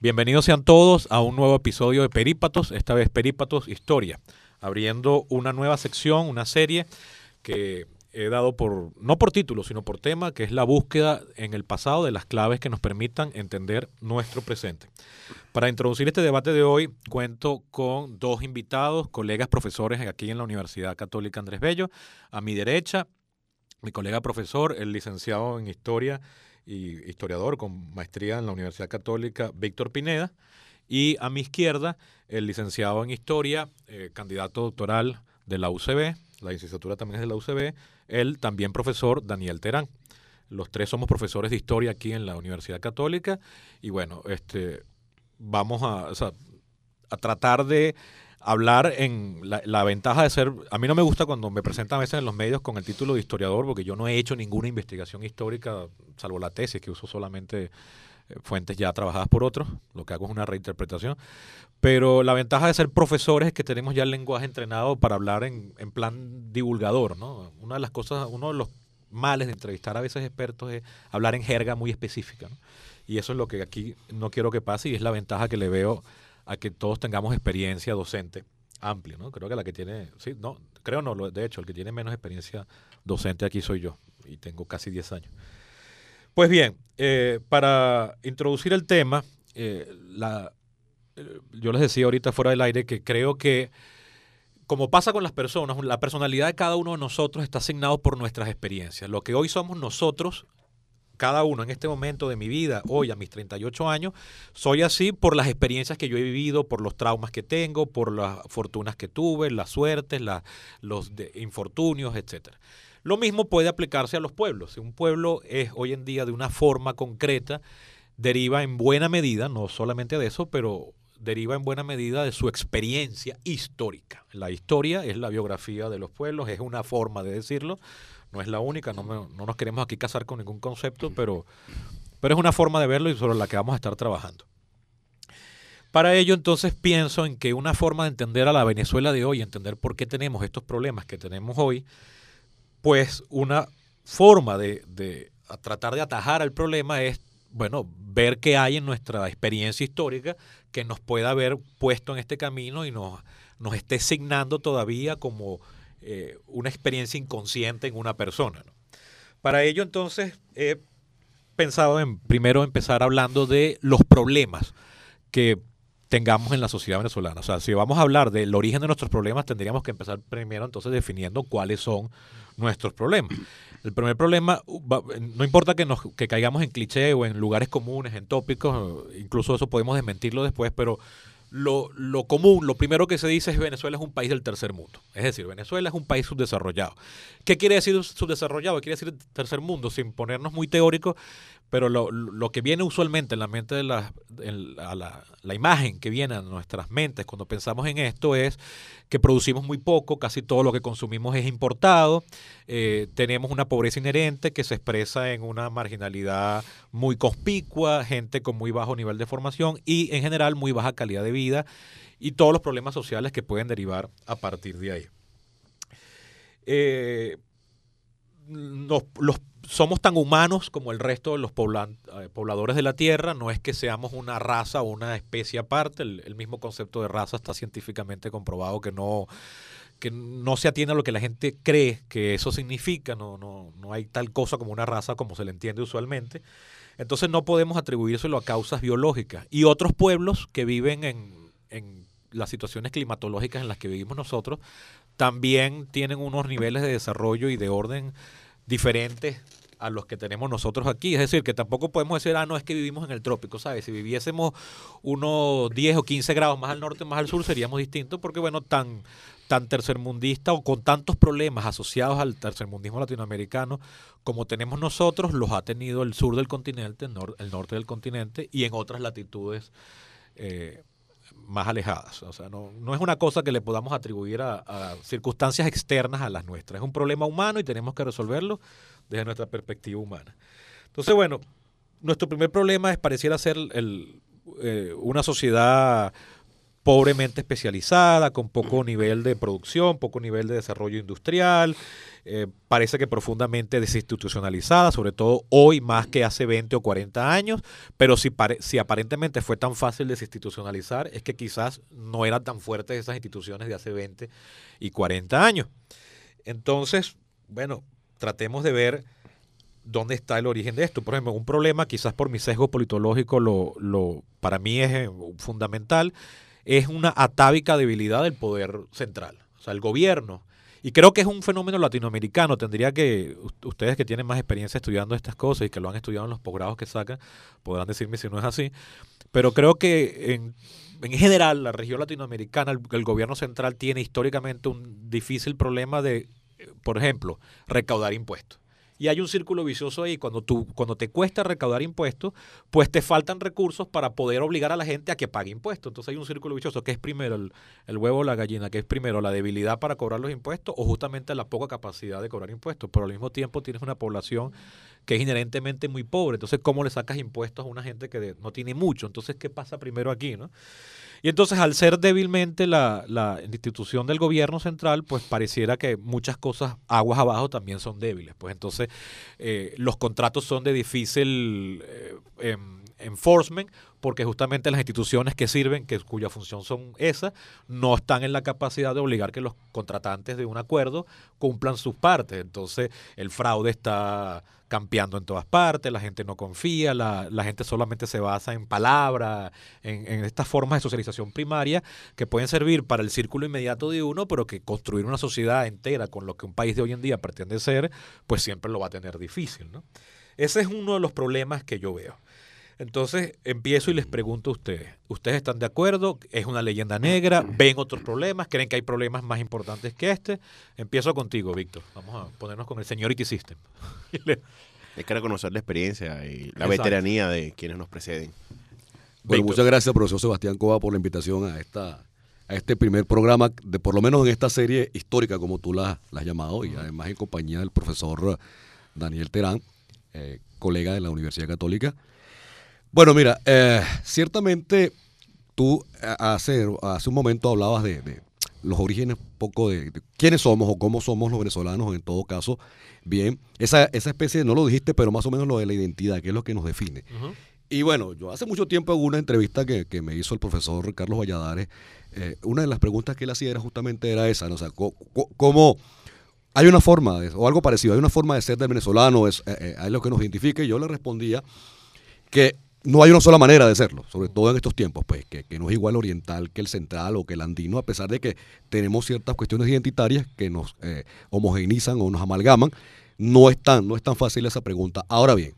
Bienvenidos sean todos a un nuevo episodio de Perípatos, esta vez Perípatos Historia, abriendo una nueva sección, una serie que he dado por, no por título, sino por tema, que es la búsqueda en el pasado de las claves que nos permitan entender nuestro presente. Para introducir este debate de hoy, cuento con dos invitados, colegas profesores aquí en la Universidad Católica Andrés Bello. A mi derecha, mi colega profesor, el licenciado en Historia y historiador con maestría en la Universidad Católica, Víctor Pineda. Y a mi izquierda, el licenciado en Historia, eh, candidato doctoral de la UCB, la licenciatura también es de la UCB, el también profesor Daniel Terán. Los tres somos profesores de historia aquí en la Universidad Católica y bueno, este, vamos a, a tratar de hablar en la, ventaja de ser, a mí no me gusta cuando me presentan a veces en los medios con el título de historiador, porque yo no he hecho ninguna investigación histórica, salvo la tesis, que uso solamente eh, fuentes ya trabajadas por otros, lo que hago es una reinterpretación, pero la ventaja de ser profesores es que tenemos ya el lenguaje entrenado para hablar en, en plan divulgador, ¿no? Una de las cosas, uno de los males de entrevistar a veces expertos es hablar en jerga muy específica, Y eso es lo que aquí no quiero que pase y es la ventaja que le veo a que todos tengamos experiencia docente amplia, ¿no? Creo que la que tiene, sí, no, creo no, de hecho, el que tiene menos experiencia docente aquí soy yo y tengo casi 10 años. Pues bien, eh, para introducir el tema, eh, la, eh, yo les decía ahorita fuera del aire que creo que, como pasa con las personas, la personalidad de cada uno de nosotros está asignado por nuestras experiencias. Lo que hoy somos nosotros cada uno en este momento de mi vida, hoy a mis 38 años, soy así por las experiencias que yo he vivido, por los traumas que tengo, por las fortunas que tuve, las suertes, los infortunios, etc. Lo mismo puede aplicarse a los pueblos. Si un pueblo es hoy en día de una forma concreta, deriva en buena medida, no solamente de eso, pero deriva en buena medida de su experiencia histórica. La historia es la biografía de los pueblos, es una forma de decirlo, no es la única, no, no nos queremos aquí casar con ningún concepto, pero, pero es una forma de verlo y sobre la que vamos a estar trabajando. Para ello, entonces, pienso en que una forma de entender a la Venezuela de hoy, entender por qué tenemos estos problemas que tenemos hoy, pues una forma de, de tratar de atajar al problema es, bueno, ver qué hay en nuestra experiencia histórica que nos pueda haber puesto en este camino y nos, nos esté signando todavía como eh, una experiencia inconsciente en una persona. Para ello, entonces, he pensado en primero empezar hablando de los problemas que tengamos en la sociedad venezolana. O sea, si vamos a hablar del origen de nuestros problemas, tendríamos que empezar primero entonces definiendo cuáles son nuestros problemas. El primer problema, no importa que, nos, que caigamos en cliché o en lugares comunes, en tópicos, incluso eso podemos desmentirlo después, pero lo, lo, común, lo primero que se dice es que Venezuela es un país del tercer mundo. Es decir, Venezuela es un país subdesarrollado. ¿Qué quiere decir subdesarrollado? ¿Qué quiere decir tercer mundo? Sin ponernos muy teóricos, pero lo, lo, que viene usualmente en la mente de la, la, la, imagen que viene a nuestras mentes cuando pensamos en esto es que producimos muy poco, casi todo lo que consumimos es importado, eh, tenemos una pobreza inherente que se expresa en una marginalidad muy conspicua, gente con muy bajo nivel de formación y en general muy baja calidad de vida y todos los problemas sociales que pueden derivar a partir de ahí. Eh, los, los somos tan humanos como el resto de los eh, pobladores de la Tierra, no es que seamos una raza o una especie aparte, el, mismo concepto de raza está científicamente comprobado que no, que no se atiende a lo que la gente cree que eso significa, no, no, no hay tal cosa como una raza como se le entiende usualmente. Entonces no podemos atribuírselo a causas biológicas. Y otros pueblos que viven en, en las situaciones climatológicas en las que vivimos nosotros, también tienen unos niveles de desarrollo y de orden diferentes a los que tenemos nosotros aquí. Es decir, que tampoco podemos decir, ah, no, es que vivimos en el trópico, ¿sabes? Si viviésemos unos 10 o 15 grados más al norte, más al sur, seríamos distintos porque, bueno, tan, tan tercermundista o con tantos problemas asociados al tercermundismo latinoamericano como tenemos nosotros, los ha tenido el sur del continente, el, norte del continente y en otras latitudes eh, más alejadas. O sea, no, no, es una cosa que le podamos atribuir a, circunstancias externas a las nuestras. Es un problema humano y tenemos que resolverlo desde nuestra perspectiva humana. Entonces, bueno, nuestro primer problema es pareciera ser el, eh, una sociedad pobremente especializada, con poco nivel de producción, poco nivel de desarrollo industrial, eh, parece que profundamente desinstitucionalizada, sobre todo hoy más que hace 20 o 40 años, pero si, si aparentemente fue tan fácil desinstitucionalizar, es que quizás no eran tan fuertes esas instituciones de hace 20 y 40 años. Entonces, bueno, tratemos de ver dónde está el origen de esto. Por ejemplo, un problema, quizás por mi sesgo politológico, lo, lo, para mí es eh, fundamental, es una atávica debilidad del poder central. O sea, el gobierno. Y creo que es un fenómeno latinoamericano. Tendría que, ustedes que tienen más experiencia estudiando estas cosas y que lo han estudiado en los posgrados que sacan, podrán decirme si no es así. Pero creo que en, en general la región latinoamericana, el gobierno central tiene históricamente un difícil problema de, por ejemplo, recaudar impuestos. Y hay un círculo vicioso ahí. Cuando, tú, cuando te cuesta recaudar impuestos, pues te faltan recursos para poder obligar a la gente a que pague impuestos. Entonces hay un círculo vicioso. que es primero el, huevo o la gallina? que es primero la debilidad para cobrar los impuestos o justamente la poca capacidad de cobrar impuestos? Pero al mismo tiempo tienes una población que es inherentemente muy pobre. Entonces, ¿cómo le sacas impuestos a una gente que no tiene mucho? Entonces, ¿qué pasa primero aquí? ¿no? Y entonces, al ser débilmente la, la, institución del gobierno central, pues pareciera que muchas cosas aguas abajo también son débiles. Pues entonces, eh, los contratos son de difícil eh, em, enforcement porque justamente las instituciones que sirven, que cuya función son esas, no están en la capacidad de obligar que los contratantes de un acuerdo cumplan sus partes. Entonces, el fraude está campeando en todas partes, la gente no confía, la, la gente solamente se basa en palabras, en, estas formas de socialización primaria que pueden servir para el círculo inmediato de uno, pero que construir una sociedad entera con lo que un país de hoy en día pretende ser, pues siempre lo va a tener difícil. ¿no? Ese es uno de los problemas que yo veo. Entonces empiezo y les pregunto a ustedes, ¿ustedes están de acuerdo? ¿Es una leyenda negra? ¿Ven otros problemas? ¿Creen que hay problemas más importantes que este? Empiezo contigo, Víctor. Vamos a ponernos con el Seniority System. hay que reconocer la experiencia y la veteranía de quienes nos preceden. Bueno, muchas gracias, profesor Sebastián Cova, por la invitación a esta a este primer programa, de por lo menos en esta serie histórica, como tú la, has llamado, y además en compañía del profesor Daniel Terán, eh, colega de la Universidad Católica. Bueno, mira, eh, ciertamente tú eh, hace, hace un momento hablabas de, los orígenes, poco de, quiénes somos o cómo somos los venezolanos, en todo caso, bien, esa, esa especie, no lo dijiste, pero más o menos lo de la identidad, que es lo que nos define. Y bueno, yo hace mucho tiempo en una entrevista que, me hizo el profesor Carlos Valladares, eh, una de las preguntas que él hacía era justamente era esa, ¿no? o sea, ¿cómo, hay una forma, o algo parecido, hay una forma de ser del venezolano, es, es lo que nos identifica, y yo le respondía que no hay una sola manera de hacerlo, sobre todo en estos tiempos, pues que, no es igual oriental que el central o que el andino, a pesar de que tenemos ciertas cuestiones identitarias que nos eh, homogenizan o nos amalgaman, no es, tan, no es tan fácil esa pregunta. Ahora bien,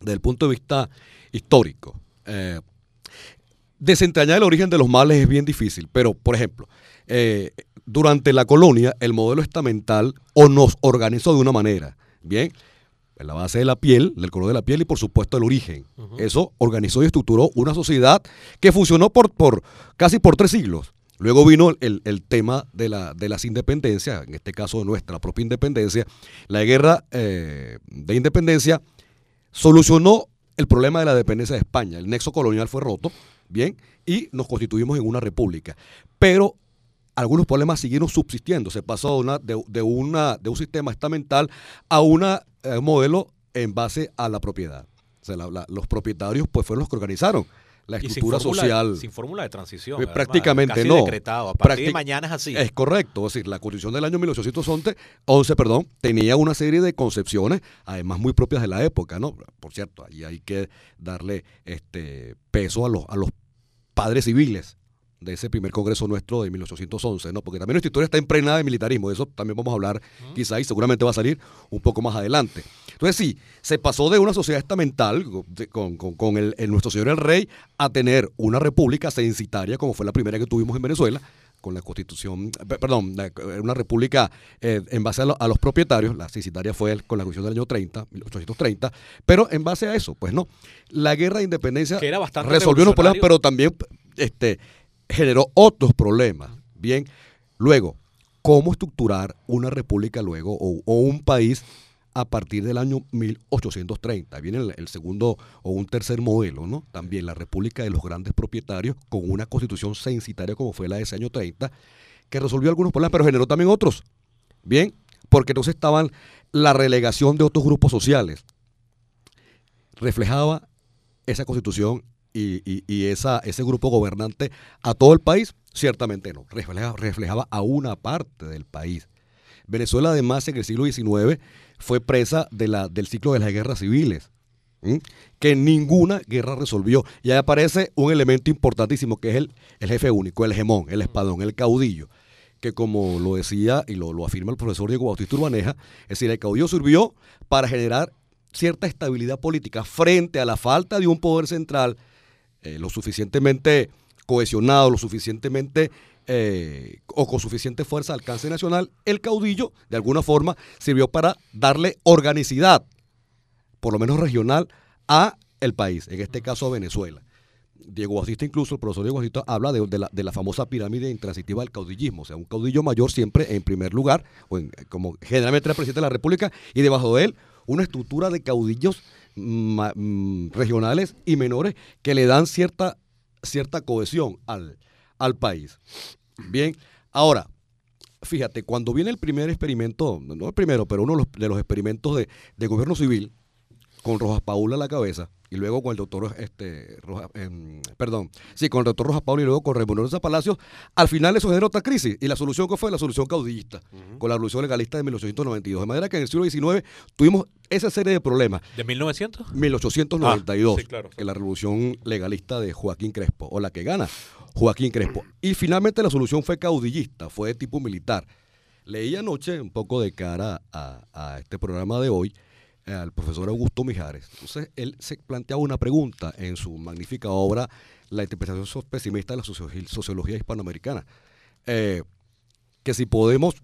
desde el punto de vista histórico, eh, desentrañar el origen de los males es bien difícil, pero por ejemplo, eh, durante la colonia el modelo estamental o nos organizó de una manera, ¿bien? En la base de la piel, del color de la piel y por supuesto el origen. Eso organizó y estructuró una sociedad que funcionó por, por casi por tres siglos. Luego vino el, tema de, la, de, las independencias, en este caso nuestra propia independencia. La guerra eh, de independencia solucionó el problema de la dependencia de España. El nexo colonial fue roto, bien, y nos constituimos en una república. Pero algunos problemas siguieron subsistiendo. Se pasó de, una, de, una, de un sistema estamental a una, un modelo en base a la propiedad. O sea, los propietarios pues fueron los que organizaron la estructura social. Sin fórmula de transición. Pues, prácticamente no. Decretado. A partir de mañana es así. Es correcto. Es decir, la constitución del año 1811 11, perdón, tenía una serie de concepciones, además muy propias de la época, ¿no? Por cierto, ahí hay que darle este peso a los, a los padres civiles de ese primer congreso nuestro de 1811, ¿no? Porque también nuestra historia está impregnada de militarismo, de eso también vamos a hablar quizá y seguramente va a salir un poco más adelante. Entonces sí, se pasó de una sociedad estamental con, con, el, nuestro señor el rey a tener una república censitaria como fue la primera que tuvimos en Venezuela, con la constitución, perdón, una república eh, en base a, los propietarios, la censitaria fue con la constitución del año 30, 1830, pero en base a eso, pues no, la guerra de independencia resolvió unos problemas, pero también este, generó otros problemas. Bien, luego, ¿cómo estructurar una república luego o, un país a partir del año 1830. Viene el, segundo o un tercer modelo, ¿no? También la República de los Grandes Propietarios, con una constitución censitaria como fue la de ese año 30, que resolvió algunos problemas, pero generó también otros. Bien, porque entonces estaban la relegación de otros grupos sociales. ¿Reflejaba esa constitución y, esa, ese grupo gobernante a todo el país? Ciertamente no, reflejaba, reflejaba a una parte del país. Venezuela además en el siglo XIX fue presa de la, del ciclo de las guerras civiles, que ninguna guerra resolvió. Y ahí aparece un elemento importantísimo que es el, el jefe único, el hegemón, el espadón, el caudillo que como lo decía y lo, afirma el profesor Diego Bautista Urbaneja, es decir, el caudillo sirvió para generar cierta estabilidad política frente a la falta de un poder central eh, lo suficientemente cohesionado, lo suficientemente eh, o con suficiente fuerza de alcance nacional, el caudillo de alguna forma sirvió para darle organicidad, por lo menos regional, a el país, en este caso a Venezuela. Diego Bautista, incluso el profesor Diego Bautista, habla de, la, famosa pirámide intransitiva del caudillismo, o sea, un caudillo mayor siempre en primer lugar, o como generalmente era presidente de la República, y debajo de él una estructura de caudillos regionales y menores que le dan cierta, cierta cohesión al, al país. Bien, ahora, fíjate, cuando viene el primer experimento, no el primero, pero uno de los, experimentos de, de gobierno civil, con Rojas Paula a la cabeza, y luego con el doctor, este, em, perdón, sí, con el doctor Rojas Pablo y luego con Raimundo Rosa Palacios, al final eso generó otra crisis. ¿Y la solución que fue? La solución caudillista, con la revolución legalista de 1892. De manera que en el siglo XIX tuvimos esa serie de problemas. ¿De 1900? 1892, ah, claro, que la revolución legalista de Joaquín Crespo, o la que gana Joaquín Crespo. Y finalmente la solución fue caudillista, fue de tipo militar. Leí anoche, un poco de cara a este programa de hoy, al profesor Augusto Mijares. Entonces, él se planteaba una pregunta en su magnífica obra, La interpretación pesimista de la sociología hispanoamericana, eh, que si podemos,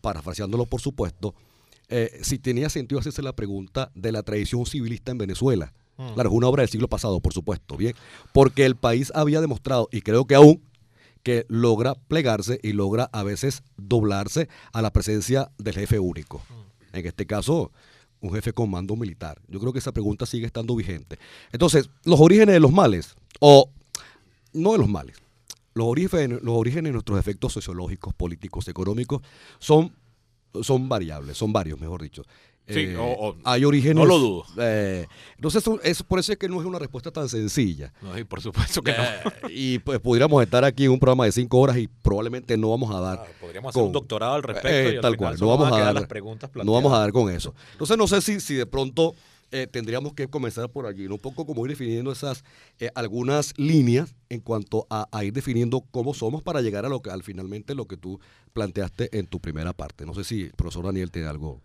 parafraseándolo por supuesto, eh, si tenía sentido hacerse la pregunta de la tradición civilista en Venezuela. Mm. Claro, es una obra del siglo pasado, por supuesto, bien, porque el país había demostrado, y creo que aún, que logra plegarse y logra a veces doblarse a la presencia del jefe único. Mm. En este caso, un jefe con mando militar? Yo creo que esa pregunta sigue estando vigente. Entonces, los orígenes de los males, o no de los males, los orígenes, los orígenes de nuestros efectos sociológicos, políticos, económicos, son, son variables, son varios, mejor dicho. Sí, eh, hay orígenes. No lo dudo. Eh, entonces, es, por eso es que no es una respuesta tan sencilla. No, y por supuesto que no. Eh, y pues pudiéramos estar aquí en un programa de cinco horas y probablemente no vamos a dar. Ah, podríamos hacer un doctorado al respecto. tal cual. No vamos a, dar las preguntas No vamos a dar con eso. Entonces, no sé si, si de pronto tendríamos que comenzar por allí, un poco como ir definiendo esas algunas líneas en cuanto a, ir definiendo cómo somos para llegar a lo que al finalmente lo que tú planteaste en tu primera parte. No sé si el profesor Daniel tiene algo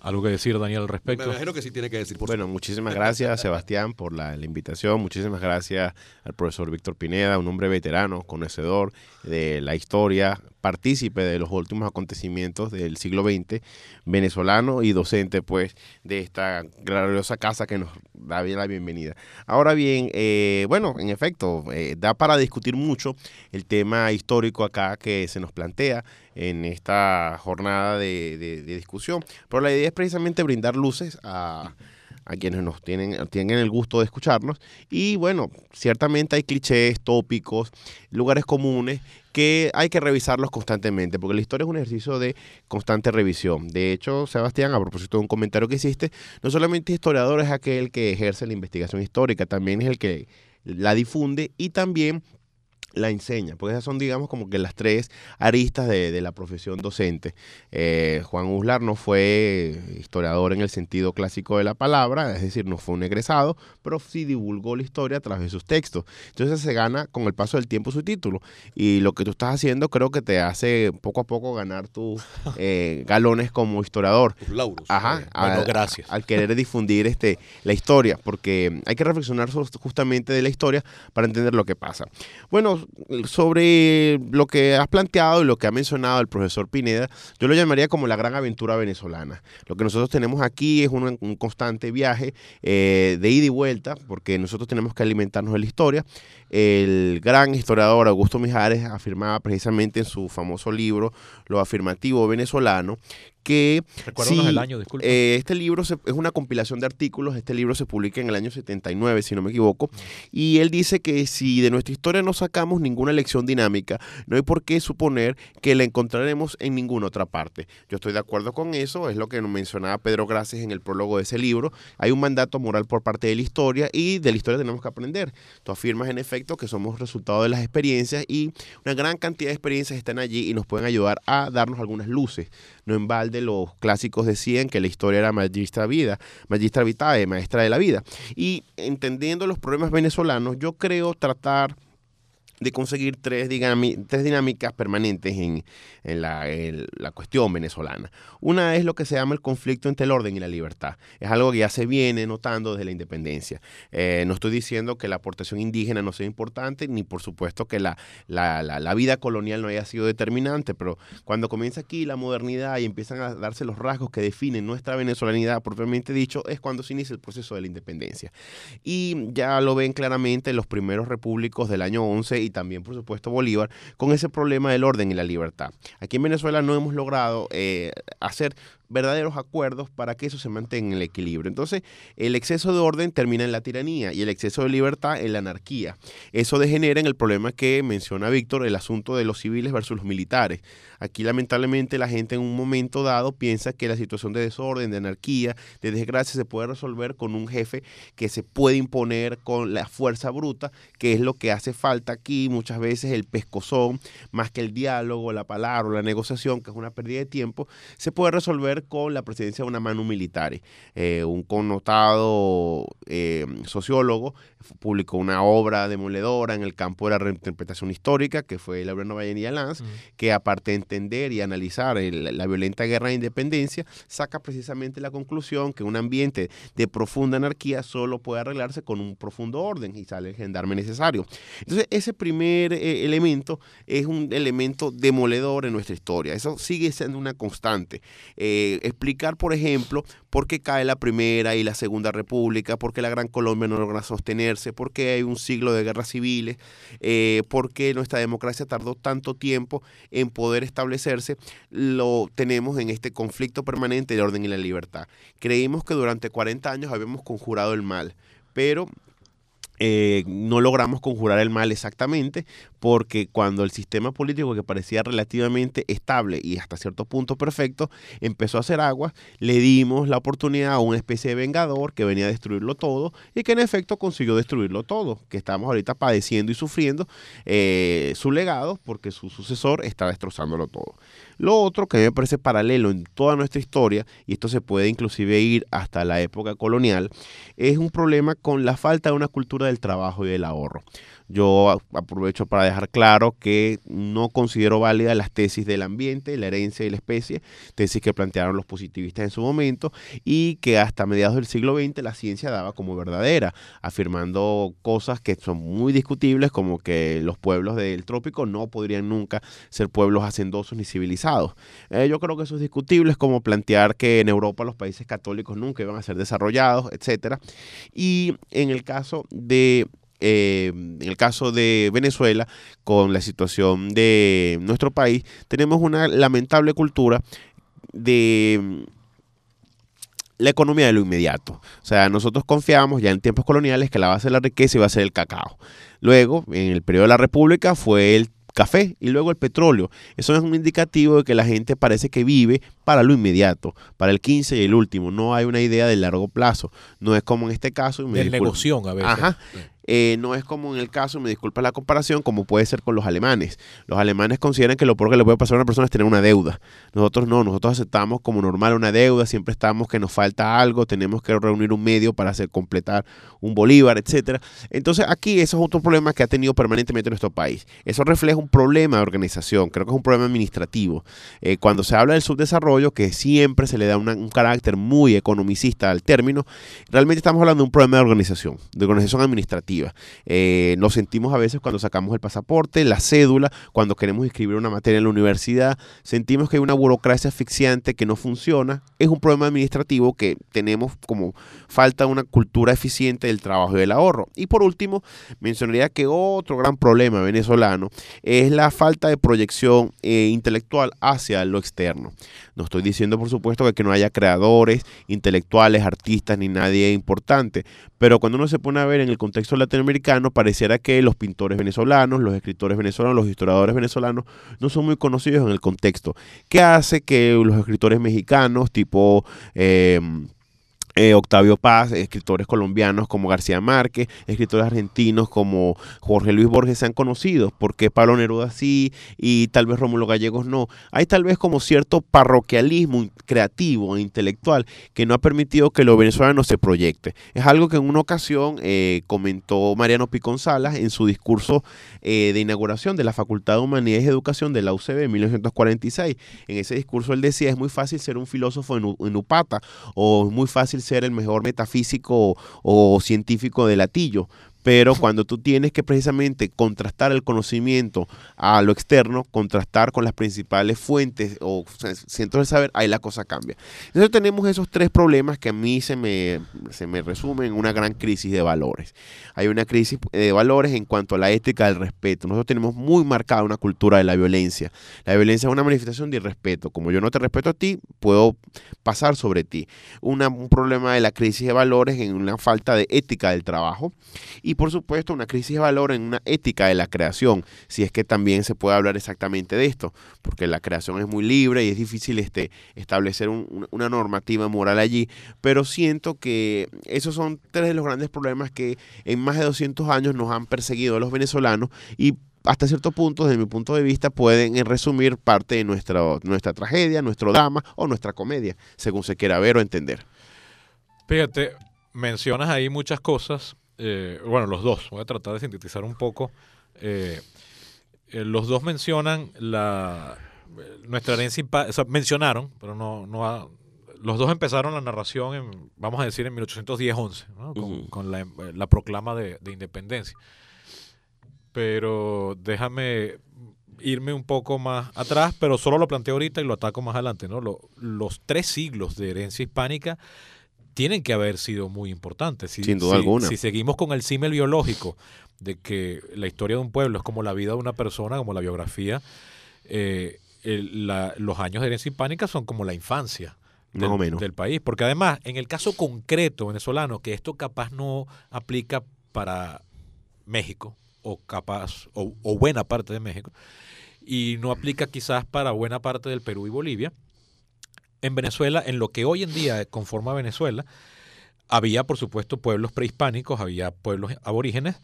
¿Algo que decir, Daniel, al respecto? Me imagino que sí tiene que decir. bueno, muchísimas gracias, Sebastián, por la, invitación. Muchísimas gracias al profesor Víctor Pineda, un hombre veterano, conocedor de la historia, partícipe de los últimos acontecimientos del siglo XX, venezolano y docente, pues, de esta gloriosa casa que nos da bien la bienvenida. Ahora bien, eh, bueno, en efecto, eh, da para discutir mucho el tema histórico acá que se nos plantea en esta jornada de, discusión. Pero la idea es precisamente brindar luces a, quienes nos tienen, tienen el gusto de escucharnos. Y bueno, ciertamente hay clichés, tópicos, lugares comunes que hay que revisarlos constantemente, porque la historia es un ejercicio de constante revisión. De hecho, Sebastián, a propósito de un comentario que hiciste, no solamente historiador es aquel que ejerce la investigación histórica, también es el que la difunde y también la enseña, porque esas son, digamos, como que las tres aristas de, la profesión docente. Eh, Juan Uslar no fue historiador en el sentido clásico de la palabra, es decir, no fue un egresado, pero sí divulgó la historia a través de sus textos. Entonces se gana con el paso del tiempo su título. Y lo que tú estás haciendo creo que te hace poco a poco ganar tus eh, galones como historiador. Ajá. Bueno, gracias. Al querer difundir este, la historia, porque hay que reflexionar justamente de la historia para entender lo que pasa. Bueno, sobre lo que has planteado y lo que ha mencionado el profesor Pineda, yo lo llamaría como la gran aventura venezolana. Lo que nosotros tenemos aquí es un, constante viaje eh, de ida y vuelta, porque nosotros tenemos que alimentarnos de la historia. El gran historiador Augusto Mijares afirmaba precisamente en su famoso libro Lo afirmativo venezolano que... Si, el año, disculpa. eh, este libro se- es una compilación de artículos, este libro se publica en el año 79, si no me equivoco, y él dice que si de nuestra historia no sacamos ninguna lección dinámica, no hay por qué suponer que la encontraremos en ninguna otra parte. Yo estoy de acuerdo con eso, es lo que nos mencionaba Pedro Gracias en el prólogo de ese libro. Hay un mandato moral por parte de la historia y de la historia tenemos que aprender. Tú afirmas en efecto que somos resultado de las experiencias y una gran cantidad de experiencias están allí y nos pueden ayudar a darnos algunas luces. No en balde los clásicos decían que la historia era magistra vida, magistra vitae, maestra de la vida. Y entendiendo los problemas venezolanos, yo creo tratar de conseguir tres, tres dinámicas permanentes en, en la, la cuestión venezolana. Una es lo que se llama el conflicto entre el orden y la libertad. Es algo que ya se viene notando desde la independencia. Eh, no estoy diciendo que la aportación indígena no sea importante, ni por supuesto que la, la, la- la vida colonial no haya sido determinante, pero cuando comienza aquí la modernidad y empiezan a darse los rasgos que definen nuestra venezolanidad propiamente dicho, es cuando se inicia el proceso de la independencia. Y ya lo ven claramente los primeros repúblicos del año 11 y también, por supuesto, Bolívar, con ese problema del orden y la libertad. Aquí en Venezuela no hemos logrado eh, hacer verdaderos acuerdos para que eso se mantenga en el equilibrio. Entonces, el exceso de orden termina en la tiranía y el exceso de libertad en la anarquía. Eso degenera en el problema que menciona Víctor, el asunto de los civiles versus los militares. Aquí, lamentablemente, la gente en un momento dado piensa que la situación de desorden, de anarquía, de desgracia se puede resolver con un jefe que se puede imponer con la fuerza bruta, que es lo que hace falta aquí muchas veces el pescozón, más que el diálogo, la palabra o la negociación, que es una pérdida de tiempo, se puede resolver con la presencia de una mano militar. Eh, un connotado eh, sociólogo publicó una obra demoledora en el campo de la reinterpretación histórica, que fue la obra Nueva Yenía Lanz, que aparte de entender y analizar el- la violenta guerra de independencia, saca precisamente la conclusión que un ambiente de profunda anarquía solo puede arreglarse con un profundo orden y sale el gendarme necesario. Entonces, ese primer eh, elemento es un elemento demoledor en nuestra historia. Eso sigue siendo una constante. Eh, explicar, por ejemplo, por qué cae la primera y la segunda república, por qué la Gran Colombia no logra sostenerse, por qué hay un siglo de guerras civiles, eh, por qué nuestra democracia tardó tanto tiempo en poder establecerse, lo tenemos en este conflicto permanente de orden y la libertad. Creímos que durante 40 años habíamos conjurado el mal, pero eh, no logramos conjurar el mal exactamente porque cuando el sistema político que parecía relativamente estable y hasta cierto punto perfecto empezó a hacer aguas, le dimos la oportunidad a una especie de vengador que venía a destruirlo todo y que en efecto consiguió destruirlo todo, que estamos ahorita padeciendo y sufriendo eh, su legado porque su sucesor está destrozándolo todo. Lo otro que me parece paralelo en toda nuestra historia, y esto se puede inclusive ir hasta la época colonial, es un problema con la falta de una cultura del trabajo y del ahorro. Yo aprovecho para dejar claro que no considero válidas las tesis del ambiente, la herencia y la especie, tesis que plantearon los positivistas en su momento y que hasta mediados del siglo XX la ciencia daba como verdadera, afirmando cosas que son muy discutibles como que los pueblos del trópico no podrían nunca ser pueblos hacendosos ni civilizados. Eh, yo creo que eso es discutible, es como plantear que en Europa los países católicos nunca iban a ser desarrollados, etcétera. Y en el caso de eh, en el caso de Venezuela, con la situación de nuestro país, tenemos una lamentable cultura de mm, la economía de lo inmediato. O sea, nosotros confiamos ya en tiempos coloniales que la base de la riqueza iba a ser el cacao. Luego, en el periodo de la República, fue el café y luego el petróleo. Eso es un indicativo de que la gente parece que vive para lo inmediato, para el 15 y el último. No hay una idea de largo plazo. No es como en este caso. y me De disculpo- negoción a veces. Ajá. Eh, no es como en el caso, me disculpa la comparación, como puede ser con los alemanes. Los alemanes consideran que lo peor que le puede pasar a una persona es tener una deuda. Nosotros no, nosotros aceptamos como normal una deuda, siempre estamos que nos falta algo, tenemos que reunir un medio para hacer completar un bolívar, etcétera. Entonces aquí eso es otro problema que ha tenido permanentemente nuestro país. Eso refleja un problema de organización, creo que es un problema administrativo. Eh, cuando se habla del subdesarrollo, que siempre se le da un carácter muy economicista al término, realmente estamos hablando de un problema de organización, de organización administrativa. Eh, nos sentimos a veces cuando sacamos el pasaporte, la cédula, cuando queremos escribir una materia en la universidad, sentimos que hay una burocracia asfixiante que no funciona. Es un problema administrativo que tenemos como falta una cultura eficiente del trabajo y del ahorro. Y por último, mencionaría que otro gran problema venezolano es la falta de proyección eh, intelectual hacia lo externo. No estoy diciendo, por supuesto, que, no haya creadores, intelectuales, artistas ni nadie importante, pero cuando uno se pone a ver en el contexto pareciera que los pintores venezolanos, los escritores venezolanos, los historiadores venezolanos no son muy conocidos en el contexto. ¿Qué hace que los escritores mexicanos, tipo... Eh, eh, Octavio Paz, escritores colombianos como García Márquez, escritores argentinos como Jorge Luis Borges sean conocidos, porque Pablo Neruda sí y tal vez Rómulo Gallegos no. Hay tal vez como cierto parroquialismo creativo e intelectual que no ha permitido que lo venezolano se proyecte. Es algo que en una ocasión eh, comentó Mariano Picón Salas en su discurso eh, de inauguración de la Facultad de Humanidades y Educación de la UCB en 1946. En ese discurso él decía, es muy fácil ser un filósofo en, en Upata o es muy fácil ser el mejor metafísico o, científico de latillo, pero cuando tú tienes que precisamente contrastar el conocimiento a lo externo, contrastar con las principales fuentes o centros de saber, ahí la cosa cambia. Entonces tenemos esos tres problemas que a mí se me, se me resumen en una gran crisis de valores. Hay una crisis de valores en cuanto a la ética del respeto. Nosotros tenemos muy marcada una cultura de la violencia. La violencia es una manifestación de irrespeto. Como yo no te respeto a ti, puedo pasar sobre ti. un problema de la crisis de valores en una falta de ética del trabajo por supuesto una crisis de valor en una ética de la creación, si es que también se puede hablar exactamente de esto, porque la creación es muy libre y es difícil este, establecer una normativa moral allí, pero siento que esos son tres de los grandes problemas que en más de 200 años nos han perseguido los venezolanos y hasta cierto punto, desde mi punto de vista, pueden resumir parte de nuestra, nuestra tragedia, nuestro drama o nuestra comedia, según se quiera ver o entender. Fíjate, mencionas ahí muchas cosas eh, bueno, los dos, voy a tratar de sintetizar un poco. Eh, eh, los dos mencionan la nuestra herencia, o sea, mencionaron, pero no, no los dos empezaron la narración, en, vamos a decir, en 1810-11, con, la, proclama de, independencia. Pero déjame irme un poco más atrás, pero solo lo planteo ahorita y lo ataco más adelante. ¿no? los tres siglos de herencia hispánica tienen que haber sido muy importantes. Sin duda alguna. Si seguimos con el símil biológico de que la historia de un pueblo es como la vida de una persona, como la biografía, eh, los años de herencia hispánica son como la infancia del, del país. Porque además, en el caso concreto venezolano, que esto capaz no aplica para México, o capaz, o, o buena parte de México, y no aplica quizás para buena parte del Perú y Bolivia, en Venezuela, en lo que hoy en día conforma Venezuela, había, por supuesto, pueblos prehispánicos, había pueblos aborígenes,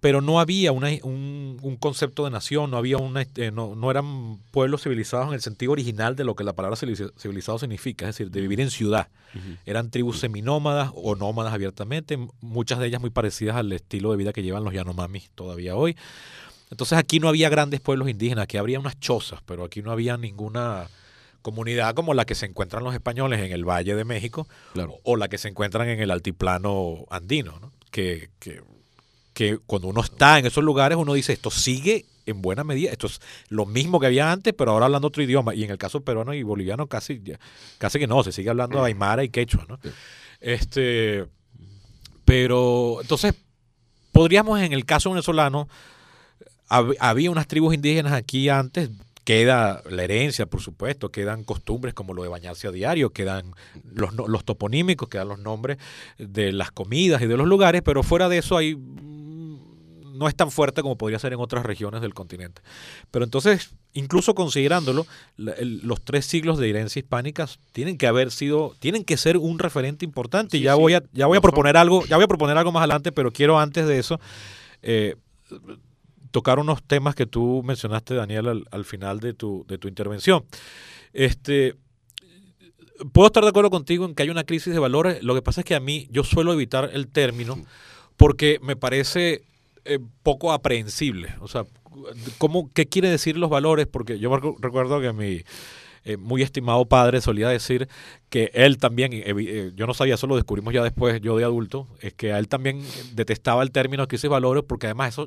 pero no había un, concepto de nación, no había una, este, no, no, eran pueblos civilizados en el sentido original de lo que la palabra civilizado significa, es decir, de vivir en ciudad. Eran tribus seminómadas o nómadas abiertamente, muchas de ellas muy parecidas al estilo de vida que llevan los Yanomamis todavía hoy. Entonces aquí no había grandes pueblos indígenas, aquí habría unas chozas, pero aquí no había ninguna comunidad como la que se encuentran los españoles en el Valle de México o la que se encuentran en el altiplano andino, ¿no? que, que, que, cuando uno está en esos lugares uno dice, esto sigue en buena medida, esto es lo mismo que había antes, pero ahora hablando otro idioma, y en el caso peruano y boliviano casi, casi que no, se sigue hablando aymara y quechua, ¿no? Este, pero entonces, podríamos en el caso venezolano, había unas tribus indígenas aquí antes, Queda la herencia, por supuesto, quedan costumbres como lo de bañarse a diario, quedan los, los toponímicos, quedan los nombres de las comidas y de los lugares, pero fuera de eso hay mm, no es tan fuerte como podría ser en otras regiones del continente. Pero entonces, incluso considerándolo, los tres siglos de herencia hispánica tienen que haber sido, tienen que ser un referente importante. y ya voy a, ya voy a proponer algo, ya voy a proponer algo más adelante, pero quiero antes de eso eh, tocar unos temas que tú mencionaste, Daniel, al, final de tu, de tu intervención. Este, puedo estar de acuerdo contigo en que hay una crisis de valores. Lo que pasa es que a mí yo suelo evitar el término porque me parece eh, poco aprehensible. O sea, ¿cómo, ¿qué quiere decir los valores? Porque yo recuerdo que mi, eh, muy estimado padre solía decir que él también, eh, yo no sabía, eso lo descubrimos ya después, yo de adulto, es que a él también detestaba el término crisis de valores porque además eso,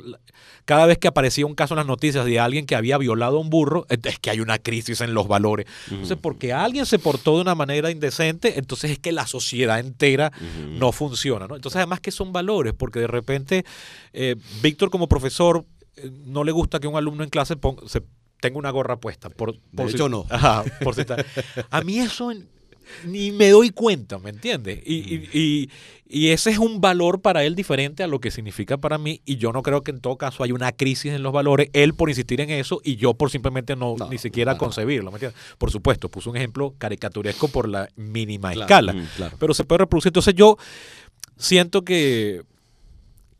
cada vez que aparecía un caso en las noticias de alguien que había violado a un burro, es que hay una crisis en los valores. Entonces, porque alguien se portó de una manera indecente, entonces es que la sociedad entera no funciona. ¿no? Entonces, además que son valores, porque de repente eh, Víctor como profesor no le gusta que un alumno en clase se tenga una gorra puesta. Por, por de no. por A mí eso ni me doy cuenta, ¿me entiendes? Y, ese es un valor para él diferente a lo que significa para mí. Y yo no creo que en todo caso haya una crisis en los valores, él por insistir en eso y yo por simplemente no, ni siquiera concebirlo. ¿me entiendes? Por supuesto, puso un ejemplo caricaturesco por la mínima escala. Pero se puede reproducir. Entonces yo siento que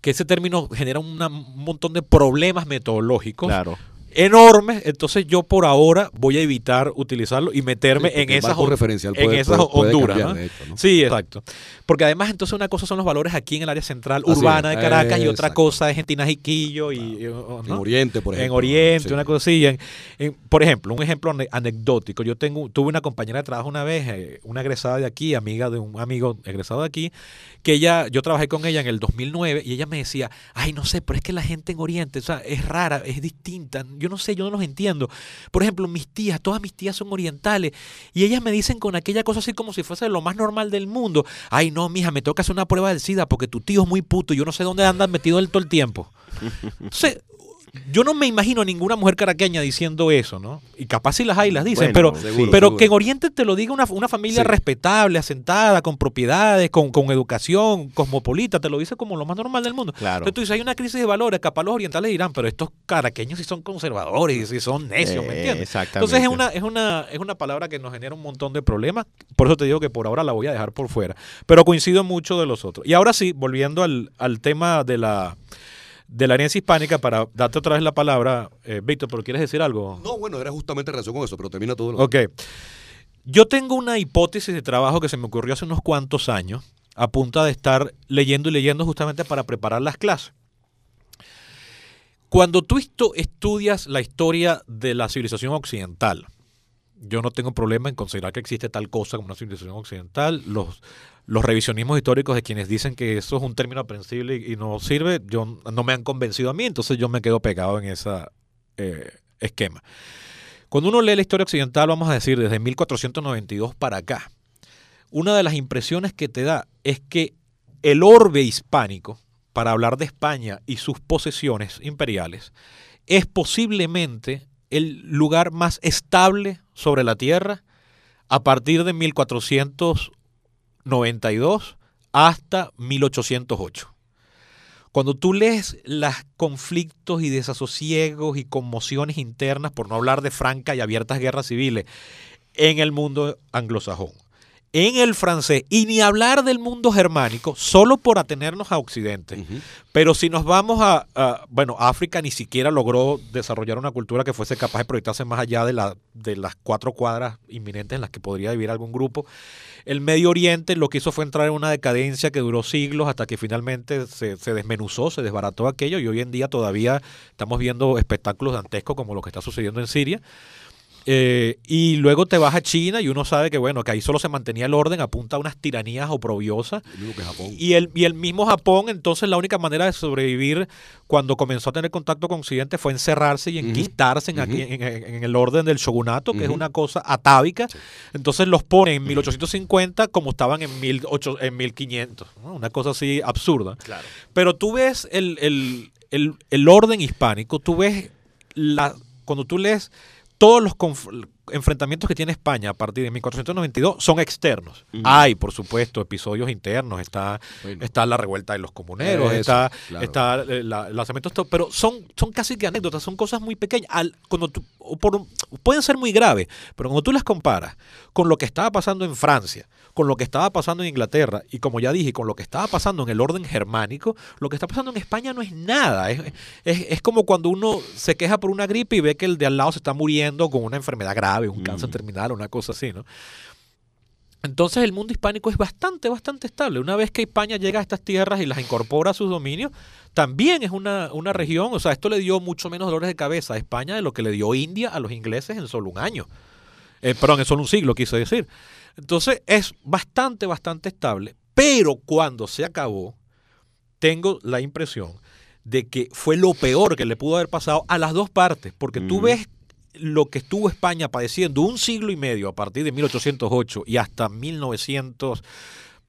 que ese término genera un montón de problemas metodológicos. Claro enormes, entonces yo por ahora voy a evitar utilizarlo y meterme en esas, referencial en esas Honduras. Sí, exacto. Porque además entonces una cosa son los valores aquí en el área central urbana de Caracas y otra cosa es en Tinajiquillo y, en Oriente, por ejemplo. En Oriente, una cosa así. por ejemplo, un ejemplo anecdótico. Yo tengo tuve una compañera de trabajo una vez, eh, una egresada de aquí, amiga de un amigo egresado de aquí, que ella, yo trabajé con ella en el 2009 y ella me decía, ay, no sé, pero es que la gente en Oriente, o sea, es rara, es distinta. Yo no sé, yo no los entiendo. Por ejemplo, mis tías, todas mis tías son orientales y ellas me dicen con aquella cosa así como si fuese lo más normal del mundo. Ay, no, mija, me toca hacer una prueba del SIDA porque tu tío es muy puto y yo no sé dónde andan metido él todo el tiempo. yo no me imagino a ninguna mujer caraqueña diciendo eso, ¿no? Y capaz si las hay, las dicen, pero, pero que en Oriente te lo diga una, una familia respetable, asentada, con propiedades, con, con, educación, cosmopolita, te lo dice como lo más normal del mundo. Claro. Entonces tú dices, hay una crisis de valores, capaz los orientales dirán, pero estos caraqueños sí son conservadores, sí son necios, ¿me entiendes? exactamente. Entonces es una, es, una, es una palabra que nos genera un montón de problemas, por eso te digo que por ahora la voy a dejar por fuera, pero coincido mucho de los otros. Y ahora sí, volviendo al, al tema de la de la herencia hispánica, para darte otra vez la palabra, eh, Víctor, ¿pero quieres decir algo? No, bueno, era justamente en relación con eso, pero termina todo. Lo... Ok. Yo tengo una hipótesis de trabajo que se me ocurrió hace unos cuantos años, a punta de estar leyendo y leyendo justamente para preparar las clases. Cuando tú estudias la historia de la civilización occidental, yo no tengo problema en considerar que existe tal cosa como una civilización occidental. Los, revisionismos históricos de quienes dicen que eso es un término aprensible y, no sirve, yo, no me han convencido a mí, entonces yo me quedo pegado en ese eh, esquema. Cuando uno lee la historia occidental, vamos a decir, desde 1492 para acá, una de las impresiones que te da es que el orbe hispánico, para hablar de España y sus posesiones imperiales, es posiblemente el lugar más estable sobre la Tierra a partir de 1400 92 hasta 1808. Cuando tú lees los conflictos y desasosiegos y conmociones internas, por no hablar de francas y abiertas guerras civiles, en el mundo anglosajón, en el francés, y ni hablar del mundo germánico, solo por atenernos a Occidente. Pero si nos vamos a, bueno, África ni siquiera logró desarrollar una cultura que fuese capaz de proyectarse más allá de, la, de las cuatro cuadras inminentes en las que podría vivir algún grupo. El Medio Oriente lo que hizo fue entrar en una decadencia que duró siglos hasta que finalmente se, desmenuzó, se desbarató aquello y hoy en día todavía estamos viendo espectáculos dantescos como lo que está sucediendo en Siria. Eh, y luego te vas a China y uno sabe que bueno, que ahí solo se mantenía el orden a punta de unas tiranías oprobiosas. Y el, y el mismo Japón, entonces la única manera de sobrevivir cuando comenzó a tener contacto con Occidente fue encerrarse y enquistarse en, aquí, en, el orden del shogunato, que es una cosa atávica. Entonces los ponen en 1850 como estaban en, 18, en 1500. Una cosa así absurda. Pero tú ves el, el, el, el orden hispánico, tú ves la, cuando tú lees todos los enfrentamientos que tiene España a partir de 1492 son externos. Hay, por supuesto, episodios internos, está, está la revuelta de los comuneros, está, está eh, la, lanzamiento, pero son, son casi que anécdotas, son cosas muy pequeñas. Al, cuando pueden ser muy graves, pero cuando tú las comparas con lo que estaba pasando en Francia, con lo que estaba pasando en Inglaterra y como ya dije, con lo que estaba pasando en el orden germánico, lo que está pasando en España no es nada. Es, es, como cuando uno se queja por una gripe y ve que el de al lado se está muriendo con una enfermedad grave, un cáncer terminal, una cosa así, ¿no? Entonces el mundo hispánico es bastante, bastante estable. Una vez que España llega a estas tierras y las incorpora a sus dominios, también es una, una región, o sea, esto le dio mucho menos dolores de cabeza a España de lo que le dio India a los ingleses en solo un año. Eh, perdón, es solo un siglo, quise decir. Entonces es bastante, bastante estable, pero cuando se acabó, tengo la impresión de que fue lo peor que le pudo haber pasado a las dos partes, porque tú ves lo que estuvo España padeciendo un siglo y medio a partir de 1808 y hasta 1900,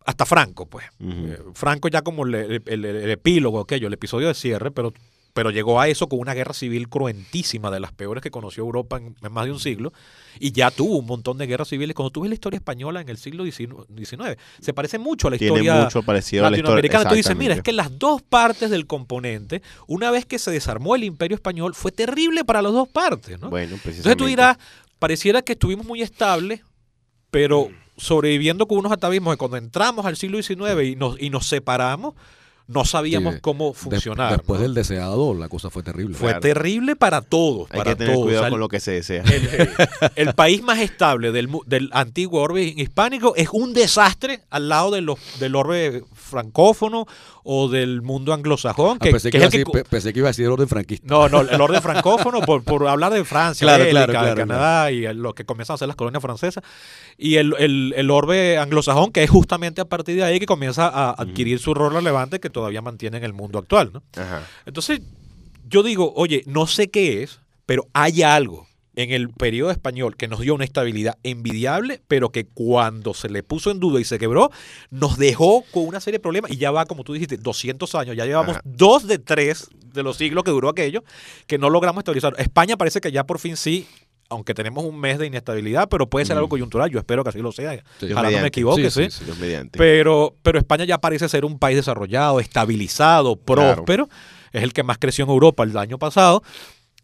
hasta Franco, pues. Eh, Franco ya como el, el- el- el epílogo, aquello, el episodio de cierre, pero, pero llegó a eso con una guerra civil cruentísima, de las peores que conoció Europa en, en más de un siglo, y ya tuvo un montón de guerras civiles. Cuando tú ves la historia española en el siglo XIX, se parece mucho a la Tiene historia mucho parecido a la historia. latinoamericana. Tú dices, mira, es que las dos partes del componente, una vez que se desarmó el imperio español, fue terrible para las dos partes, ¿no? Bueno, Entonces tú dirás, pareciera que estuvimos muy estables, pero sobreviviendo con unos atavismos que cuando entramos al siglo XIX y nos, y nos separamos, no sabíamos Sí, cómo funcionar. después ¿no? del deseado, la cosa fue terrible. Fue Claro. terrible para todos, Hay para que tener todos. cuidado O sea, con lo que se desea. el, el- el país más estable del, mu- del antiguo orbe hispánico es un desastre al lado de los, del orbe francófono o del mundo anglosajón, Ah, que, pensé, que es el que decir- pe- pensé que iba a decir orden franquista. no, no, el orden francófono, por, por hablar de Francia, Claro, Bélgica, claro, claro, de Canadá y el- lo que comienzan a hacer las colonias francesas. Y el, el, el orbe anglosajón, que es justamente a partir de ahí que comienza a adquirir su rol relevante que todavía mantiene en el mundo actual. ¿no? Ajá. Entonces, yo digo, oye, no sé qué es, pero hay algo en el periodo español que nos dio una estabilidad envidiable, pero que cuando se le puso en duda y se quebró, nos dejó con una serie de problemas y ya va, como tú dijiste, 200 años, ya llevamos Ajá. dos de tres de los siglos que duró aquello, que no logramos estabilizar. España parece que ya por fin sí, aunque tenemos un mes de inestabilidad, pero puede ser algo coyuntural, yo espero que así lo sea, ojalá no me equivoque, Sí, ¿sí? sí. Pero, pero España ya parece ser un país desarrollado, estabilizado, Claro. próspero. Es el que más creció en Europa el año pasado.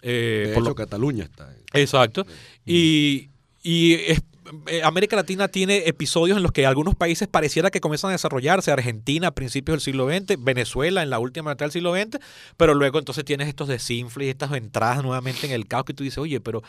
Eh, De por hecho, lo- Cataluña está. exacto. Y, y es- eh, América Latina tiene episodios en los que algunos países pareciera que comienzan a desarrollarse. Argentina a principios del siglo XX, Venezuela en la última mitad del siglo XX, pero luego entonces tienes estos desinfles y estas entradas nuevamente en el caos que tú dices, oye, pero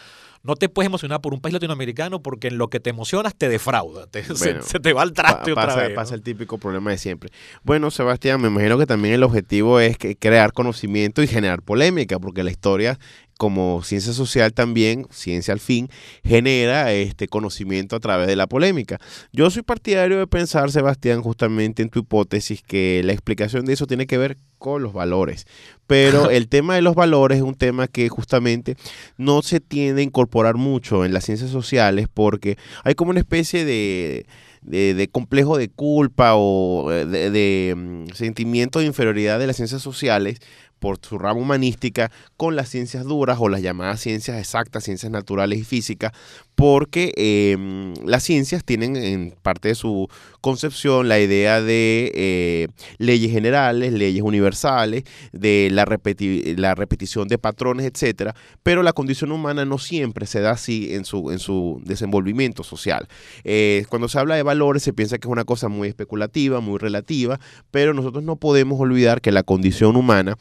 no te puedes emocionar por un país latinoamericano porque en lo que te emocionas te defrauda, te- Bueno, se, te va al traste Pa- otra pasa, vez. ¿no? pasa el típico problema de siempre. Bueno, Sebastián, me imagino que también el objetivo es que crear conocimiento y generar polémica, porque la historia, como ciencia social también, ciencia al fin, genera este conocimiento a través de la polémica. Yo soy partidario de pensar, Sebastián, justamente en tu hipótesis, que la explicación de eso tiene que ver con los valores. Pero el tema de los valores es un tema que justamente no se tiende a incorporar mucho en las ciencias sociales porque hay como una especie de, de, de complejo de culpa o eh, de, de, mm, sentimiento de inferioridad de las ciencias sociales por su rama humanística con las ciencias duras o las llamadas ciencias exactas, ciencias naturales y físicas, porque mm, las ciencias tienen en parte de su concepción la idea de eh, leyes generales, leyes universales, de la, repeti- la repetición de patrones, etcétera, pero la condición humana no siempre se da así en su, en su desenvolvimiento social. Eh, cuando se habla de valores se piensa que es una cosa muy especulativa, muy relativa, pero nosotros no podemos olvidar que la condición humana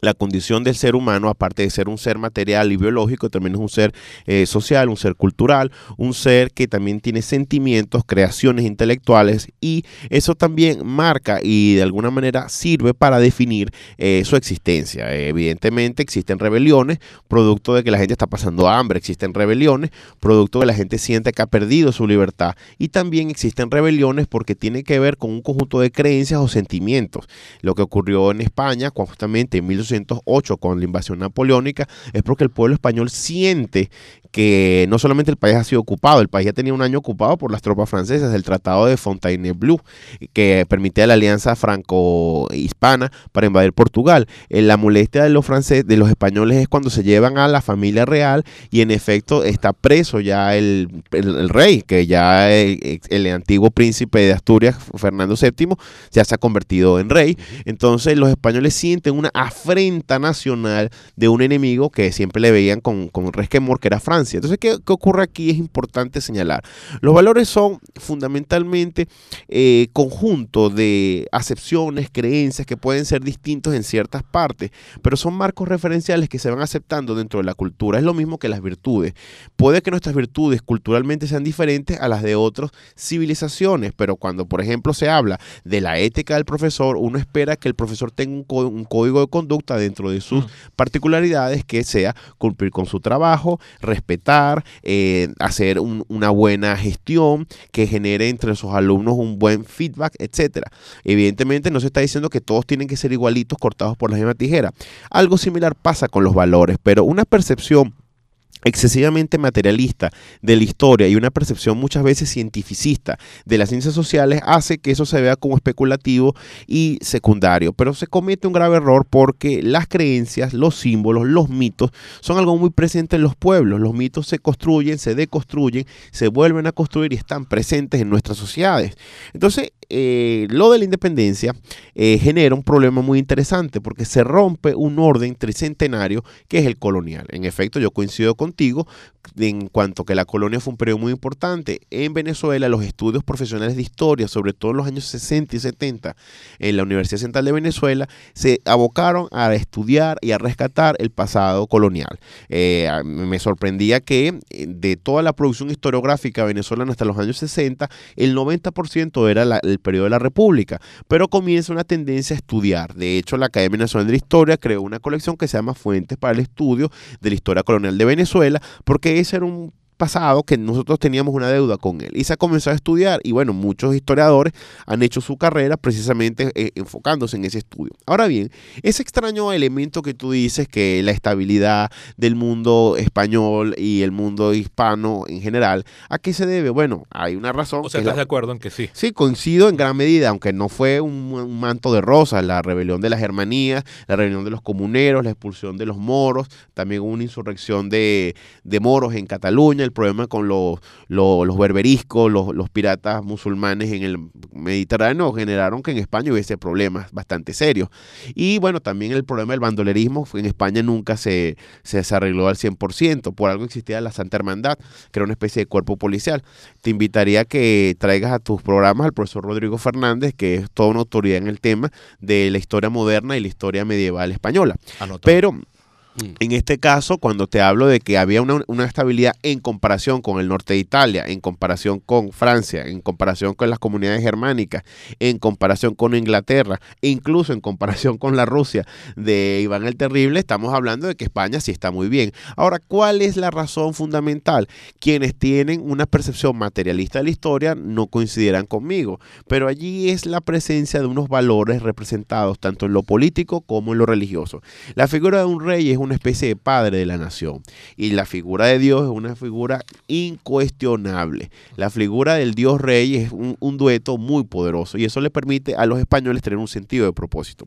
la condición del ser humano, aparte de ser un ser material y biológico, también es un ser eh, social, un ser cultural, un ser que también tiene sentimientos, creaciones intelectuales y eso también marca y de alguna manera sirve para definir eh, su existencia. Evidentemente existen rebeliones, producto de que la gente está pasando hambre, existen rebeliones, producto de que la gente siente que ha perdido su libertad y también existen rebeliones porque tiene que ver con un conjunto de creencias o sentimientos. Lo que ocurrió en España, justamente en 1808 con la invasión napoleónica, es porque el pueblo español siente que no solamente el país ha sido ocupado, el país ya tenía un año ocupado por las tropas francesas, el tratado de Fontainebleau, que permitía la alianza franco-hispana para invadir Portugal. Eh, la molestia de los franceses, de los españoles es cuando se llevan a la familia real y en efecto está preso ya el, rey, que ya el, el antiguo príncipe de Asturias, Fernando VII, ya se ha convertido en rey. Entonces los españoles sienten una afrenta nacional de un enemigo que siempre le veían con, con resquemor, que era Francia. Entonces, ¿qué, qué ocurre aquí? Es importante señalar. Los valores son fundamentalmente eh, conjunto de acepciones, creencias que pueden ser distintos en ciertas partes, pero son marcos referenciales que se van aceptando dentro de la cultura. Es lo mismo que las virtudes. Puede que nuestras virtudes culturalmente sean diferentes a las de otras civilizaciones, pero cuando, por ejemplo, se habla de la ética del profesor, uno espera que el profesor tenga un, có- un código de conducta dentro de sus Mm. particularidades que sea cumplir con su trabajo, respetar eh, hacer una buena gestión que genere entre sus alumnos un buen feedback, etcétera. Evidentemente no se está diciendo que todos tienen que ser igualitos cortados por la misma tijera. Algo similar pasa con los valores, pero una percepción excesivamente materialista de la historia y una percepción muchas veces cientificista de las ciencias sociales hace que eso se vea como especulativo y secundario. Pero se comete un grave error porque las creencias, los símbolos, los mitos son algo muy presente en los pueblos. Los mitos se construyen, se deconstruyen, se vuelven a construir y están presentes en nuestras sociedades. Entonces, eh, lo de la independencia eh, genera un problema muy interesante porque se rompe un orden tricentenario que es el colonial. En efecto, yo coincido contigo en cuanto que la colonia fue un periodo muy importante. En Venezuela, los estudios profesionales de historia, sobre todo en los años 60 y 70, en la Universidad Central de Venezuela, se abocaron a estudiar y a rescatar el pasado colonial. Eh, me sorprendía que de toda la producción historiográfica venezolana hasta los años 60, el 90% era el periodo de la República, pero comienza una tendencia a estudiar. De hecho, la Academia Nacional de la Historia creó una colección que se llama Fuentes para el Estudio de la Historia Colonial de Venezuela, porque ese era un pasado que nosotros teníamos una deuda con él. Y se ha comenzado a estudiar y bueno, muchos historiadores han hecho su carrera precisamente eh, enfocándose en ese estudio. Ahora bien, ese extraño elemento que tú dices que la estabilidad del mundo español y el mundo hispano en general, ¿a qué se debe? Bueno, hay una razón. O sea, ¿estás de acuerdo en que sí? Sí, coincido en gran medida, aunque no fue un, un manto de rosas, la rebelión de las Germanías, la rebelión de los comuneros, la expulsión de los moros, también una insurrección de, de moros en Cataluña, problema con los, los, berberiscos, los, piratas musulmanes en el Mediterráneo generaron que en España hubiese problemas bastante serios. Y bueno, también el problema del bandolerismo en España nunca se, se arregló al 100%, por algo existía la Santa Hermandad, que era una especie de cuerpo policial. Te invitaría a que traigas a tus programas al profesor Rodrigo Fernández, que es toda una autoridad en el tema de la historia moderna y la historia medieval española. Pero Mm. En este caso, cuando te hablo de que había una, estabilidad en comparación con el norte de Italia, en comparación con Francia, en comparación con las comunidades germánicas, en comparación con Inglaterra, e incluso en comparación con la Rusia de Iván el Terrible, estamos hablando de que España sí está muy bien. Ahora, ¿cuál es la razón fundamental? Quienes tienen una percepción materialista de la historia no coincidirán conmigo, pero allí es la presencia de unos valores representados tanto en lo político como en lo religioso. La figura de un rey es una especie de padre de la nación. Y la figura de Dios es una figura incuestionable. La figura del Dios rey es un, dueto muy poderoso y eso le permite a los españoles tener un sentido de propósito.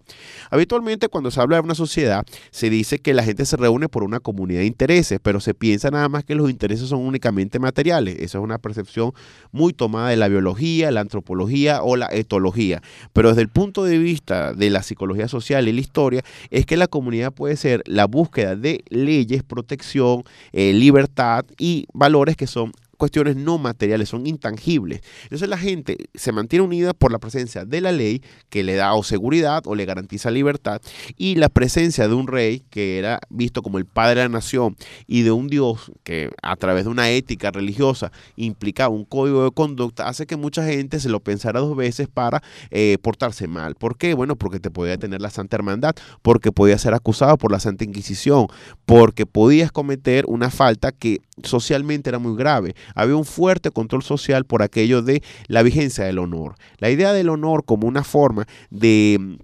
Habitualmente cuando se habla de una sociedad se dice que la gente se reúne por una comunidad de intereses, pero se piensa nada más que los intereses son únicamente materiales. Esa es una percepción muy tomada de la biología, la antropología o la etología. Pero desde el punto de vista de la psicología social y la historia, es que la comunidad puede ser la búsqueda búsqueda de leyes, protección, eh, libertad y valores que son cuestiones no materiales, son intangibles. Entonces la gente se mantiene unida por la presencia de la ley que le da o seguridad o le garantiza libertad y la presencia de un rey que era visto como el padre de la nación y de un dios que a través de una ética religiosa implicaba un código de conducta hace que mucha gente se lo pensara dos veces para eh, portarse mal. ¿Por qué? Bueno, porque te podía tener la Santa Hermandad, porque podías ser acusado por la Santa Inquisición, porque podías cometer una falta que socialmente era muy grave había un fuerte control social por aquello de la vigencia del honor. La idea del honor como una forma de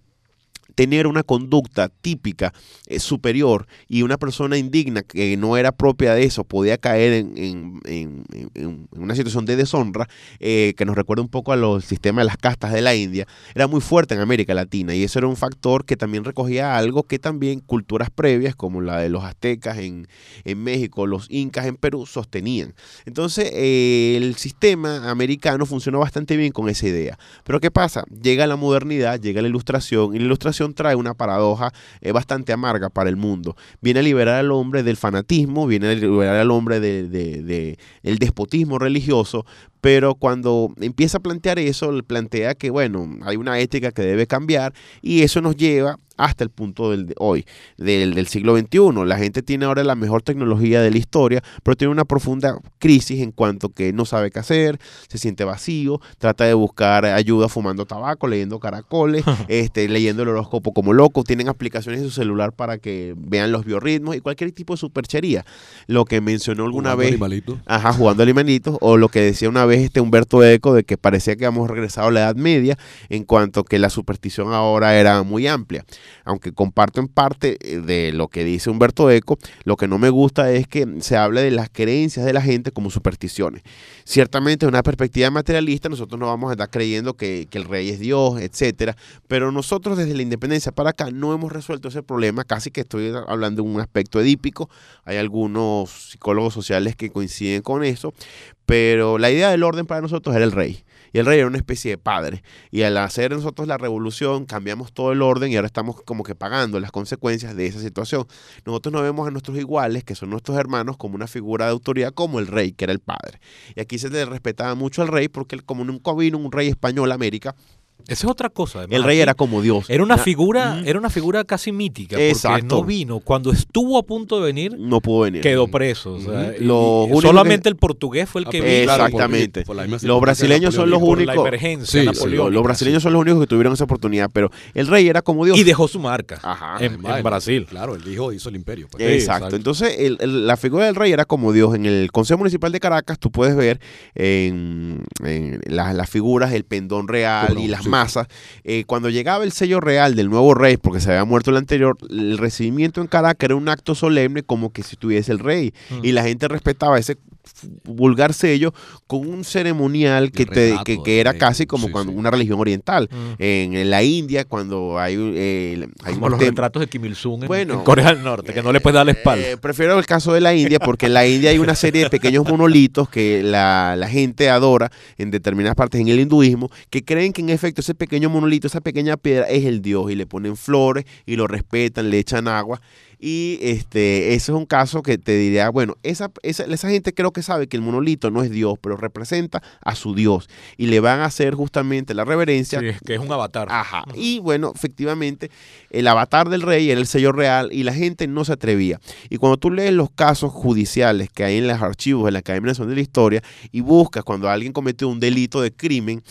tener una conducta típica eh, superior y una persona indigna que no era propia de eso podía caer en, una situación de deshonra eh, que nos recuerda un poco a los sistemas de las castas de la India, era muy fuerte en América Latina y eso era un factor que también recogía algo que también culturas previas como la de los aztecas en, México, los incas en Perú sostenían. Entonces eh, el sistema americano funcionó bastante bien con esa idea. Pero ¿qué pasa? Llega la modernidad, llega la ilustración y la ilustración trae una paradoja bastante amarga para el mundo. Viene a liberar al hombre del fanatismo, viene a liberar al hombre del de, despotismo religioso, pero cuando empieza a plantear eso, plantea que, bueno, hay una ética que debe cambiar y eso nos lleva hasta el punto del de hoy, del, del, siglo XXI. La gente tiene ahora la mejor tecnología de la historia, pero tiene una profunda crisis en cuanto que no sabe qué hacer, se siente vacío, trata de buscar ayuda fumando tabaco, leyendo caracoles, este, leyendo el horóscopo como loco, tienen aplicaciones en su celular para que vean los biorritmos y cualquier tipo de superchería. Lo que mencionó alguna vez... Ajá, jugando animalitos, o lo que decía una vez este Humberto Eco de que parecía que habíamos regresado a la Edad Media en cuanto que la superstición ahora era muy amplia. Aunque comparto en parte eh, de lo que dice Humberto Eco, lo que no me gusta es que se hable de las creencias de la gente como supersticiones. Ciertamente, en una perspectiva materialista, nosotros no vamos a estar creyendo que, el rey es Dios, etcétera, pero nosotros desde la independencia para acá no hemos resuelto ese problema, casi que estoy hablando de un aspecto edípico, hay algunos psicólogos sociales que coinciden con eso, pero la idea del orden para nosotros era el rey. Y el rey era una especie de padre. Y al hacer nosotros la revolución, cambiamos todo el orden y ahora estamos como que pagando las consecuencias de esa situación. Nosotros no vemos a nuestros iguales, que son nuestros hermanos, como una figura de autoridad como el rey, que era el padre. Y aquí se le respetaba mucho al rey porque como nunca vino un rey español a América, esa es otra cosa. el rey era como Dios. Era una figura, era una figura casi mítica, porque no vino. Cuando estuvo a punto de venir, no pudo venir. Quedó preso. solamente el portugués fue el que vino. Exactamente. los brasileños son los únicos. La emergencia los brasileños son los únicos que tuvieron esa oportunidad, pero el rey era como Dios. Y dejó su marca En, Brasil. Claro, el hijo hizo el imperio. Pues. exacto. Entonces, la figura del rey era como Dios. En el Consejo Municipal de Caracas, tú puedes ver en, las, figuras, el pendón real y las masa. Eh, cuando llegaba el sello real del nuevo rey, porque se había muerto el anterior, el recibimiento en Caracas era un acto solemne como que si tuviese el rey. Mm. Y la gente respetaba ese vulgar sello con un ceremonial que, te, que, era casi como cuando una religión oriental. Mm. En, la India, cuando hay, eh, hay los retratos de Kim Il-sung en, Corea del Norte, que no le puedes dar la espalda. Eh, prefiero el caso de la India, porque en la India hay una serie de pequeños monolitos que la, la gente adora en determinadas partes en el hinduismo, que creen que en efecto ese pequeño monolito, esa pequeña piedra es el Dios y le ponen flores y lo respetan, le echan agua. Y este, ese es un caso que te diría, bueno, esa, esa, esa, gente creo que sabe que el monolito no es Dios, pero representa a su Dios. Y le van a hacer justamente la reverencia. Sí, que es un avatar. Ajá. Y bueno, efectivamente, el avatar del rey era el sello real y la gente no se atrevía. Y cuando tú lees los casos judiciales que hay en los archivos de la Academia Nacional de la Historia y buscas cuando alguien cometió un delito de crimen,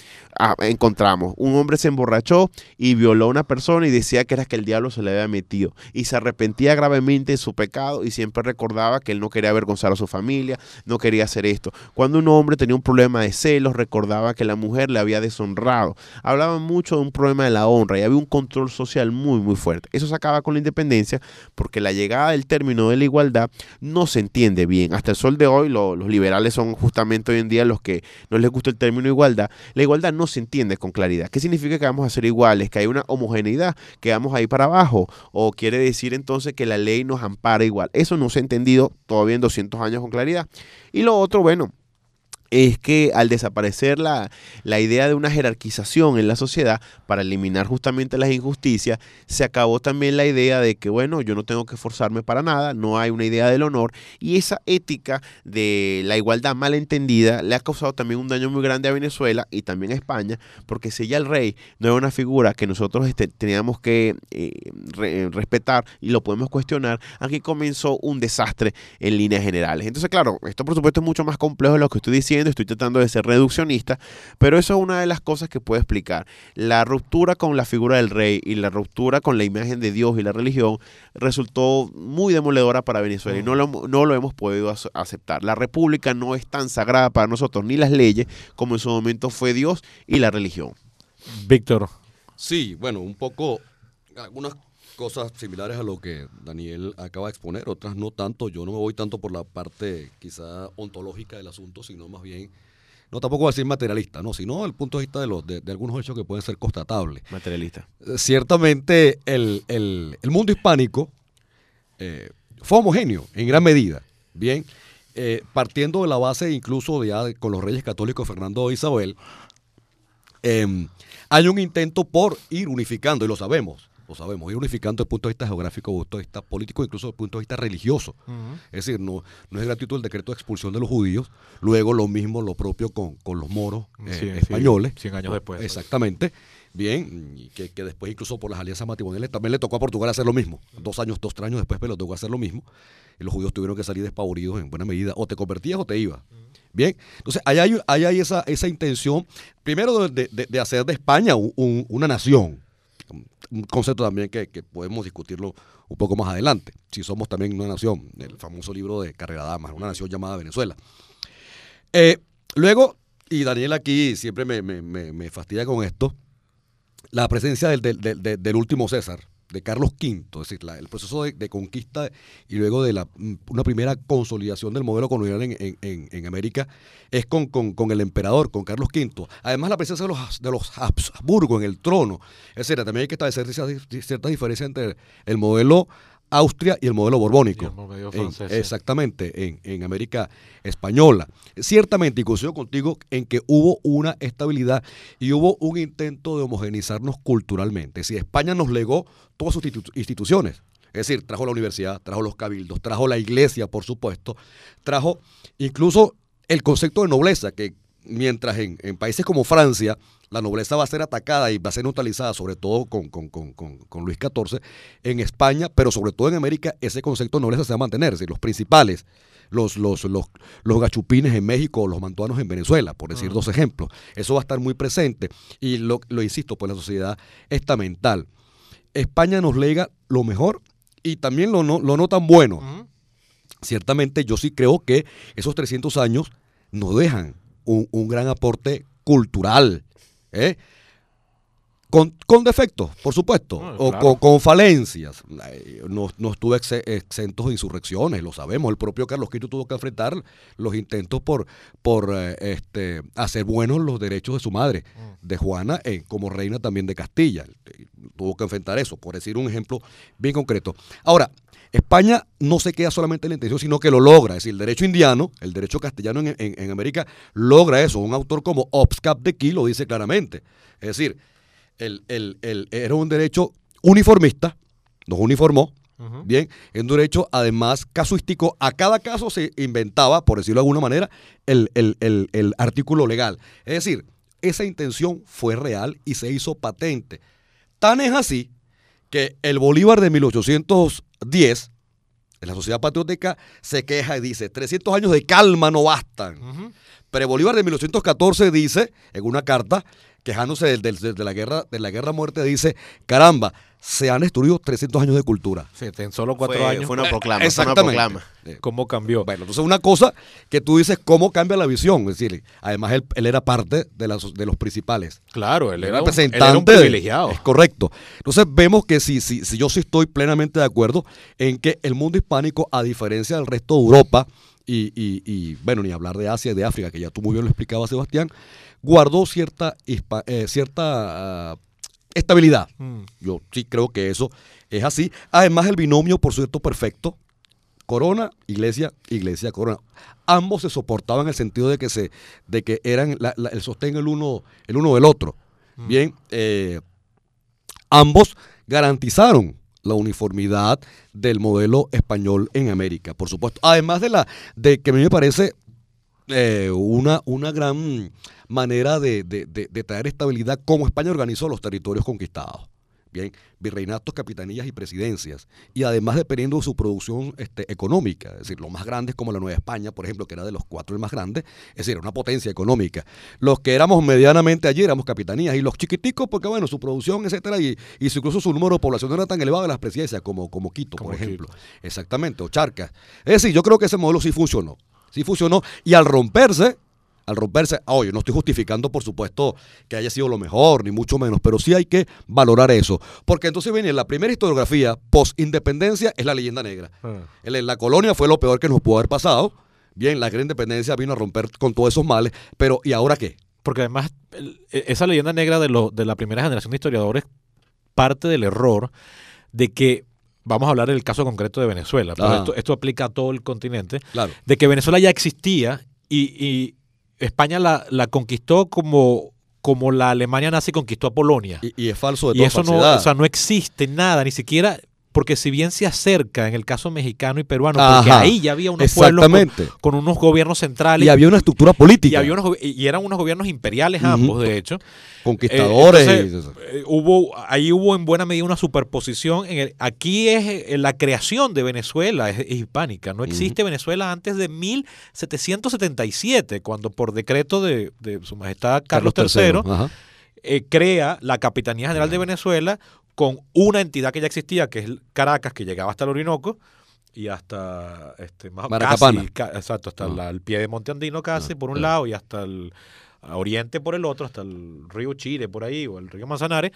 encontramos un hombre se emborrachó y violó a una persona y decía que era que el diablo se le había metido y se arrepentía gravemente de su pecado y siempre recordaba que él no quería avergonzar a su familia, no quería hacer esto. Cuando un hombre tenía un problema de celos, recordaba que la mujer le había deshonrado. Hablaban mucho de un problema de la honra y había un control social muy, muy fuerte. Eso se acaba con la independencia porque la llegada del término de la igualdad no se entiende bien. Hasta el sol de hoy, los liberales son justamente hoy en día los que no les gusta el término igualdad. La igualdad no se entiende con claridad. ¿Qué significa que vamos a ser iguales? Que hay una homogeneidad, que vamos a ir para abajo. O quiere decir entonces que la ley nos ampara igual. Eso no se ha entendido todavía en 200 años con claridad. Y lo otro, bueno, es que al desaparecer la, la, idea de una jerarquización en la sociedad para eliminar justamente las injusticias, se acabó también la idea de que, bueno, yo no tengo que forzarme para nada, no hay una idea del honor, y esa ética de la igualdad mal entendida le ha causado también un daño muy grande a Venezuela y también a España, porque si ya el rey no es una figura que nosotros este, teníamos que eh, respetar y lo podemos cuestionar, aquí comenzó un desastre en líneas generales. Entonces, claro, esto por supuesto es mucho más complejo de lo que estoy diciendo, estoy tratando de ser reduccionista, pero eso es una de las cosas que puedo explicar. La ruptura con la figura del rey y la ruptura con la imagen de Dios y la religión resultó muy demoledora para Venezuela y no lo, no lo hemos podido aceptar. La república no es tan sagrada para nosotros ni las leyes como en su momento fue Dios y la religión. Víctor. Sí, bueno, un poco algunas cosas similares a lo que Daniel acaba de exponer, otras no tanto. Yo no me voy tanto por la parte quizá ontológica del asunto, sino más bien, no tampoco voy a decir materialista, no, sino el punto de vista de, los, de, algunos hechos que pueden ser constatables. Materialista. Eh, ciertamente el, mundo hispánico eh, fue homogéneo en gran medida, bien, eh, partiendo de la base incluso ya con los reyes católicos Fernando e Isabel, em, hay un intento por ir unificando, y lo sabemos, lo sabemos, ir unificando desde el punto de vista geográfico, desde el punto de vista político, incluso desde el punto de vista religioso. Es decir, no, no es gratuito el decreto de expulsión de los judíos, luego lo mismo, lo propio con, con los moros eh, Sí, sí, españoles. 100 años después. Exactamente. Bien, y que, que después incluso por las alianzas matrimoniales también le tocó a Portugal hacer lo mismo. Dos años, dos, tres años después, pero le tocó hacer lo mismo. Y los judíos tuvieron que salir despavoridos en buena medida. O te convertías o te ibas. Bien, entonces ahí hay, ahí hay esa, esa intención, primero de, de- de hacer de España un- un- una nación. Un concepto también que, que podemos discutirlo un poco más adelante. Si somos también una nación, el famoso libro de Carrera Damas, una nación llamada Venezuela. Eh, luego, y Daniel aquí siempre me, me- me- fastidia con esto, la presencia del- del- del último César, de Carlos V, es decir, la- el proceso de, conquista y luego de la, mm, una primera consolidación del modelo colonial en, en- en- en América, es con, con- con el emperador, con Carlos V. Además, la presencia de los, de los Habsburgo en el trono, etcétera. También hay que establecer ciertas ciertas diferencias entre el modelo Austria y el modelo borbónico. El modelo En- exactamente, en, en América Española. Ciertamente, y coincido contigo en que hubo una estabilidad y hubo un intento de homogenizarnos culturalmente. Si España nos legó todas sus institu- instituciones, es decir, trajo la universidad, trajo los cabildos, trajo la iglesia, por supuesto, trajo incluso el concepto de nobleza, que mientras en, en países como Francia la nobleza va a ser atacada y va a ser neutralizada, sobre todo con, con- con- con- Luis XIV, en España, pero sobre todo en América, ese concepto de nobleza se va a mantener. Es decir, los principales, los, los, los, los gachupines en México, los mantuanos en Venezuela, por decir dos ejemplos. Eso va a estar muy presente. Y lo, lo insisto, pues la sociedad estamental. España nos lega lo mejor y también lo no, lo no tan bueno. Ciertamente yo sí creo que esos 300 años nos dejan un, un gran aporte cultural. ¿Eh? Con, con defectos, por supuesto, Ah, o claro. con, con falencias. No, no estuvo exe- exentos de insurrecciones, lo sabemos. El propio Carlos V tuvo que enfrentar los intentos por, por eh, este, hacer buenos los derechos de su madre, Mm. de Juana, eh, como reina también de Castilla. Tuvo que enfrentar eso, por decir un ejemplo bien concreto. Ahora, España no se queda solamente en la intención, sino que lo logra. Es decir, el derecho indiano, el derecho castellano en, en- en América, logra eso. Un autor como Obscap de Key lo dice claramente. Es decir, el, el- el- era un derecho uniformista, nos uniformó, bien, en un derecho además casuístico. A cada caso se inventaba, por decirlo de alguna manera, el, el- el- el artículo legal. Es decir, esa intención fue real y se hizo patente. Tan es así que el Bolívar de 1810, en la sociedad patriótica, se queja y dice, 300 años de calma no bastan. Pero Bolívar de 1814 dice, en una carta, quejándose del- del- de, la guerra de la guerra a muerte, dice, caramba, se han destruido 300 años de cultura. Sí, en solo cuatro fue, años. fue una proclama. fue una Exactamente. proclama. Eh, ¿Cómo cambió? Bueno, entonces una cosa que tú dices, ¿cómo cambia la visión? Es decir, además él, él era parte de, las- de los principales. claro, él Él era, un, él representante. era un de- privilegiado. Es correcto. Entonces vemos que si, si, si yo sí estoy plenamente de acuerdo en que el mundo hispánico, a diferencia del resto de Europa, y, y- y, bueno, ni hablar de Asia y de África, que ya tú muy bien lo explicabas, Sebastián, guardó cierta, eh, cierta ah, estabilidad. Mm. Yo sí creo que eso es así. Además, el binomio, por cierto, perfecto. Corona, iglesia, iglesia, corona. Ambos se soportaban en el sentido de que se, de que eran la- la- el sostén el uno, el uno del otro. Bien, eh, ambos garantizaron la uniformidad del modelo español en América, por supuesto. Además de la, de que a mí me parece eh, una, una gran manera de, de- de- de traer estabilidad como España organizó los territorios conquistados. Bien, virreinatos, capitanías y presidencias. Y además dependiendo de su producción este, económica. Es decir, los más grandes como la Nueva España, por ejemplo, que era de los cuatro el más grande, es decir, una potencia económica. Los que éramos medianamente allí éramos capitanías. Y los chiquiticos, porque bueno, su producción, etcétera, y, y incluso su número de población no era tan elevado en las presidencias como, como Quito, Como por ejemplo. Quito. Exactamente, o Charcas. Es decir, yo creo que ese modelo sí funcionó. Sí funcionó. Y al romperse, al romperse, ah, oye, no estoy justificando, por supuesto, que haya sido lo mejor, ni mucho menos, pero sí hay que valorar eso. Porque entonces viene la primera historiografía post-independencia, es la leyenda negra. Ah. La colonia fue lo peor que nos pudo haber pasado. Bien, la gran independencia vino a romper con todos esos males, pero ¿y ahora qué? Porque además, e- esa leyenda negra de, lo- de la primera generación de historiadores parte del error de que, vamos a hablar del caso concreto de Venezuela, pero esto, esto aplica a todo el continente, Claro. de que Venezuela ya existía y, y España la, la conquistó como como la Alemania nazi conquistó a Polonia. Y, y es falso de Y toda eso no, o sea, no existe nada, ni siquiera, porque si bien se acerca en el caso mexicano y peruano, porque ahí ya había unos pueblos con, unos gobiernos centrales Y había una estructura política. y había unos, y eran unos gobiernos imperiales ambos, de hecho. conquistadores. Eh, entonces, eh, hubo, ahí hubo en buena medida una superposición. En el- aquí es eh, la creación de Venezuela, es, es hispánica. No existe Venezuela antes de 1777, cuando por decreto de, de Su Majestad Carlos, III, Ajá. eh, crea la Capitanía General de Venezuela con una entidad que ya existía, que es Caracas, que llegaba hasta el Orinoco y hasta este, más, Maracapana. casi, ca- exacto, hasta Ah. la- el pie de Monte Andino casi Ah, por un ah. lado y hasta el oriente por el otro, hasta el río Chile por ahí o el río Manzanares.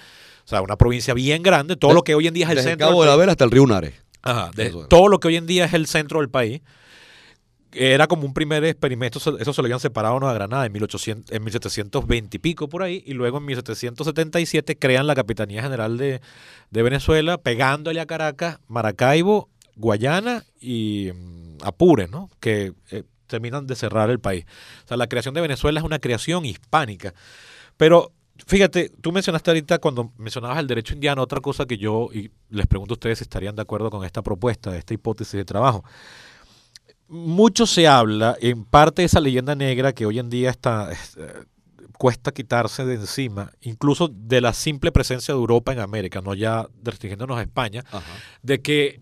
O sea, una provincia bien grande, todo lo que hoy en día es el Desde centro. Cabo de la. Vera hasta el río Nares. Ajá, de- Eso es. todo lo que hoy en día es el centro del país. Era como un primer experimento, eso se lo habían separado a Granada en, 1800, en 1720 y pico por ahí, y luego en 1777 crean la Capitanía General de, de Venezuela, pegándole a Caracas, Maracaibo, Guayana y mm, Apure, ¿no? que eh, terminan de cerrar el país. O sea, la creación de Venezuela es una creación hispánica. Pero fíjate, tú mencionaste ahorita cuando mencionabas el derecho indiano, otra cosa que yo, y les pregunto a ustedes si estarían de acuerdo con esta propuesta, esta hipótesis de trabajo. Mucho se habla, en parte de esa leyenda negra que hoy en día está, es, eh, cuesta quitarse de encima, incluso de la simple presencia de Europa en América, no ya restringiéndonos a España, Ajá. de que,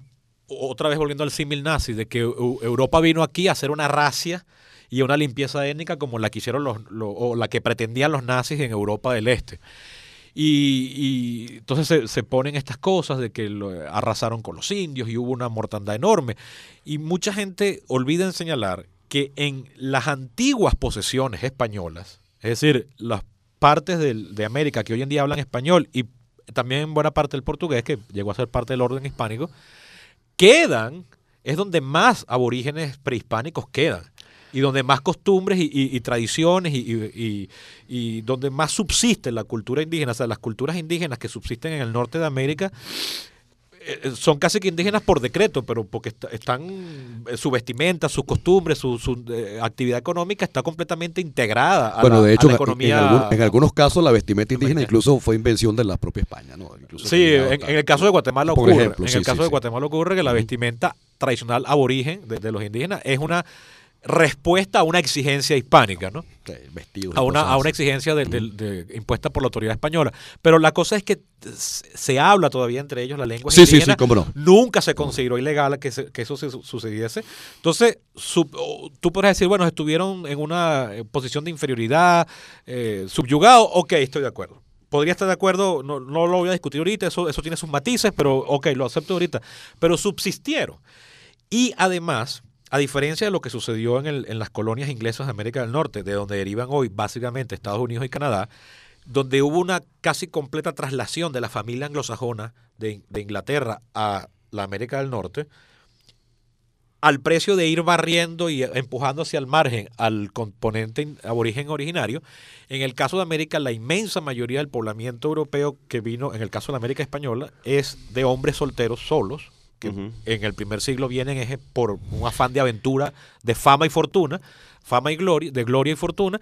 otra vez volviendo al símil nazi, de que Eu- Europa vino aquí a hacer una racia y una limpieza étnica como la que hicieron los, lo- o la que pretendían los nazis en Europa del Este. Y, entonces se, se ponen estas cosas de que lo, arrasaron con los indios y hubo una mortandad enorme. Y mucha gente olvida señalar que en las antiguas posesiones españolas, es decir, las partes del- de América que hoy en día hablan español y también en buena parte el portugués, que llegó a ser parte del orden hispánico, quedan, es donde más aborígenes prehispánicos quedan. Y donde más costumbres y, y- y tradiciones y, donde más subsiste la cultura indígena, o sea, las culturas indígenas que subsisten en el norte de América, eh, eh, son casi que indígenas por decreto, pero porque está- están eh, su vestimenta, sus costumbres, su, su, eh, actividad económica está completamente integrada a Bueno, la, de hecho, la economía. en, algún- en algunos casos la vestimenta indígena incluso fue invención de la propia España. ¿no? Incluso Sí, en, el caso de Guatemala ocurre. ejemplo, en sí, el sí, caso de sí. Guatemala ocurre que la vestimenta tradicional aborigen de, de los indígenas es una respuesta a una exigencia hispánica, ¿no? Sí, vestidos A una, a una exigencia de- de- de- impuesta por la autoridad española. Pero la cosa es que se habla todavía entre ellos la lengua Sí, sí, indígena. sí, cómo no. Nunca se consideró ilegal que, se- que eso se su- sucediese. Entonces, tú podrás decir, bueno, estuvieron en una eh, posición de inferioridad, eh, subyugados. Ok, estoy de acuerdo. Podría estar de acuerdo, no, no lo voy a discutir ahorita, eso, eso tiene sus matices, pero ok, lo acepto ahorita. Pero subsistieron. Y además, a diferencia de lo que sucedió en, el- en las colonias inglesas de América del Norte, de donde derivan hoy básicamente Estados Unidos y Canadá, donde hubo una casi completa traslación de la familia anglosajona de, de Inglaterra a la América del Norte, al precio de ir barriendo y empujando hacia el margen al componente aborigen originario. En el caso de América, la inmensa mayoría del poblamiento europeo que vino, en el caso de la América española, es de hombres solteros solos, que en el primer siglo vienen es por un afán de aventura, de fama y fortuna, fama y gloria, de gloria y fortuna,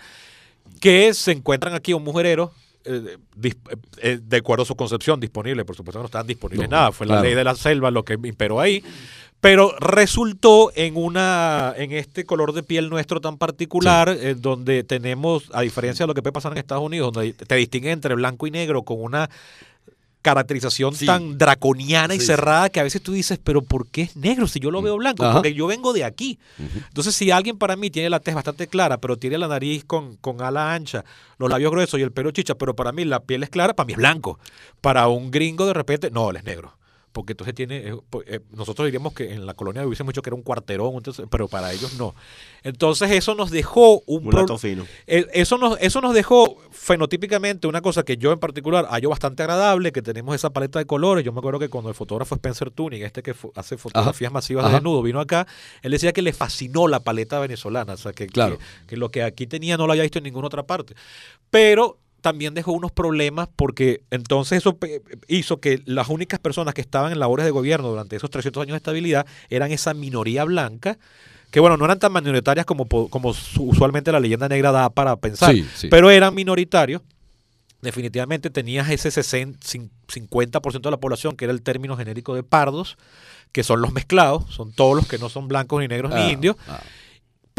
que se encuentran aquí un mujerero eh, dis- eh, de acuerdo a su concepción disponible, por supuesto no estaban disponibles No, nada, fue la ley de la selva lo que imperó ahí, pero resultó en una en este color de piel nuestro tan particular, eh, donde tenemos, a diferencia de lo que puede pasar en Estados Unidos, donde te distinguen entre blanco y negro con una caracterización Sí. tan draconiana y sí. cerrada que a veces tú dices, pero ¿por qué es negro si yo lo veo blanco? Ajá. Porque yo vengo de aquí. Entonces, si alguien para mí tiene la tez bastante clara, pero tiene la nariz con, con ala ancha, los labios gruesos y el pelo chicha, pero para mí la piel es clara, para mí es blanco. Para un gringo de repente, no, él es negro. Porque entonces tiene, eh, po- eh, nosotros diríamos que en la colonia hubiese mucho que era un cuarterón, entonces, pero para ellos no. Entonces eso nos dejó un Mulato pro- fino. eh, Eso nos, eso nos dejó fenotípicamente una cosa que yo en particular hallo bastante agradable, que tenemos esa paleta de colores. Yo me acuerdo que cuando el fotógrafo Spencer Tuning, este que hace fotografías masivas Ajá. de desnudo, vino acá, él decía que le fascinó la paleta venezolana, o sea, que, Claro. que, que lo que aquí tenía no lo había visto en ninguna otra parte. Pero también dejó unos problemas porque entonces eso pe- hizo que las únicas personas que estaban en labores de gobierno durante esos 300 años de estabilidad eran esa minoría blanca, que bueno, no eran tan minoritarias como, como su- usualmente la leyenda negra da para pensar, Sí, sí. pero eran minoritarios definitivamente tenías ese 50% de la población, que era el término genérico de pardos, que son los mezclados, son todos los que no son blancos ni negros ni Ah, indios, ah.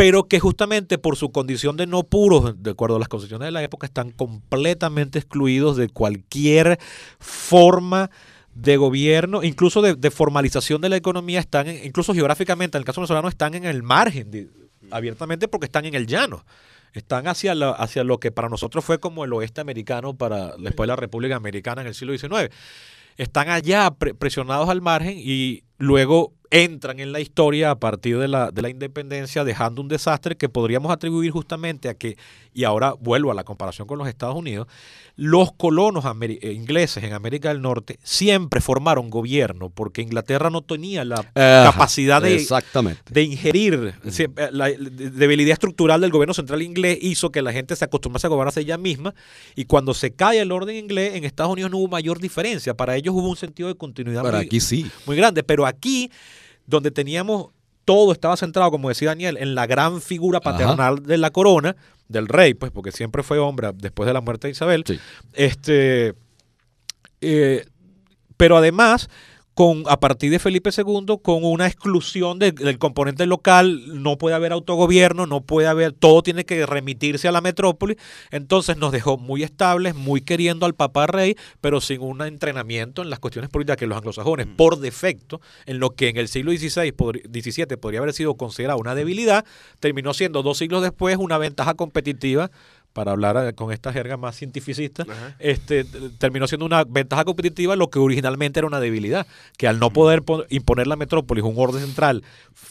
Pero que justamente por su condición de no puros, de acuerdo a las concepciones de la época, están completamente excluidos de cualquier forma de gobierno, incluso de, de formalización de la economía, están, incluso geográficamente, en el caso venezolano, están en el margen, de- abiertamente porque están en el llano. Están hacia, hacia lo que para nosotros fue como el oeste americano para después la República Americana en el siglo XIX. Están allá pre- presionados al margen y luego entran en la historia a partir de la, de la independencia, dejando un desastre que podríamos atribuir justamente a que, y ahora vuelvo a la comparación con los Estados Unidos, los colonos eh, ingleses en América del Norte siempre formaron gobierno porque Inglaterra no tenía la Ajá, capacidad de, Exactamente. de ingerir. Eh, La de- debilidad estructural del gobierno central inglés hizo que la gente se acostumbrase a gobernarse ella misma y cuando se cae el orden inglés, en Estados Unidos no hubo mayor diferencia. Para ellos hubo un sentido de continuidad muy, aquí sí. muy grande. Pero aquí, donde teníamos todo estaba centrado, como decía Daniel, en la gran figura Ajá. paternal de la corona, del rey, pues porque siempre fue hombre después de la muerte de Isabel. Sí. Este, eh, pero además, con, a partir de Felipe II, con una exclusión de- del componente local, no puede haber autogobierno, no puede haber, todo tiene que remitirse a la metrópoli. Entonces nos dejó muy estables, muy queriendo al papá rey, pero sin un entrenamiento en las cuestiones políticas que los anglosajones, por defecto, en lo que en el siglo XVI, XVII podría haber sido considerado una debilidad, terminó siendo dos siglos después una ventaja competitiva para hablar eh, con esta jerga más cientificista, Ajá. este, terminó siendo una ventaja competitiva lo que originalmente era una debilidad, que al no poder pon- imponer la metrópolis un orden central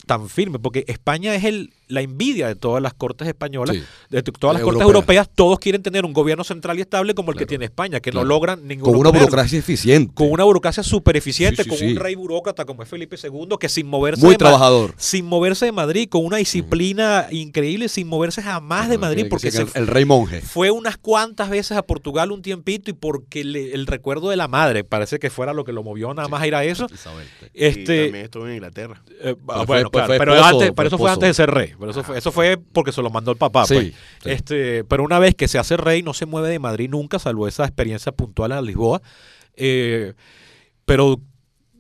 tan firme, porque España es el, la envidia de todas las cortes españolas, Sí. de todas las cortes Europeas. todos quieren tener un gobierno central y estable como el que tiene España, que Claro. no logran ningún Con una burocracia eficiente. con una burocracia súper eficiente, Sí, sí, con sí. un rey burócrata como es Felipe II, que sin moverse Muy de trabajador. sin moverse de Madrid, con una disciplina increíble, sin moverse jamás de Madrid, Que- porque que se el, el rey monje. fue unas cuantas veces a Portugal un tiempito y porque le- el recuerdo de la madre parece que fuera lo que lo movió nada más a ir a eso. Y Este, también estuvo en Inglaterra. eh, bueno, fue- claro, fue pero, esposo, antes, eso fue antes de ser rey. Pero eso, fue, eso fue porque se lo mandó el papá. Sí, pues. sí. Este, pero una vez que se hace rey, no se mueve de Madrid nunca, salvo esa experiencia puntual a Lisboa. Eh, pero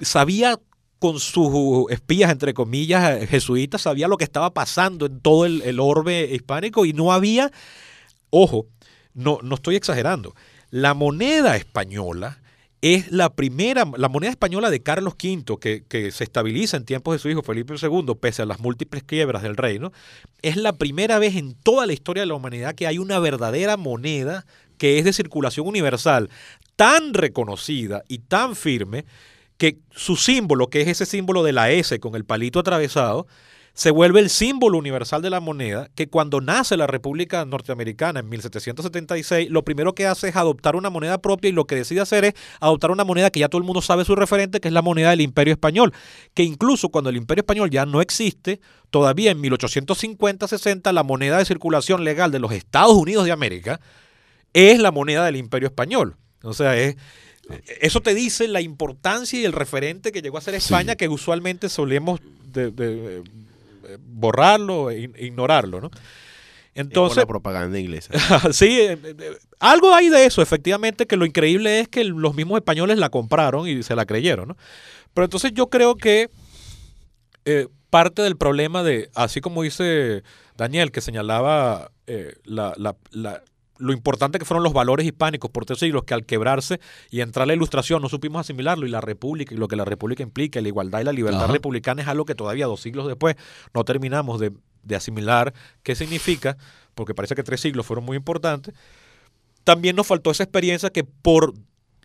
sabía con sus espías, entre comillas, jesuitas, sabía lo que estaba pasando en todo el, el orbe hispánico y no había, ojo, no, no estoy exagerando, la moneda española es la primera, la moneda española de Carlos V, que, que se estabiliza en tiempos de su hijo Felipe II, pese a las múltiples quiebras del reino, es la primera vez en toda la historia de la humanidad que hay una verdadera moneda que es de circulación universal, tan reconocida y tan firme, que su símbolo, que es ese símbolo de la S con el palito atravesado, se vuelve el símbolo universal de la moneda, que cuando nace la República Norteamericana en 1776, lo primero que hace es adoptar una moneda propia y lo que decide hacer es adoptar una moneda que ya todo el mundo sabe su referente, que es la moneda del Imperio Español, que incluso cuando el Imperio Español ya no existe, todavía en 1850-60 la moneda de circulación legal de los Estados Unidos de América es la moneda del Imperio Español. O sea, es, eso te dice la importancia y el referente que llegó a ser España, que usualmente solemos de- de- borrarlo e ign- ignorarlo, ¿no? Por Entonces, la propaganda inglesa. sí, eh, eh, algo hay de eso, efectivamente, que lo increíble es que los mismos españoles la compraron y se la creyeron, ¿no? Pero entonces yo creo que eh, parte del problema de, así como dice Daniel, que señalaba eh, la- la- la- lo importante que fueron los valores hispánicos por tres siglos, que al quebrarse y entrar la ilustración no supimos asimilarlo, y la república, y lo que la república implica, la igualdad y la libertad Ajá. republicana es algo que todavía dos siglos después no terminamos de, de asimilar qué significa, porque parece que tres siglos fueron muy importantes. También nos faltó esa experiencia que por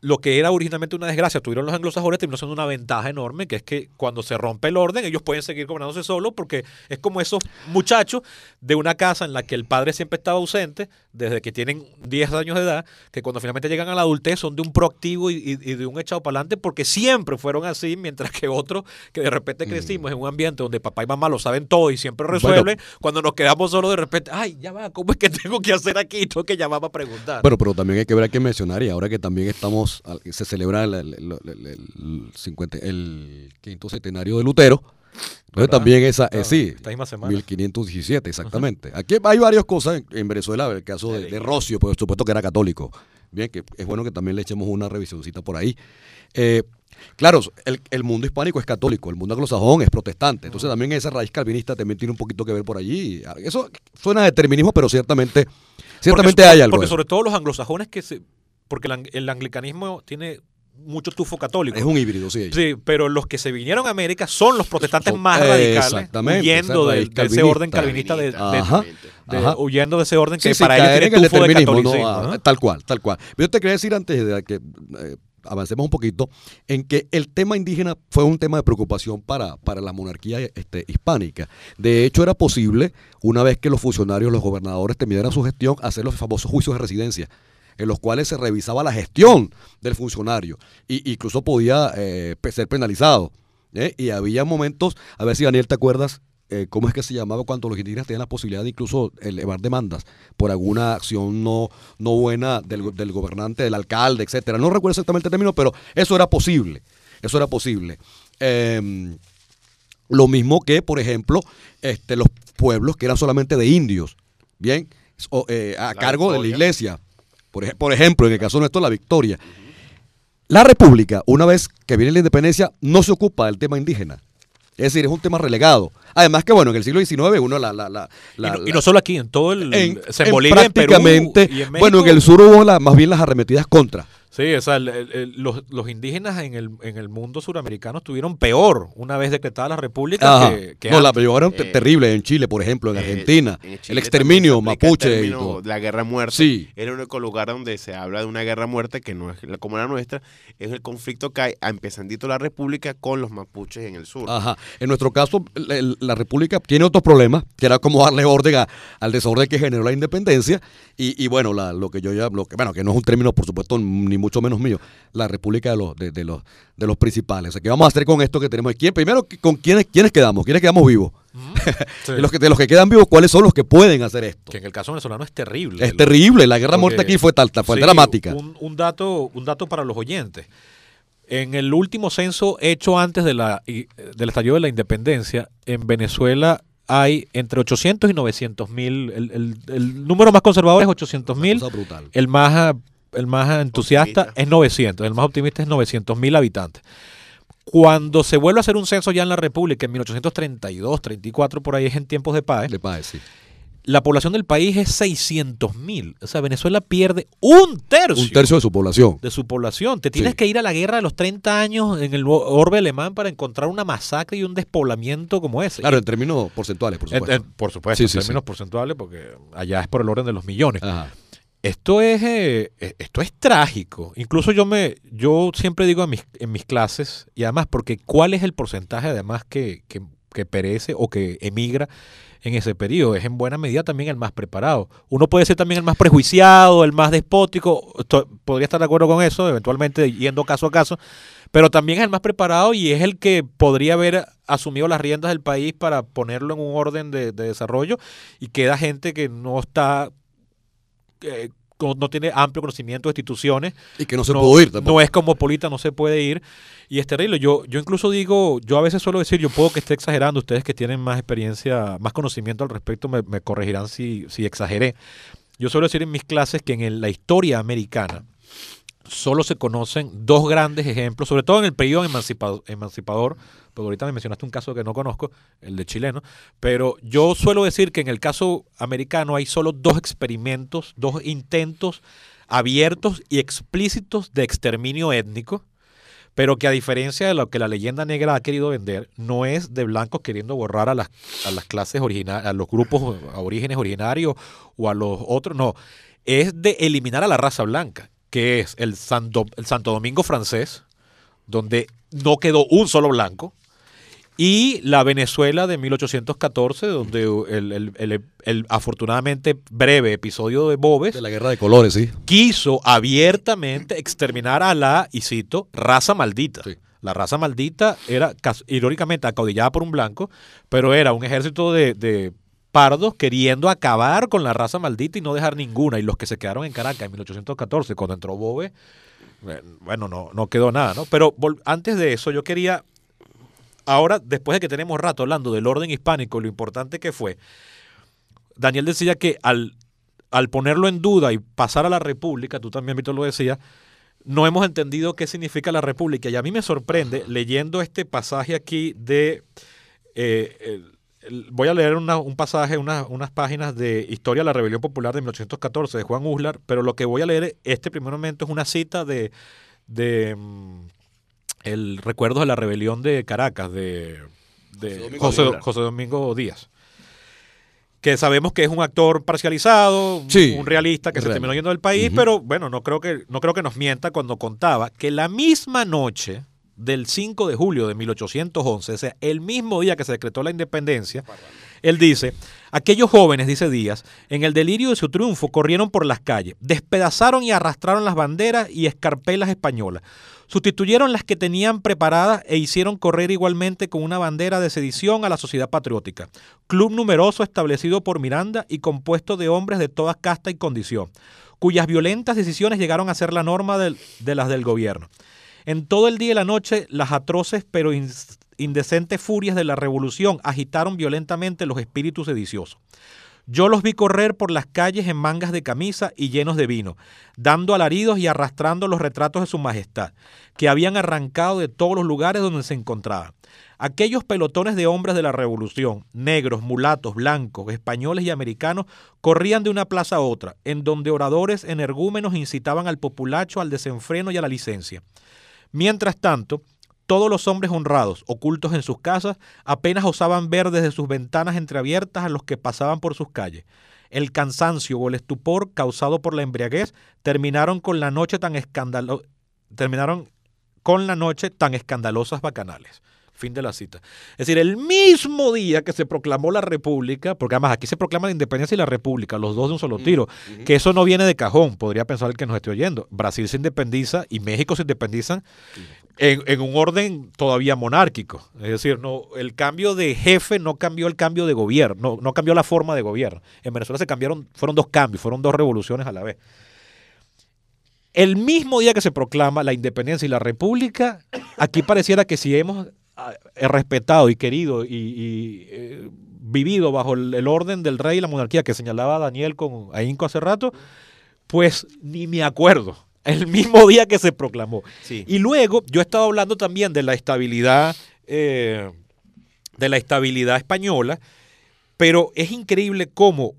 lo que era originalmente una desgracia, tuvieron los anglosajones, terminó siendo una ventaja enorme, que es que cuando se rompe el orden, ellos pueden seguir gobernándose solos, porque es como esos muchachos de una casa en la que el padre siempre estaba ausente, desde que tienen 10 años de edad, que cuando finalmente llegan a la adultez son de un proactivo y, y- y de un echado para adelante, porque siempre fueron así, mientras que otros que de repente crecimos en un ambiente donde papá y mamá lo saben todo y siempre resuelven, cuando nos quedamos solos de repente, ay, ya va, ¿cómo es que tengo que hacer aquí? Tengo que llamar para preguntar. Pero, pero también hay que ver, hay que mencionar, y ahora que también estamos, se celebra el, el- el- el- el 50 el quinto centenario de Lutero, entonces ¿Verdad? también esa, eh, sí, esta misma semana. 1517, exactamente. Aquí hay varias cosas en, en Venezuela, el caso de, de Rocio, por supuesto que era católico, Bien, que es bueno que también le echemos una revisioncita por ahí. Eh, claro, el, el, mundo hispánico es católico, el mundo anglosajón es protestante. Entonces también esa raíz calvinista también tiene un poquito que ver por allí. Eso suena a determinismo, pero ciertamente, ciertamente porque, hay algo. Porque sobre todo los anglosajones que se... Porque el, el anglicanismo tiene mucho tufo católico. Es un híbrido, sí. Sí, pero los que se vinieron a América son los protestantes son, más radicales, huyendo de, de, ese orden calvinista, de, Ajá, de, ajá. huyendo de ese orden que Sí, sí, para caer ellos en tiene el tufo de catolicismo. Ah, ¿no? Tal cual, tal cual. Yo te quería decir antes de que eh, avancemos un poquito en que el tema indígena fue un tema de preocupación para, para la monarquía este, hispánica. De hecho, era posible, una vez que los funcionarios, los gobernadores terminaran su gestión, hacer los famosos juicios de residencia en los cuales se revisaba la gestión del funcionario e incluso podía eh, ser penalizado. ¿eh? Y había momentos, a ver si Daniel te acuerdas, eh, ¿cómo es que se llamaba cuando los indígenas tenían la posibilidad de incluso elevar demandas por alguna acción no, no buena del, del gobernante, del alcalde, etcétera? No recuerdo exactamente el término, pero eso era posible. Eso era posible. Eh, lo mismo que, por ejemplo, este, los pueblos que eran solamente de indios, ¿bien? O, eh, a La cargo de la iglesia. Por, ej- por ejemplo, en el caso nuestro, la Victoria. La República, una vez que viene la independencia, no se ocupa del tema indígena. Es decir, es un tema relegado. Además que, bueno, en el siglo XIX uno la... la, la, Y no, y la- no solo aquí, en todo el... en, se en Bolivia, en Perú prácticamente, y en México. bueno, en el sur hubo más bien las arremetidas contra. Sí, o sea, el- el- el- los, los indígenas en el, en el mundo suramericano estuvieron peor una vez decretada la república Ajá. que, que no, la antes. llevaron Eh, terrible en Chile, por ejemplo, en Eh, Argentina. en el exterminio el mapuche y término todo. de La guerra muerte. Sí. Es el único lugar donde se habla de una guerra muerte que no es la- como la nuestra. Es el conflicto que hay a empezandito la república con los mapuches en el sur. Ajá. En nuestro caso, la, el- la República tiene otros problemas, que era como darle orden a- al desorden que generó la independencia. Y, y bueno, la- lo que yo ya, lo que, bueno, que no es un término, por supuesto, ni mucho menos mío, la República de los, de, de los, de los principales. O sea, ¿qué vamos a hacer con esto que tenemos aquí? Primero, ¿con quiénes, quiénes quedamos? ¿Quiénes quedamos vivos? Sí. Y los que, de los que quedan vivos, ¿cuáles son los que pueden hacer esto? Que en el caso venezolano es terrible. Es terrible, la guerra muerte aquí fue tal, fue Sí, dramática. Un, un dato, un dato para los oyentes. En el último censo hecho antes de la, del estallido de la independencia, en Venezuela hay entre 800 y 900 mil. El, el- el número más conservador es 800 mil. El más, el más entusiasta Optimista. es 900. El más optimista es 900 mil habitantes. Cuando se vuelve a hacer un censo ya en la República, en 1832, 34, por ahí es en tiempos de paz, Le pasa, sí. la población del país es 600 mil. O sea, Venezuela pierde un tercio, Un tercio de su población. de su población. Te tienes Sí. que ir a la guerra de los 30 años en el orbe alemán para encontrar una masacre y un despoblamiento como ese. Claro, en términos porcentuales, por supuesto. en- por supuesto, Sí, en sí, términos porcentuales, porque allá es por el orden de los millones. Ajá. Esto es, eh, eh, esto es trágico. Incluso yo me, yo siempre digo en mis, en mis clases, y además, porque ¿cuál es el porcentaje además que, que, perece o que emigra en ese periodo? Es en buena medida también el más preparado. Uno puede ser también el más prejuiciado, el más despótico, podría estar de acuerdo con eso, eventualmente yendo caso a caso, pero también es el más preparado y es el que podría haber asumido las riendas del país para ponerlo en un orden de, de desarrollo y queda gente que no está eh, no tiene amplio conocimiento de instituciones. Y que no se no, pudo ir tampoco. no es cosmopolita, no se puede ir. Y es terrible. Yo, yo incluso digo, yo a veces suelo decir, yo puedo que esté exagerando, ustedes que tienen más experiencia, más conocimiento al respecto, me, me corregirán si, si exageré. Yo suelo decir en mis clases que en el- la historia americana solo se conocen dos grandes ejemplos, sobre todo en el periodo emancipado- emancipador, porque ahorita me mencionaste un caso que no conozco, el de chileno, pero yo suelo decir que en el caso americano hay solo dos experimentos, dos intentos abiertos y explícitos de exterminio étnico, pero que a diferencia de lo que la leyenda negra ha querido vender, no es de blancos queriendo borrar a las, a las clases originarias, a los grupos a orígenes originarios o a los otros, no, es de eliminar a la raza blanca, que es el Santo, el Santo Domingo francés, donde no quedó un solo blanco, y la Venezuela de 1814, donde el, el- el- el afortunadamente breve episodio de Bobes De la guerra de colores, sí. quiso abiertamente exterminar a la, y cito, raza maldita. Sí. La raza maldita era, irónicamente, acaudillada por un blanco, pero era un ejército de, de pardos queriendo acabar con la raza maldita y no dejar ninguna. Y los que se quedaron en Caracas en 1814, cuando entró Bobe, eh, bueno, no, no quedó nada, ¿no? Pero antes de eso, yo quería, ahora, después de que tenemos rato hablando del orden hispánico, lo importante que fue, Daniel decía que al al ponerlo en duda y pasar a la República, tú también, Víctor, lo decías, no hemos entendido qué significa la República. Y a mí me sorprende, leyendo este pasaje aquí de... Eh, voy a leer un pasaje, unas páginas de Historia de la Rebelión Popular de 1814 de Juan Uslar, pero lo que voy a leer este primer momento es una cita de, de mm, el recuerdo de la rebelión de Caracas, de, José, José Domingo Díaz que sabemos que es un actor parcializado, un realista que se terminó yendo del país, pero bueno, no creo, que, no creo que nos mienta cuando contaba que la misma noche del 5 de julio de 1811, o sea, el mismo día que se decretó la independencia, él dice, aquellos jóvenes, dice Díaz, en el delirio de su triunfo corrieron por las calles, despedazaron y arrastraron las banderas y escarpelas españolas Sustituyeron las que tenían preparadas e hicieron correr igualmente con una bandera de sedición a la sociedad patriótica, club numeroso establecido por Miranda y compuesto de hombres de toda casta y condición, cuyas violentas decisiones llegaron a ser la norma de las del gobierno. En todo el día y la noche, las atroces pero indecentes furias de la revolución agitaron violentamente los espíritus sediciosos. Yo los vi correr por las calles en mangas de camisa y llenos de vino, dando alaridos y arrastrando los retratos de su majestad, que habían arrancado de todos los lugares donde se encontraban. Aquellos pelotones de hombres de la revolución, negros, mulatos, blancos, españoles y americanos, corrían de una plaza a otra, en donde oradores energúmenos incitaban al populacho al desenfreno y a la licencia. Mientras tanto, todos los hombres honrados, ocultos en sus casas, apenas osaban ver desde sus ventanas entreabiertas a los que pasaban por sus calles. El cansancio o el estupor causado por la embriaguez terminaron con la noche tan escandalosas bacanales. Fin de la cita. Es decir, el mismo día que se proclamó la República, porque además aquí se proclama la independencia y la República, los dos de un solo tiro, que eso no viene de cajón, podría pensar el que nos esté oyendo. Brasil se independiza y México se independizan en, un orden todavía monárquico. Es decir, no, el cambio de jefe no cambió el cambio de gobierno, no, no cambió la forma de gobierno. En Venezuela se cambiaron, fueron dos cambios, fueron dos revoluciones a la vez. El mismo día que se proclama la independencia y la república, aquí pareciera que si hemos ah, respetado y querido y, eh, vivido bajo el, orden del rey y la monarquía que señalaba Daniel con Ahínco hace rato, pues ni me acuerdo el mismo día que se proclamó. Y luego yo estaba hablando también de la estabilidad, eh, de la estabilidad española, pero es increíble cómo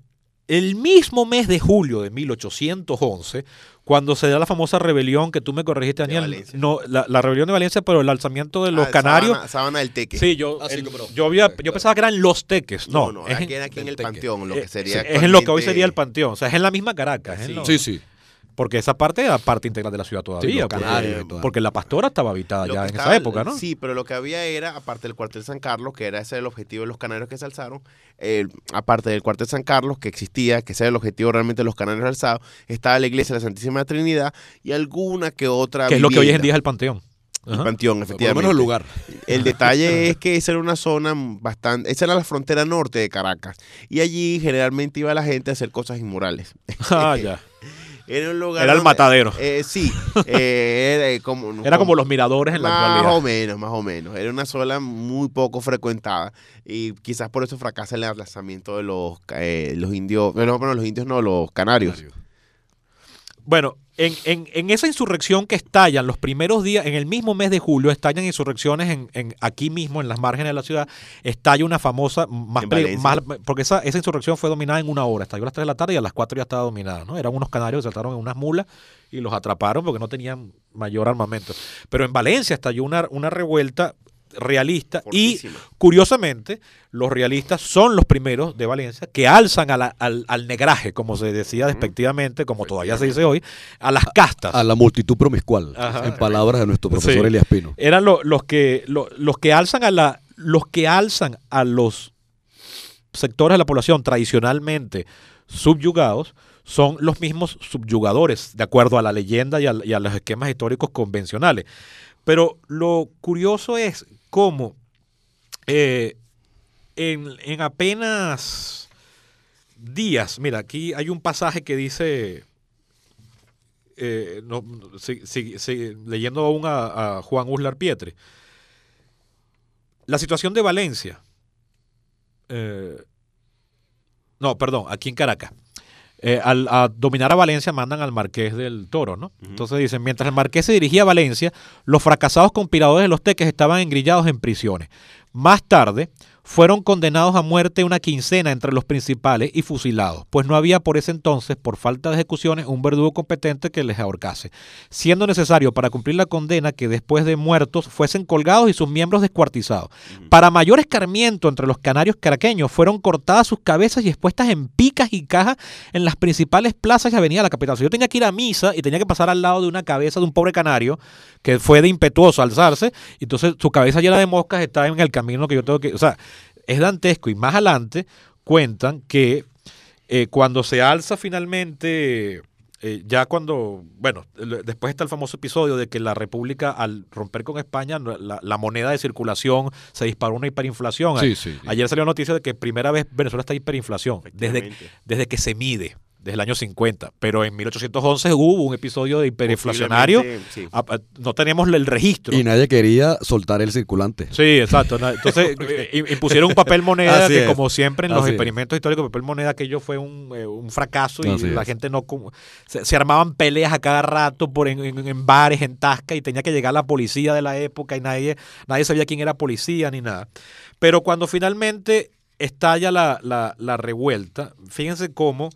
el mismo mes de julio de 1811, cuando se da la famosa rebelión que tú me corregiste, Daniel, no, la, rebelión de Valencia, pero el alzamiento de los ah, canarios. Sábana, del Teque. Sí, yo, ah, yo, había, yo pensaba que eran los Teques. No, no, es en, aquí en el Panteón, lo que sería. Es, en lo que hoy sería el Panteón, o sea, es en la misma Caracas. sí, sí. Porque esa parte era parte integral de la ciudad todavía. porque, la pastora estaba habitada ya en esa época, ¿no? Sí, pero lo que había era, aparte del cuartel San Carlos, que era ese el objetivo de los canarios que se alzaron, aparte del cuartel San Carlos que existía, que ese era el objetivo realmente de los canarios alzados, estaba la iglesia de la Santísima Trinidad y alguna que otra. Que es lo que hoy en día es el Panteón. El Panteón, efectivamente. Por lo menos el lugar. El detalle es que esa era una zona bastante. Esa era la frontera norte de Caracas. Y allí generalmente iba la gente a hacer cosas inmorales. Ah, ya. Era un lugar. Era el matadero. Eh, sí. Eh, era como, era como, los miradores en la actualidad. Más o menos, más o menos. Era una zona muy poco frecuentada. Y quizás por eso fracasa el aplazamiento de los, eh, los indios. Bueno, los indios no, los canarios. Bueno, en, en, en, esa insurrección que estallan los primeros días, en el mismo mes de julio, estallan insurrecciones en, en aquí mismo, en las márgenes de la ciudad, estalla una famosa, más, porque esa, esa insurrección fue dominada en una hora, estalló a las 3 de la tarde y a las 4 ya estaba dominada, ¿no? Eran unos canarios que saltaron en unas mulas y los atraparon porque no tenían mayor armamento. Pero en Valencia estalló una, una revuelta realista y curiosamente los realistas son los primeros de Valencia que alzan al, al, negraje, como se decía despectivamente, como todavía se dice hoy, a las castas. A la multitud promiscual, en palabras de nuestro profesor Elias Pino. Eran los, que, los que alzan a la, los que alzan a los sectores de la población tradicionalmente subyugados, son los mismos subyugadores, de acuerdo a la leyenda y a, y a los esquemas históricos convencionales. Pero lo curioso es cómo eh, en, apenas días, mira, aquí hay un pasaje que dice, eh, leyendo aún a, Juan Uslar Pietre, la situación de Valencia, eh, no, perdón, aquí en Caracas, eh, al a dominar a Valencia mandan al marqués del Toro, ¿no? Entonces dicen, mientras el marqués se dirigía a Valencia, los fracasados conspiradores de los teques estaban engrillados en prisiones. Más tarde, fueron condenados a muerte una quincena entre los principales y fusilados, pues no había por ese entonces, por falta de ejecuciones, un verdugo competente que les ahorcase, siendo necesario para cumplir la condena que después de muertos fuesen colgados y sus miembros descuartizados. Para mayor escarmiento entre los canarios caraqueños, fueron cortadas sus cabezas y expuestas en picas y cajas en las principales plazas y avenidas de la capital. yo tenía que ir a misa y tenía que pasar al lado de una cabeza de un pobre canario que fue de impetuoso alzarse, y entonces su cabeza llena de moscas está en el camino que yo tengo que... O sea, es dantesco y más adelante cuentan que eh, cuando se alza finalmente, eh, ya cuando, bueno, después está el famoso episodio de que la República al romper con España, la, moneda de circulación se disparó una hiperinflación. Ayer salió la noticia de que primera vez Venezuela está hiperinflación, desde, desde que se mide desde el año 50, pero en 1811 hubo un episodio de hiperinflacionario, ah, ah, no teníamos el registro. Y nadie quería soltar el circulante. Sí, exacto. Entonces eh, impusieron un papel moneda que como siempre en los experimentos históricos, papel moneda aquello fue un, eh, fracaso y la gente no... Se, armaban peleas a cada rato por en, bares, en Tasca y tenía que llegar la policía de la época y nadie, nadie sabía quién era policía ni nada. Pero cuando finalmente estalla la, la, la revuelta, fíjense cómo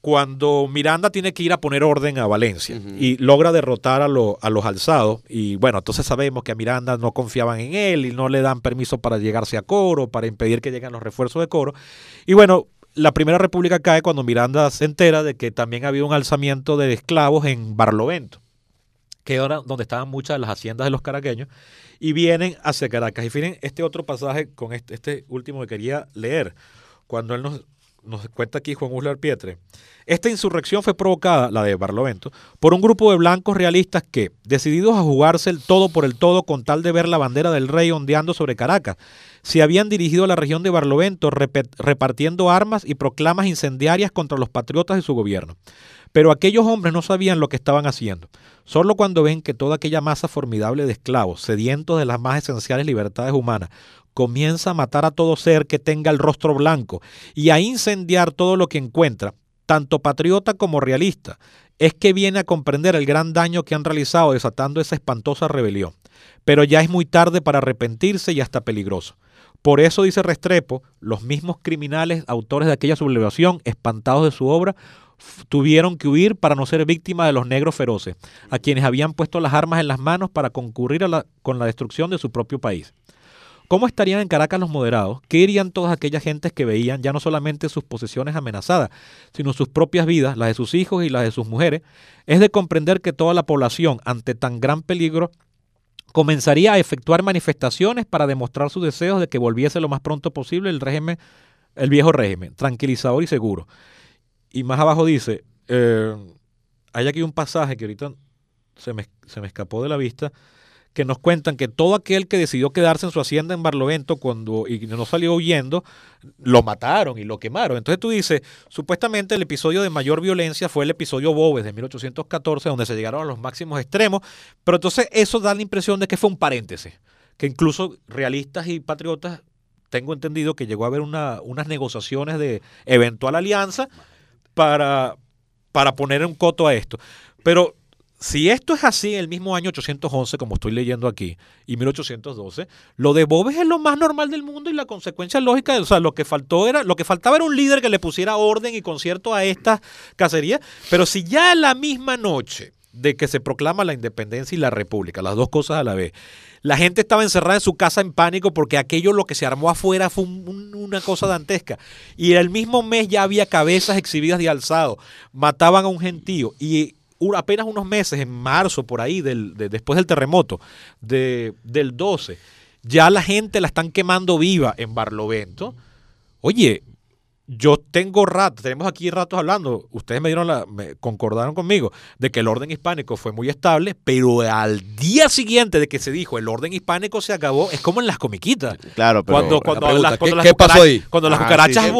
cuando Miranda tiene que ir a poner orden a Valencia y logra derrotar a, a, los alzados, y bueno, entonces sabemos que a Miranda no confiaban en él y no le dan permiso para llegarse a Coro, para impedir que lleguen los refuerzos de Coro. Y bueno, la Primera República cae cuando Miranda se entera de que también había un alzamiento de esclavos en Barlovento, que era donde estaban muchas de las haciendas de los caraqueños, y vienen hacia Caracas. Y miren este otro pasaje con este, este último que quería leer, cuando él nos nos cuenta aquí Juan Uslar Pietre, esta insurrección fue provocada, la de Barlovento, por un grupo de blancos realistas que, decididos a jugarse el todo por el todo con tal de ver la bandera del rey ondeando sobre Caracas, se habían dirigido a la región de Barlovento repartiendo armas y proclamas incendiarias contra los patriotas de su gobierno. Pero aquellos hombres no sabían lo que estaban haciendo. Solo cuando ven que toda aquella masa formidable de esclavos, sedientos de las más esenciales libertades humanas, comienza a matar a todo ser que tenga el rostro blanco y a incendiar todo lo que encuentra, tanto patriota como realista, es que viene a comprender el gran daño que han realizado desatando esa espantosa rebelión. Pero ya es muy tarde para arrepentirse y hasta peligroso. Por eso, dice Restrepo, los mismos criminales autores de aquella sublevación, espantados de su obra, tuvieron que huir para no ser víctimas de los negros feroces, a quienes habían puesto las armas en las manos para concurrir con la destrucción de su propio país. ¿Cómo estarían en Caracas los moderados? ¿Qué irían todas aquellas gentes que veían ya no solamente sus posesiones amenazadas, sino sus propias vidas, las de sus hijos y las de sus mujeres? Es de comprender que toda la población, ante tan gran peligro, comenzaría a efectuar manifestaciones para demostrar sus deseos de que volviese lo más pronto posible el régimen, el viejo régimen, tranquilizador y seguro. Y más abajo dice, eh, hay aquí un pasaje que ahorita se me, se me escapó de la vista, que nos cuentan que todo aquel que decidió quedarse en su hacienda en Barlovento cuando y no salió huyendo, lo mataron y lo quemaron. Entonces tú dices, supuestamente el episodio de mayor violencia fue el episodio Bobes de 1814, donde se llegaron a los máximos extremos, pero entonces eso da la impresión de que fue un paréntesis, que incluso realistas y patriotas, tengo entendido que llegó a haber una, unas negociaciones de eventual alianza para, para poner un coto a esto. Pero si esto es así en el mismo año 811, como estoy leyendo aquí, y 1812, lo de Bobes es lo más normal del mundo y la consecuencia lógica, o sea, lo que faltó era, lo que faltaba era un líder que le pusiera orden y concierto a estas cacerías, pero si ya la misma noche de que se proclama la independencia y la república, las dos cosas a la vez, la gente estaba encerrada en su casa en pánico porque aquello lo que se armó afuera fue una cosa dantesca. Y el mismo mes ya había cabezas exhibidas de alzado, mataban a un gentío y apenas unos meses, en marzo, por ahí, del, después del terremoto de, del 12, ya la gente la están quemando viva en Barlovento. Oye, yo tengo rato, tenemos aquí ratos hablando, ustedes me dieron la, me concordaron conmigo de que el orden hispánico fue muy estable, pero al día siguiente de que se dijo el orden hispánico se acabó, es como en las comiquitas. Claro, pero cuando, cuando, las, ¿qué, pasó ahí? Cuando las cucarachas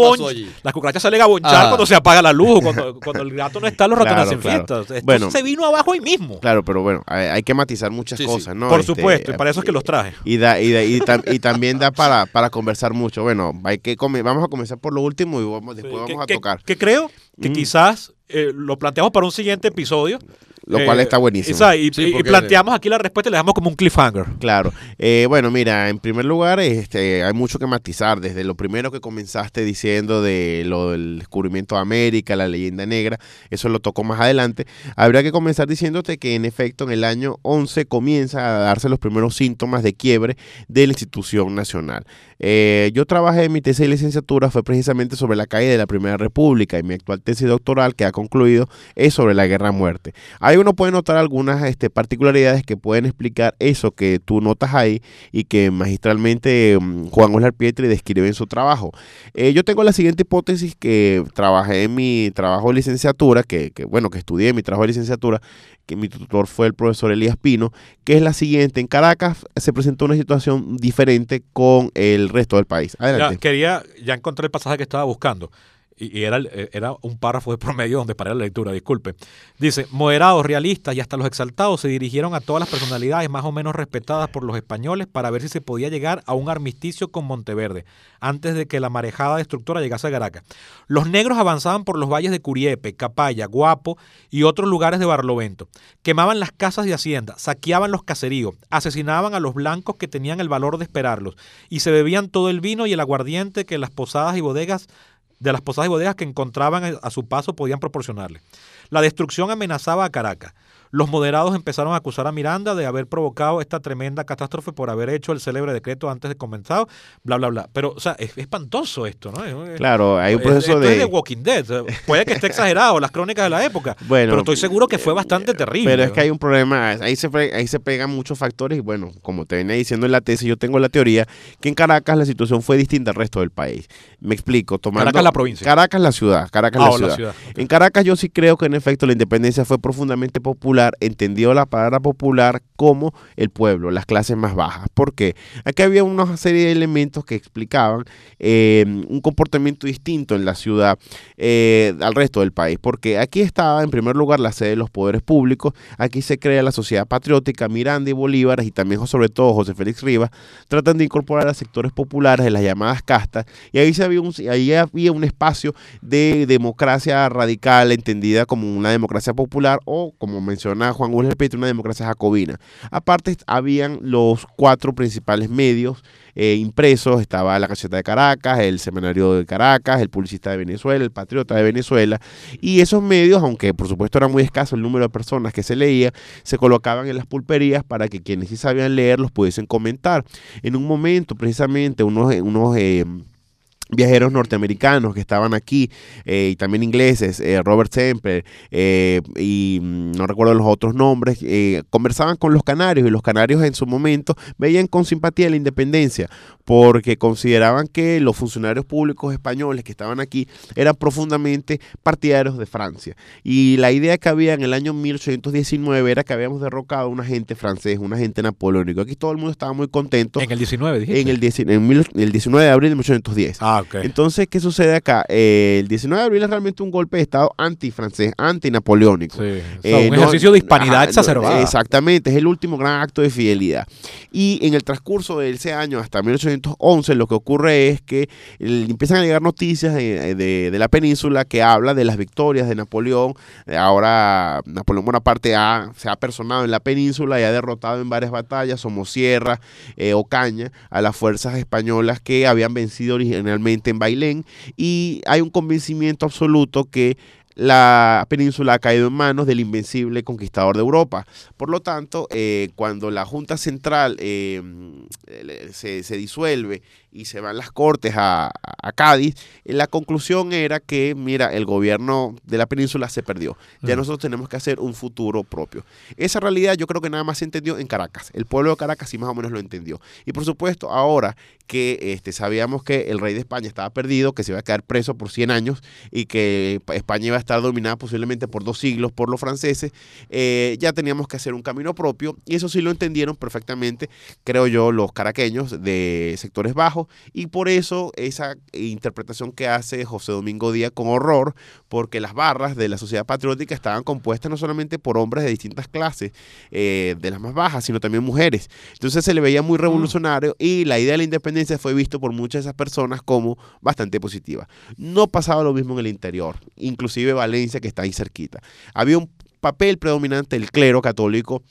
las cucarachas salen a bonchar ah. cuando se apaga la luz, cuando, cuando el gato no está, los ratones hacen fiesta. bueno, se vino abajo ahí mismo. Claro, pero bueno, hay, que matizar muchas cosas, ¿no? Por este, supuesto, y para eso es que los traje. Y, da, y, y, también da para, para conversar mucho. Bueno, hay que vamos a comenzar por lo último vamos, después vamos a tocar. Que creo que mm. quizás eh, lo planteamos para un siguiente episodio lo cual está buenísimo. y, planteamos aquí la respuesta y le damos como un cliffhanger. Claro. Eh, bueno, mira, en primer lugar, este, hay mucho que matizar. Desde lo primero que comenzaste diciendo de lo del descubrimiento de América, la leyenda negra, eso lo tocó más adelante. Habría que comenzar diciéndote que en efecto en el año 11 comienza a darse los primeros síntomas de quiebre de la institución nacional. Eh, yo trabajé en mi tesis de licenciatura, fue precisamente sobre la caída de la Primera República y mi actual tesis doctoral que ha concluido es sobre la guerra muerte. Uno puede notar algunas este, particularidades que pueden explicar eso que tú notas ahí y que magistralmente mm, Juan Oslar Pietri describe en su trabajo. Eh, yo tengo la siguiente hipótesis que trabajé en mi trabajo de licenciatura, que, bueno, que estudié en mi trabajo de licenciatura, que mi tutor fue el profesor Elías Pino, que es la siguiente. En Caracas se presentó una situación diferente con el resto del país. Adelante. Quería, ya encontré el pasaje que estaba buscando y, era, eh, era un párrafo de promedio donde paré la lectura, disculpe. Dice, moderados, realistas y hasta los exaltados se dirigieron a todas las personalidades más o menos respetadas por los españoles para ver si se podía llegar a un armisticio con Monteverde, antes de que la marejada destructora llegase a Caracas. Los negros avanzaban por los valles de Curiepe, Capaya, Guapo y otros lugares de Barlovento. Quemaban las casas de hacienda, saqueaban los caseríos, asesinaban a los blancos que tenían el valor de esperarlos, y se bebían todo el vino y el aguardiente que las posadas y bodegas de las posadas y bodegas que encontraban a su paso podían proporcionarle. La destrucción amenazaba a Caracas. Los moderados empezaron a acusar a Miranda de haber provocado esta tremenda catástrofe por haber hecho el célebre decreto antes de comenzar, bla, bla, bla. Pero, o sea, es espantoso esto, ¿no? Claro, hay un proceso de... Es de Walking Dead. Puede que esté exagerado, las crónicas de la época. Bueno, pero estoy seguro que fue bastante terrible. Pero es que hay un problema, ahí se, ahí se pegan muchos factores y bueno, como te venía diciendo en la tesis, yo tengo la teoría que en Caracas la situación fue distinta al resto del país. Me explico, tomando... Caracas la provincia. Caracas la ciudad, Caracas la, ah, ciudad. En Caracas yo sí creo que en efecto la independencia fue profundamente popular, entendió la palabra popular como el pueblo, las clases más bajas. porque Aquí había una serie de elementos que explicaban eh, un comportamiento distinto en la ciudad eh, al resto del país, porque aquí estaba en primer lugar la sede de los poderes públicos, aquí se crea la sociedad patriótica, Miranda y Bolívar y también sobre todo José Félix Rivas, tratan de incorporar a sectores populares de las llamadas castas y ahí, se había, un, ahí había un espacio de democracia radical entendida como una democracia popular o como Juan Gómez una democracia jacobina. Aparte, habían los cuatro principales medios eh, impresos, estaba la Caseta de Caracas, el Semanario de Caracas, el Publicista de Venezuela, el Patriota de Venezuela, y esos medios, aunque por supuesto era muy escaso el número de personas que se leía, se colocaban en las pulperías para que quienes sí sabían leer los pudiesen comentar. En un momento, precisamente, unos... unos eh, viajeros norteamericanos que estaban aquí eh, y también ingleses, eh, Robert Semper eh, y mm, no recuerdo los otros nombres, conversaban con los canarios y los canarios en su momento veían con simpatía la independencia porque consideraban que los funcionarios públicos españoles que estaban aquí eran profundamente partidarios de Francia. Y la idea que había en el año 1819 era que habíamos derrocado a un agente francés, un agente napoleónico. Aquí todo el mundo estaba muy contento. En el 19, dijiste. En el, el 19 de abril de 1810. Ah, ok. Entonces, ¿qué sucede acá? Eh, el 19 de abril es realmente un golpe de Estado anti-francés, anti-napoleónico. Sí. Eh, un ejercicio de hispanidad exacerbada. exactamente, es el último gran acto de fidelidad. Y en el transcurso de ese año hasta 1810 1811 lo que ocurre es que empiezan a llegar noticias de, la península que habla de las victorias de Napoleón. Ahora Napoleón Bonaparte ha, se ha personado en la península y ha derrotado en varias batallas, Somosierra, eh, Ocaña, a las fuerzas españolas que habían vencido originalmente en Bailén. Y hay un convencimiento absoluto que la península ha caído en manos del invencible conquistador de Europa. Por lo tanto, eh, cuando la Junta Central eh, se, se, disuelve y se van las cortes a, Cádiz, eh, la conclusión era que, mira, el gobierno de la península se perdió. Ya nosotros tenemos que hacer un futuro propio. Esa realidad yo creo que nada más se entendió en Caracas. El pueblo de Caracas sí más o menos lo entendió. Y por supuesto, ahora que este, sabíamos que el rey de España estaba perdido, que se iba a quedar preso por 100 años y que España iba a estar dominada posiblemente por dos siglos por los franceses, eh, ya teníamos que hacer un camino propio y eso sí lo entendieron perfectamente, creo yo, los caraqueños de sectores bajos mundo y por eso esa interpretación que hace José Domingo Díaz con horror, porque las barras de la sociedad patriótica estaban compuestas no solamente por hombres de distintas clases, eh, de las más bajas, sino también mujeres. Entonces se le veía muy revolucionario y la idea de la independencia fue visto por muchas de esas personas como bastante positiva. No pasaba lo mismo en el interior, inclusive Valencia que está ahí cerquita. Había un papel predominante del clero católico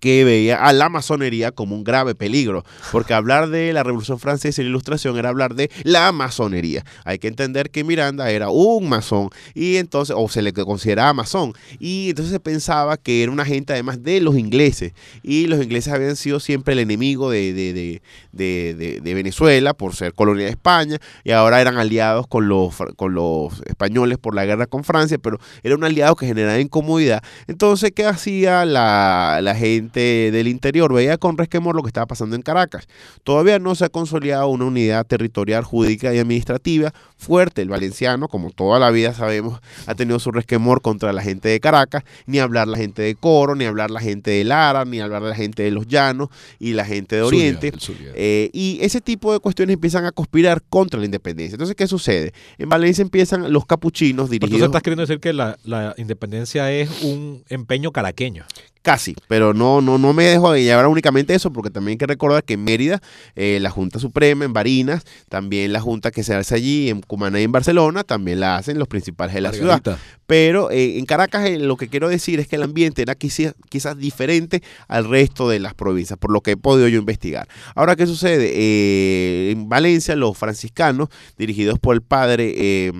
que veía a la masonería como un grave peligro, porque hablar de la Revolución Francesa y la Ilustración era hablar de la masonería. Hay que entender que Miranda era un masón y entonces, o se le consideraba masón, y entonces se pensaba que era un agente además de los ingleses, y los ingleses habían sido siempre el enemigo de, de, de, de Venezuela por ser colonia de España, y ahora eran aliados con los, con los españoles por la guerra con Francia, pero era un aliado que generaba incomodidad. Entonces, ¿qué hacía la, la gente? Del interior veía con resquemor lo que estaba pasando en Caracas. Todavía no se ha consolidado una unidad territorial, jurídica y administrativa fuerte. El valenciano, como toda la vida sabemos, ha tenido su resquemor contra la gente de Caracas, ni hablar la gente de Coro, ni hablar la gente de Lara, ni hablar la gente de los Llanos y la gente de Oriente. Eh, y ese tipo de cuestiones empiezan a conspirar contra la independencia. Entonces, ¿qué sucede? En Valencia empiezan los capuchinos dirigidos... Entonces estás queriendo decir que la, la independencia es un empeño caraqueño. Casi, pero no, no, no me dejo de llevar únicamente eso, porque también hay que recordar que en Mérida, eh, la Junta Suprema, en Barinas, también la Junta que se hace allí, en Cumaná y en Barcelona, también la hacen los principales de la ciudad. Pero eh, en Caracas eh, lo que quiero decir es que el ambiente era quizás, quizás diferente al resto de las provincias, por lo que he podido yo investigar. Ahora, ¿qué sucede? en Valencia, los franciscanos, dirigidos por el padre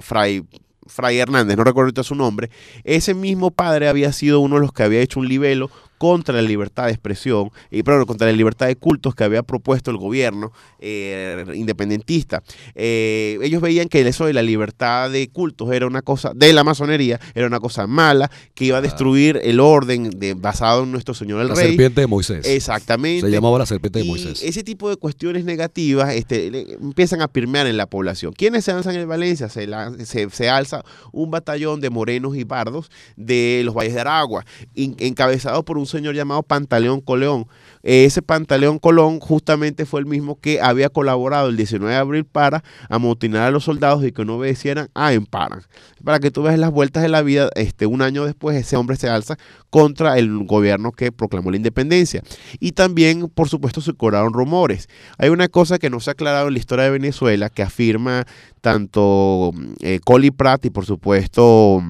Fray Fray Hernández, no recuerdo su nombre, ese mismo padre había sido uno de los que había hecho un libelo contra la libertad de expresión y perdón, contra la libertad de cultos que había propuesto el gobierno eh, independentista. Eh, ellos veían que eso de la libertad de cultos era una cosa, de la masonería, era una cosa mala, que iba a destruir el orden de, basado en nuestro Señor el Rey. La serpiente de Moisés. Exactamente. Se llamaba la serpiente de Moisés. Ese tipo de cuestiones negativas este, empiezan a permear en la población. ¿Quiénes se alzan en Valencia? Se, se, alza un batallón de morenos y bardos de los valles de Aragua, encabezado por un señor llamado Pantaleón Coleón. Ese Pantaleón Colón justamente fue el mismo que había colaborado el 19 de abril para amotinar a los soldados y que no obedecieran a Emparan. Para que tú veas las vueltas de la vida, este, un año después ese hombre se alza contra el gobierno que proclamó la independencia. Y también, por supuesto, se cobraron rumores. Hay una cosa que no se ha aclarado en la historia de Venezuela que afirma tanto eh, Coli Prat y por supuesto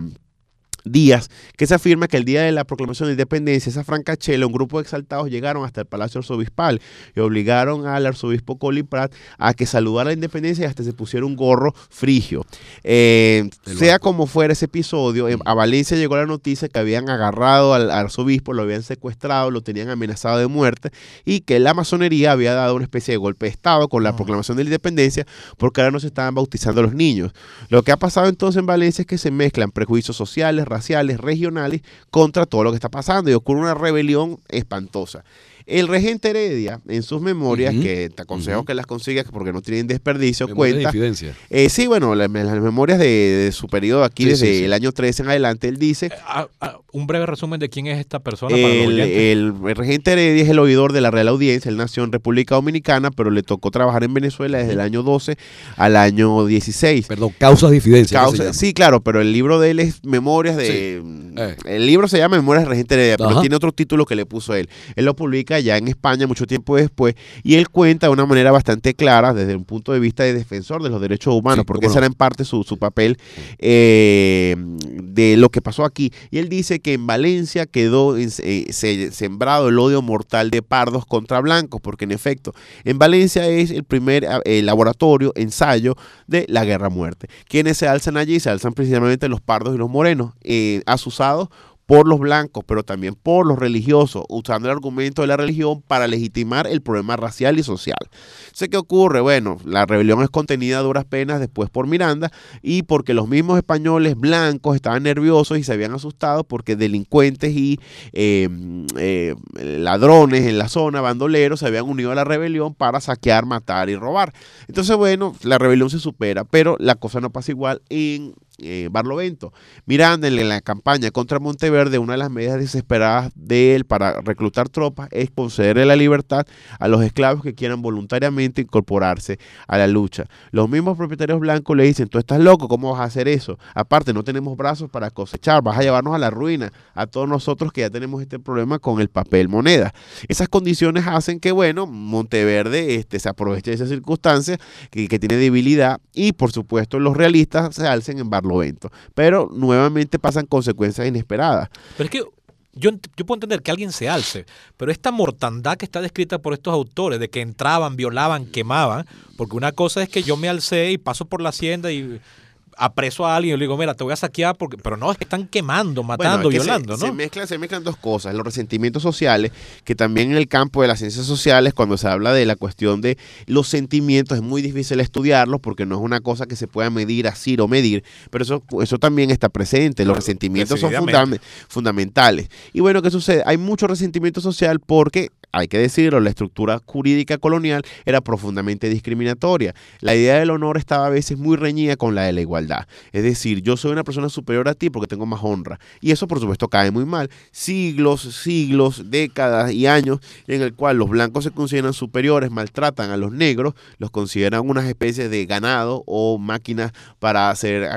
días que se afirma que el día de la proclamación de independencia, esa francachela, un grupo de exaltados llegaron hasta el Palacio Arzobispal y obligaron al arzobispo Colin Pratt a que saludara la independencia y hasta se pusiera un gorro frigio. Eh, sea como fuera ese episodio, a Valencia llegó la noticia que habían agarrado al arzobispo, lo habían secuestrado, lo tenían amenazado de muerte y que la masonería había dado una especie de golpe de Estado con la proclamación de la independencia porque ahora no se estaban bautizando los niños. Lo que ha pasado entonces en Valencia es que se mezclan prejuicios sociales, raciales, regionales contra todo lo que está pasando y ocurre una rebelión espantosa. El regente Heredia, en sus memorias, que te aconsejo que las consigas porque no tienen desperdicio, cuenta. eh, sí, bueno, las, memorias de, su periodo aquí, desde el año 13 en adelante, él dice. Eh, ah, ah, un breve resumen de quién es esta persona. El, el, regente Heredia es el oidor de la Real Audiencia. Él nació en República Dominicana, pero le tocó trabajar en Venezuela desde el año 12 al año 16. Perdón, causas de difidencia. sí, claro, pero el libro de él es Memorias de. Eh. El libro se llama Memorias del Regente Heredia, pero tiene otro título que le puso él. Él lo publica ya en España mucho tiempo después, y él cuenta de una manera bastante clara, desde un punto de vista de defensor de los derechos humanos, porque ese era en parte su, papel eh, de lo que pasó aquí. Y él dice que en Valencia quedó eh, sembrado el odio mortal de pardos contra blancos, porque en efecto, en Valencia es el primer eh, laboratorio, ensayo de la guerra-muerte. Quienes se alzan allí? Se alzan precisamente los pardos y los morenos, asusados por los blancos, pero también por los religiosos, usando el argumento de la religión para legitimar el problema racial y social. ¿Sé qué ocurre? Bueno, la rebelión es contenida a duras penas después por Miranda y porque los mismos españoles blancos estaban nerviosos y se habían asustado porque delincuentes y em, eh, ladrones en la zona, bandoleros, se habían unido a la rebelión para saquear, matar y robar. Entonces, bueno, la rebelión se supera, pero la cosa no pasa igual en eh, Barlovento. Miranda en la campaña contra Monteverde, una de las medidas desesperadas de él para reclutar tropas es concederle la libertad a los esclavos que quieran voluntariamente incorporarse a la lucha. Los mismos propietarios blancos le dicen, tú estás loco, ¿cómo vas a hacer eso? Aparte, no tenemos brazos para cosechar, vas a llevarnos a la ruina a todos nosotros que ya tenemos este problema con el papel moneda. Esas condiciones hacen que, bueno, Monteverde este, se aproveche de esa circunstancia que, que tiene debilidad y, por supuesto, los realistas se alcen en Barlovento. Pero nuevamente pasan consecuencias inesperadas. Pero es que yo, yo, puedo entender que alguien se alce, pero esta mortandad que está descrita por estos autores, de que entraban, violaban, quemaban, porque una cosa es que yo me alcé y paso por la hacienda y apreso a alguien y le digo, mira, te voy a saquear, porque, pero no, es que están quemando, matando, violando, se, ¿no? Se mezclan, se mezclan dos cosas, los resentimientos sociales, que también en el campo de las ciencias sociales, cuando se habla de la cuestión de los sentimientos, es muy difícil estudiarlos porque no es una cosa que se pueda medir así o medir, pero eso, eso también está presente, los resentimientos son fundamentales. Y bueno, ¿qué sucede? Hay mucho resentimiento social porque hay que decirlo, la estructura jurídica colonial era profundamente discriminatoria. La idea del honor estaba a veces muy reñida con la de la igualdad. Es decir, yo soy una persona superior a ti porque tengo más honra. Y eso, por supuesto, cae muy mal. Siglos, siglos, décadas y años en el cual los blancos se consideran superiores, maltratan a los negros, los consideran unas especies de ganado o máquinas para hacer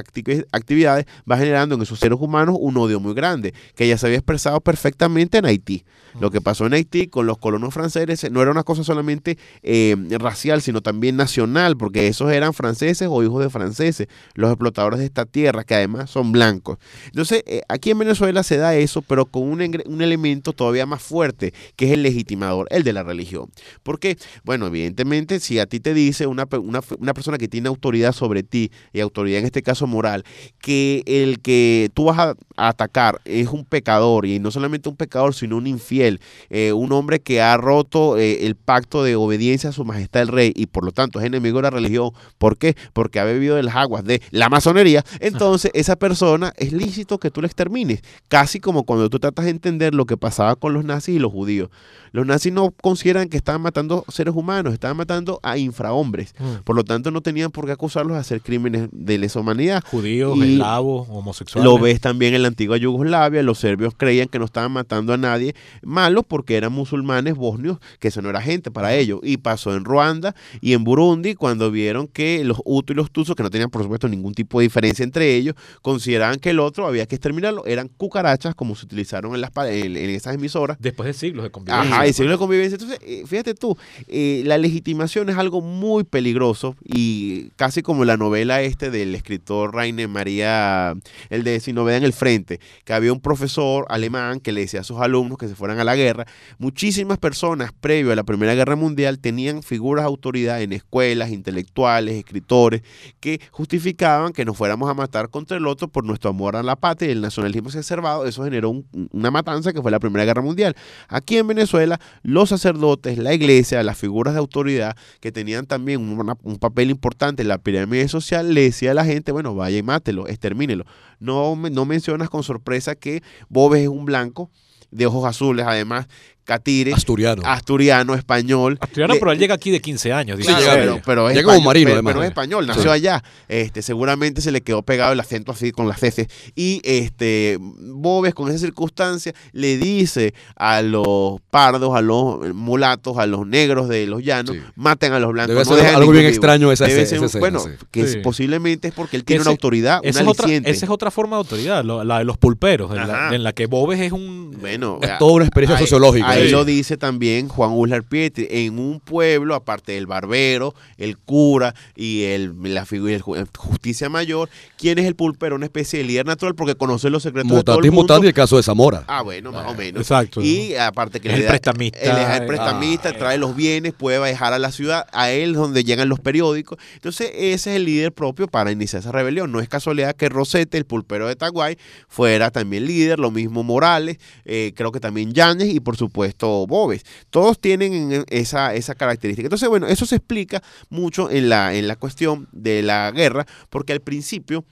actividades, va generando en esos seres humanos un odio muy grande, que ya se había expresado perfectamente en Haití. Lo que pasó en Haití con los colonos franceses no era una cosa solamente eh, racial, sino también nacional, porque esos eran franceses o hijos de franceses, los explotadores de esta tierra, que además son blancos. Entonces, eh, aquí en Venezuela se da eso, pero con un, un, elemento todavía más fuerte, que es el legitimador, el de la religión. Porque, bueno, evidentemente, si a ti te dice una, una, una persona que tiene autoridad sobre ti, y autoridad en este caso moral, que el que tú vas a, atacar es un pecador, y no solamente un pecador, sino un infiel, eh, un hombre que ha roto eh, el pacto de obediencia a su majestad el rey y por lo tanto es enemigo de la religión. ¿Por qué? Porque ha bebido de las aguas de la masonería. Entonces, esa persona es lícito que tú la extermines. Casi como cuando tú tratas de entender lo que pasaba con los nazis y los judíos. Los nazis no consideran que estaban matando seres humanos, estaban matando a infrahombres. Mm. Por lo tanto, no tenían por qué acusarlos de hacer crímenes de lesa humanidad. Judíos, eslavos, homosexuales. Lo ves también en la antigua Yugoslavia. Los serbios creían que no estaban matando a nadie malo porque eran musulmanes bosnios, que eso no era gente para ellos. Y pasó en Ruanda y en Burundi cuando vieron que los Hutus y los Tutsos, que no tenían por supuesto ningún tipo de diferencia entre ellos, consideraban que el otro había que exterminarlo. Eran cucarachas como se utilizaron en, las, en, en esas emisoras. Después de siglos de convivencia. Ajá, y siglos de convivencia. Entonces, eh, fíjate tú, eh, la legitimación es algo muy peligroso y casi como la novela este del escritor Rainer María, el de Sin Novedad en el Frente, que había un profesor alemán que le decía a sus alumnos que se fueran a la guerra. Muchísimas personas previo a la Primera Guerra Mundial tenían figuras de autoridad en escuelas, intelectuales, escritores, que justificaban que nos fuéramos a matar contra el otro por nuestro amor a la patria y el nacionalismo exacerbado. Eso generó un, una matanza que fue la Primera Guerra Mundial. Aquí en Venezuela, los sacerdotes, la iglesia, las figuras de autoridad que tenían también un papel importante en la pirámide social, le decía a la gente, bueno, vaya y mátelo, extermínelo. No, no mencionas con sorpresa que Bobes es un blanco de ojos azules, además, Catire. Asturiano. Asturiano, español. Asturiano, pero él llega aquí de 15 años. Dice pero, pero, es llega como marino, pero, pero, es español, nació allá. Este, seguramente se le quedó pegado el acento así con las ceces. Y este, Bobes, con esa circunstancia, le dice a los pardos, a los mulatos, a los negros de los llanos, maten a los blancos. Debe ser algo bien extraño esa, Debe ser, Bueno, que posiblemente es porque él tiene una autoridad, esa una es otra, Esa es otra forma de autoridad, la de los pulperos, en la, en la, que Bobes es un... Bueno, es toda una experiencia sociológica. Ahí lo dice también Juan Uslar Pietri. En un pueblo, aparte del barbero, el cura y el, la figura de justicia mayor, ¿quién es el pulpero? Una especie de líder natural porque conoce los secretos de todo el mundo. mutandi el caso de Zamora. Ah, bueno, más o menos. Exacto. Y aparte que el le da, prestamista. Él es el prestamista, ah, trae los bienes, puede viajar a la ciudad, a él donde llegan los periódicos. Entonces, ese es el líder propio para iniciar esa rebelión. No es casualidad que Rosete, el pulpero de Taguay, fuera también líder, lo mismo Morales, eh, creo que también Yáñez y por supuesto Bobes. Todos tienen esa, esa característica. Entonces, bueno, eso se explica mucho en la, en la cuestión de la guerra, porque al principio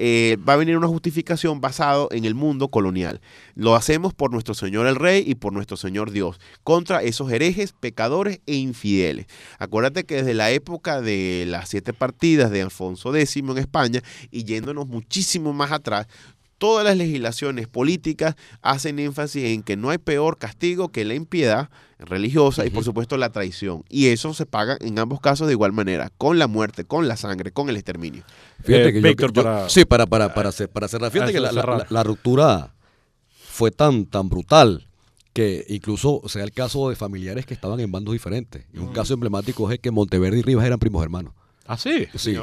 eh, va a venir una justificación basado en el mundo colonial. Lo hacemos por nuestro Señor el Rey y por nuestro Señor Dios, contra esos herejes, pecadores e infieles. Acuérdate que desde la época de las siete partidas de Alfonso X en España y yéndonos muchísimo más atrás, todas las legislaciones políticas hacen énfasis en que no hay peor castigo que la impiedad religiosa y por supuesto la traición. Y eso se paga en ambos casos de igual manera, con la muerte, con la sangre, con el exterminio. Fíjate que yo, sí, para, para, para, para cerrar, fíjate que la, ruptura fue tan, tan brutal que incluso sea el caso de familiares que estaban en bandos diferentes. Y un caso emblemático es que Monteverde y Rivas eran primos hermanos. ¿Ah, sí? Sí.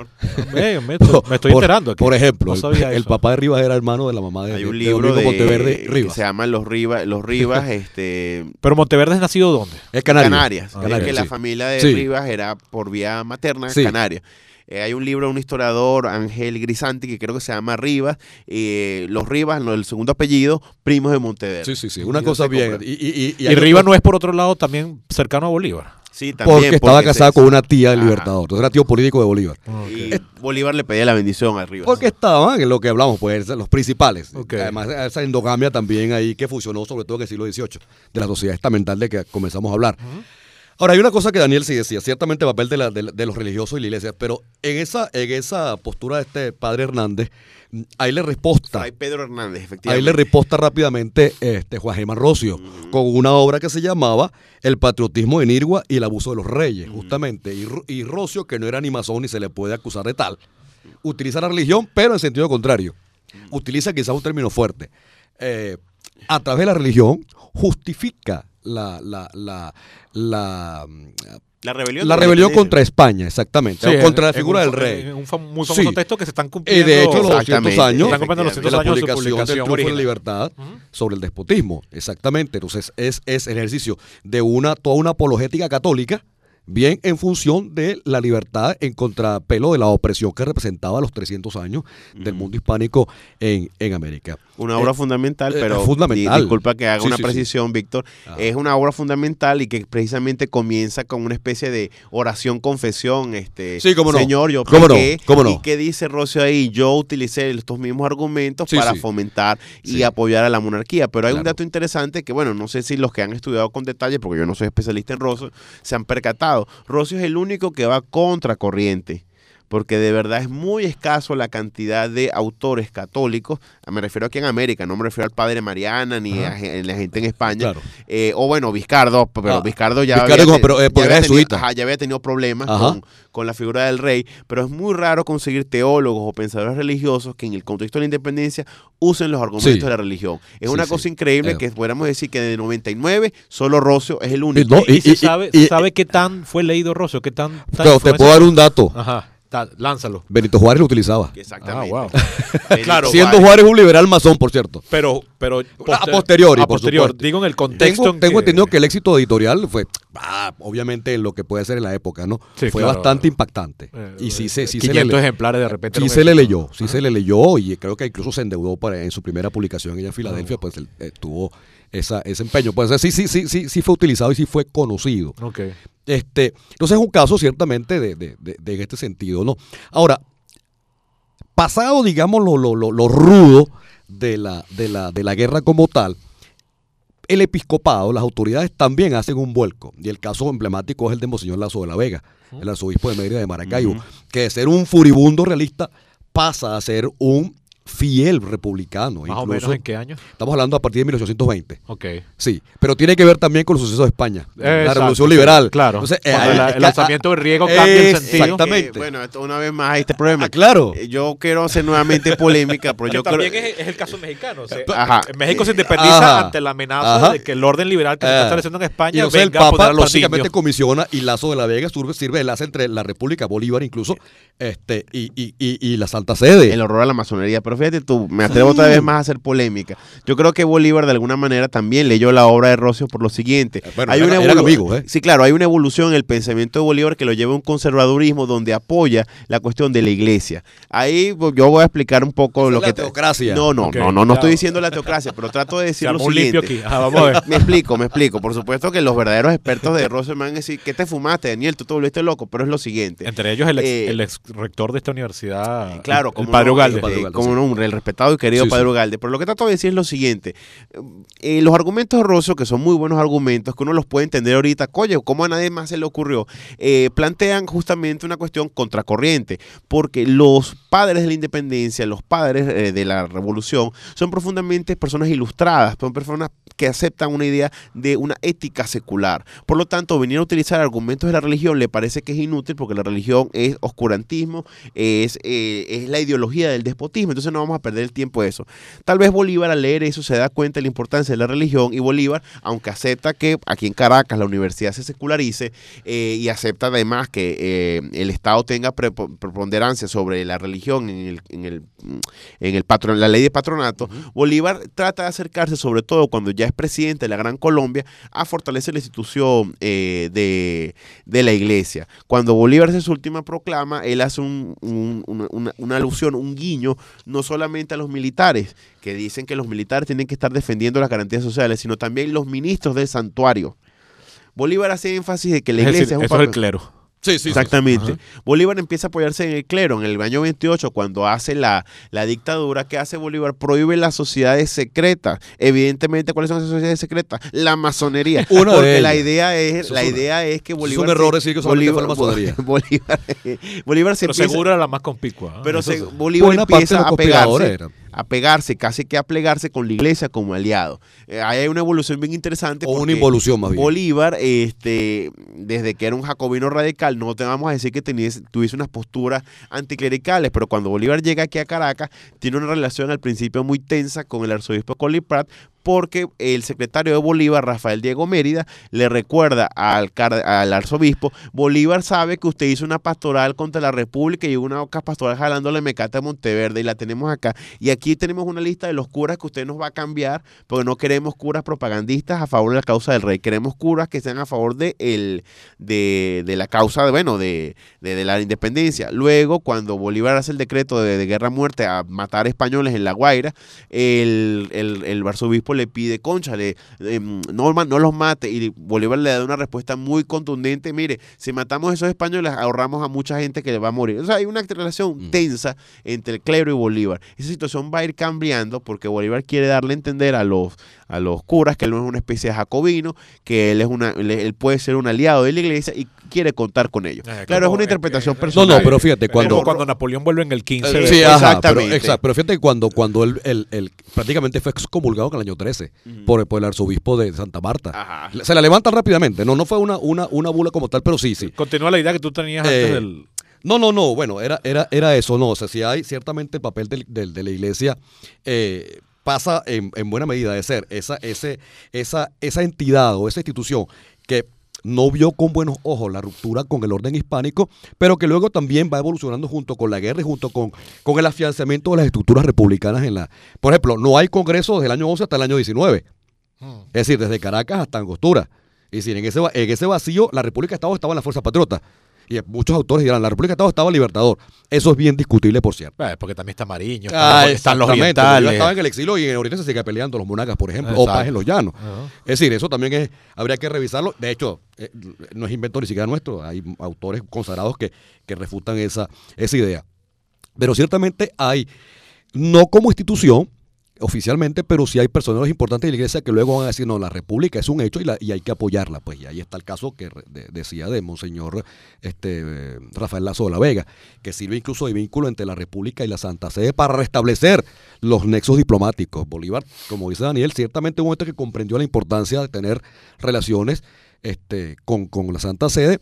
Me, me, estoy enterando. Aquí. Por ejemplo, el, papá de Rivas era hermano de la mamá de, Hay un libro de, Monteverde Rivas. Que se llama Los Rivas. Los Rivas este, ¿Pero Monteverde es nacido dónde? Es Canarias. Canarias. Ah, que la familia de Rivas era por vía materna Canarias. Eh, hay un libro de un historiador, Ángel Grisanti, que creo que se llama Rivas. Eh, los Rivas, el segundo apellido, primos de Monteverde. Sí, sí, sí. Una cosa bien. Y, y, y Rivas no es, por otro lado, también cercano a Bolívar. Sí, también, porque estaba casado con una tía del Libertador. Entonces era tío político de Bolívar. Y Bolívar le pedía la bendición a Rivas. Porque estaban en lo que hablamos, pues, los principales. Además, esa endogamia también ahí que funcionó, sobre todo en el siglo XVIII, de la sociedad estamental de que comenzamos a hablar. Ahora, hay una cosa que Daniel sí decía, ciertamente el papel de, la, de, los religiosos y la iglesia, pero en esa, en esa postura de este padre Hernández, ahí le resposta. Hay Pedro Hernández, efectivamente. Ahí le resposta rápidamente este, Juan Germán Rocio, con una obra que se llamaba El patriotismo en Irgua y el abuso de los reyes, justamente. Y, y, Rocio, que no era ni masón ni se le puede acusar de tal, utiliza la religión, pero en sentido contrario. Utiliza quizás un término fuerte. Eh, a través de la religión justifica la, la, la, la la rebelión, la rebelión contra España, exactamente. contra la figura del rey. un muy famoso texto que se están cumpliendo. Y de hecho, los 200 años, están cumpliendo los 200 de la años publicación, del triunfo de la libertad sobre el despotismo. Exactamente. Entonces, es, es el ejercicio de una, toda una apologética católica bien en función de la libertad en contrapelo de la opresión que representaba los 300 años del mundo hispánico en, en América. Una obra eh, fundamental, eh, pero fundamental. disculpa que haga una precisión, Víctor. Ah. Es una obra fundamental y que precisamente comienza con una especie de oración confesión, este Señor, yo ¿Cómo no? y qué dice Rocio ahí, yo utilicé estos mismos argumentos para fomentar y apoyar a la monarquía, pero hay un dato interesante que bueno, no sé si los que han estudiado con detalle, porque yo no soy especialista en Rocio, se han percatado. Rocio es el único que va contra corriente porque de verdad es muy escaso la cantidad de autores católicos, me refiero aquí en América, no me refiero al padre Mariana ni a, la gente en España, eh, o bueno, Vizcardo, pero ah, Vizcardo ya, había, pero, eh, ya, había tenido, problemas con, la figura del rey, pero es muy raro conseguir teólogos o pensadores religiosos que en el contexto de la independencia usen los argumentos de la religión. Es una cosa increíble eh. que podríamos decir que de 99 solo Rocio es el único. y, se sabe, sabe qué tan fue leído Rocio, qué tan... pero te puedo dar un dato. Ajá lánzalo. Benito Juárez lo utilizaba. Exactamente. Ah, claro, Siendo Juárez. un liberal masón, por cierto. Pero, pero a posteriori, a posterior, digo en el contexto. Tengo, tengo entendido que el éxito editorial fue, ah, obviamente, en lo que puede ser en la época, ¿no? fue bastante impactante. Eh, y sí, sí, sí 500 se le, ejemplares de repente. Sí se le leyó, sí se le leyó y creo que incluso se endeudó para, en su primera publicación allá en Filadelfia, pues eh, tuvo esa, ese empeño. Pues sí, sí, sí, sí, sí fue utilizado y sí fue conocido. Okay. Este, entonces es un caso ciertamente de, de, de, este sentido, ¿no? Ahora, pasado, digamos, lo, lo, lo, rudo de la, de, la, de la guerra como tal, el episcopado, las autoridades también hacen un vuelco. Y el caso emblemático es el de Monseñor Lazo de la Vega, el arzobispo de Mérida de Maracaibo, que de ser un furibundo realista pasa a ser un fiel republicano. ¿Más o menos en qué año? Estamos hablando a partir de 1820. Ok. Sí, pero tiene que ver también con los sucesos de España. la Revolución Liberal. Claro. Entonces, eh, el lanzamiento de riego cambia el sentido. Exactamente. bueno, una vez más hay este problema. Ah, claro. Eh, yo quiero hacer nuevamente polémica, pero, yo también es, el caso mexicano. O México se independiza ante la amenaza de que el orden liberal que se está estableciendo en España venga el Papa a los básicamente comisiona y Lazo de la Vega sirve, sirve enlace entre la República Bolívar incluso este y, y, y, y la Santa Sede. El horror a la masonería, pero pero fíjate tú, me atrevo otra vez más a hacer polémica. Yo creo que Bolívar de alguna manera también leyó la obra de Rocio por lo siguiente. Eh, Bueno, hay una eran evolu- amigos, ¿eh? Sí, claro, hay una evolución en el pensamiento de Bolívar que lo lleva a un conservadurismo donde apoya la cuestión de la iglesia. Ahí pues, yo voy a explicar un poco lo la que... teocracia. No, no, no, no, no estoy diciendo la teocracia, pero trato de decir lo siguiente. aquí. Ajá, vamos a ver. Me explico, me explico. Por supuesto que los verdaderos expertos de Rosso me van a decir, ¿qué te fumaste, Daniel? Tú te volviste loco, pero es lo siguiente. Entre ellos el ex, Eh, el ex rector de esta universidad, Claro, el, como el padre no, Ugalde. eh, como sí. El respetado y querido Sí, Padre sí. Ugalde. Pero lo que trato de decir es lo siguiente. Eh, los argumentos de Rosso, que son muy buenos argumentos, que uno los puede entender ahorita, coño, ¿cómo a nadie más se le ocurrió? Eh, plantean justamente una cuestión contracorriente, porque los padres de la independencia, los padres eh, de la revolución, son profundamente personas ilustradas, son personas que aceptan una idea de una ética secular. Por lo tanto, venir a utilizar argumentos de la religión le parece que es inútil porque la religión es oscurantismo, es, es la ideología del despotismo, entonces no vamos a perder el tiempo de eso. Tal vez Bolívar al leer eso se da cuenta de la importancia de la religión y Bolívar, aunque acepta que aquí en Caracas la universidad se secularice eh, y acepta además que eh, el Estado tenga prepo- preponderancia sobre la religión en el, en el, en el patron, la ley de patronato, Bolívar trata de acercarse, sobre todo cuando ya es presidente de la Gran Colombia, a fortalecer la institución eh, de, de la iglesia. Cuando Bolívar hace su última proclama, él hace un- un- una, una- una alusión, un guiño, no solamente a los militares, que dicen que los militares tienen que estar defendiendo las garantías sociales, sino también los ministros del santuario. Bolívar hace énfasis de que la Es iglesia decir, es un eso es el clero. Sí, sí, sí. Exactamente. Bolívar empieza a apoyarse en el clero. En el año 28, cuando hace la, la dictadura, ¿qué hace Bolívar? Prohíbe las sociedades secretas. Evidentemente, ¿cuáles son esas sociedades secretas? La masonería. Una de Porque la idea es, la es idea es que Bolívar. son errores, sí, que solamente fue la masonería. Bolívar, Bolívar se Pero empieza- seguro era la más compicua. ¿ah? pero se-. Bolívar empieza a pegarse. A pegarse, casi que a plegarse con la iglesia como aliado. Eh, ahí hay una evolución bien interesante. O una involución más bien. Bolívar, este, desde que era un jacobino radical, no te vamos a decir que tuviese unas posturas anticlericales, pero cuando Bolívar llega aquí a Caracas, tiene una relación al principio muy tensa con el arzobispo Colin Prat, porque el secretario de Bolívar, Rafael Diego Mérida, le recuerda al, al arzobispo, Bolívar sabe que usted hizo una pastoral contra la República y una pastoral jalándole mecate a Monteverde y la tenemos acá. Y aquí tenemos una lista de los curas que usted nos va a cambiar, porque no queremos curas propagandistas a favor de la causa del rey, queremos curas que sean a favor de, el, de, de la causa, de, bueno, de, de, de la independencia. Luego, cuando Bolívar hace el decreto de, de guerra a muerte a matar españoles en La Guaira, el, el, el arzobispo le pide, concha, le, em, no, no los mate, y Bolívar le da una respuesta muy contundente, mire, si matamos a esos españoles, ahorramos a mucha gente que le va a morir. O sea, hay una relación Mm. tensa entre el clero y Bolívar. Esa situación va a ir cambiando porque Bolívar quiere darle a entender a los, a los curas que él no es una especie de jacobino, que él, es una, él puede ser un aliado de la iglesia y quiere contar con ellos. Eh, claro, es una interpretación eh, eh, No, personal. no, pero fíjate, cuando... como cuando Napoleón vuelve en el 15. Eh, de- sí, ajá, pero, Exactamente. exacto, pero fíjate que cuando, cuando él, él- él prácticamente fue excomulgado en el año 13 Ujú. por, por el arzobispo de Santa Marta. Ajá. Se la levantan rápidamente. No, no fue una, una, una bula como tal, pero sí, sí. Continúa la idea que tú tenías antes Eh, del... No, no, no, bueno, era, era, era eso, no, o sea, si hay ciertamente el papel del- del- de la iglesia, eh, pasa en, en buena medida de ser esa, ese, esa, esa entidad o esa institución que no vio con buenos ojos la ruptura con el orden hispánico, pero que luego también va evolucionando junto con la guerra y junto con, con el afianzamiento de las estructuras republicanas en la... Por ejemplo, no hay congreso desde el año 11 hasta el año 19, Mm. es decir, desde Caracas hasta Angostura. Y decir, en ese, en ese vacío, la República de Estado estaba en la Fuerza Patriota. Y muchos autores dirán, la República de Estado estaba Libertador. Eso es bien discutible, por cierto. Eh, porque también está Mariño, Ah, están, los- orientales. Bolívar Estaba en el exilio y en el oriente se sigue peleando los monagas, por ejemplo, o paz en los llanos. Es decir, eso también es, habría que revisarlo. De hecho, eh, no es invento ni siquiera nuestro. Hay autores consagrados que, que refutan esa, esa idea. Pero ciertamente hay, no como institución, oficialmente, pero sí hay personeros importantes de la iglesia que luego van a decir, no, la república es un hecho y, hay que apoyarla. Pues y ahí está el caso que decía de Monseñor este, Rafael Lazo de la Vega, que sirve incluso de vínculo entre la república y la Santa Sede para restablecer los nexos diplomáticos. Bolívar, como dice Daniel, ciertamente un momento que comprendió la importancia de tener relaciones este, con, la Santa Sede,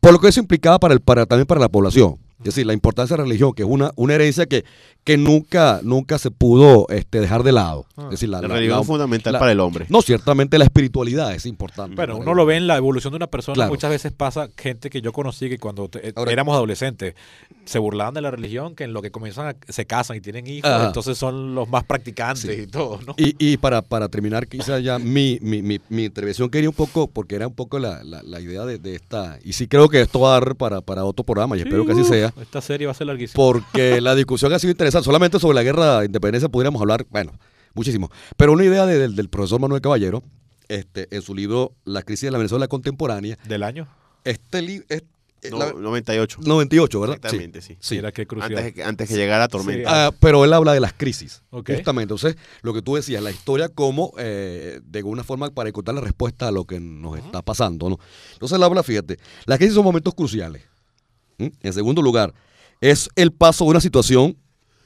por lo que eso implicaba para también para la población. Es decir, la importancia de la religión, que es una herencia que, que nunca, nunca se pudo este, dejar de lado. Ah, es decir, la, la la- religión la- es fundamental la- para el hombre. No, ciertamente la espiritualidad es importante. Bueno, uno lo ve en la evolución de una persona. Claro. Muchas veces pasa gente que yo conocí que cuando te- Ahora- éramos adolescentes se burlaban de la religión, que en lo que comienzan a- se casan y tienen hijos, Ajá. entonces son los más practicantes Sí. y todo, ¿no? Y, y para, para terminar, quizás ya mi, mi, mi, mi intervención quería un poco, porque era un poco la, la, la idea de, de esta, y sí creo que esto va a dar para, para otro programa, y espero que así Sí, sea, Esta serie va a ser larguísima. porque la discusión ha sido interesante. Solamente sobre la guerra de independencia podríamos hablar, bueno, muchísimo. Pero una idea de- del, del profesor Manuel Caballero, este, en su libro La crisis de la Venezuela contemporánea, ¿Del año? este libro es eh, No, la- 98. 98, ¿verdad? Exactamente, sí. Sí. Mira qué crucial. Antes, que- antes que llegara la tormenta. Sí, Ah, pero él habla de las crisis. Justamente. Entonces, lo que tú decías, la historia como, eh, de alguna forma, para encontrar la respuesta a lo que nos está pasando. ¿no? Entonces, él habla, fíjate, las crisis son momentos cruciales. ¿Mm? En segundo lugar, es el paso de una situación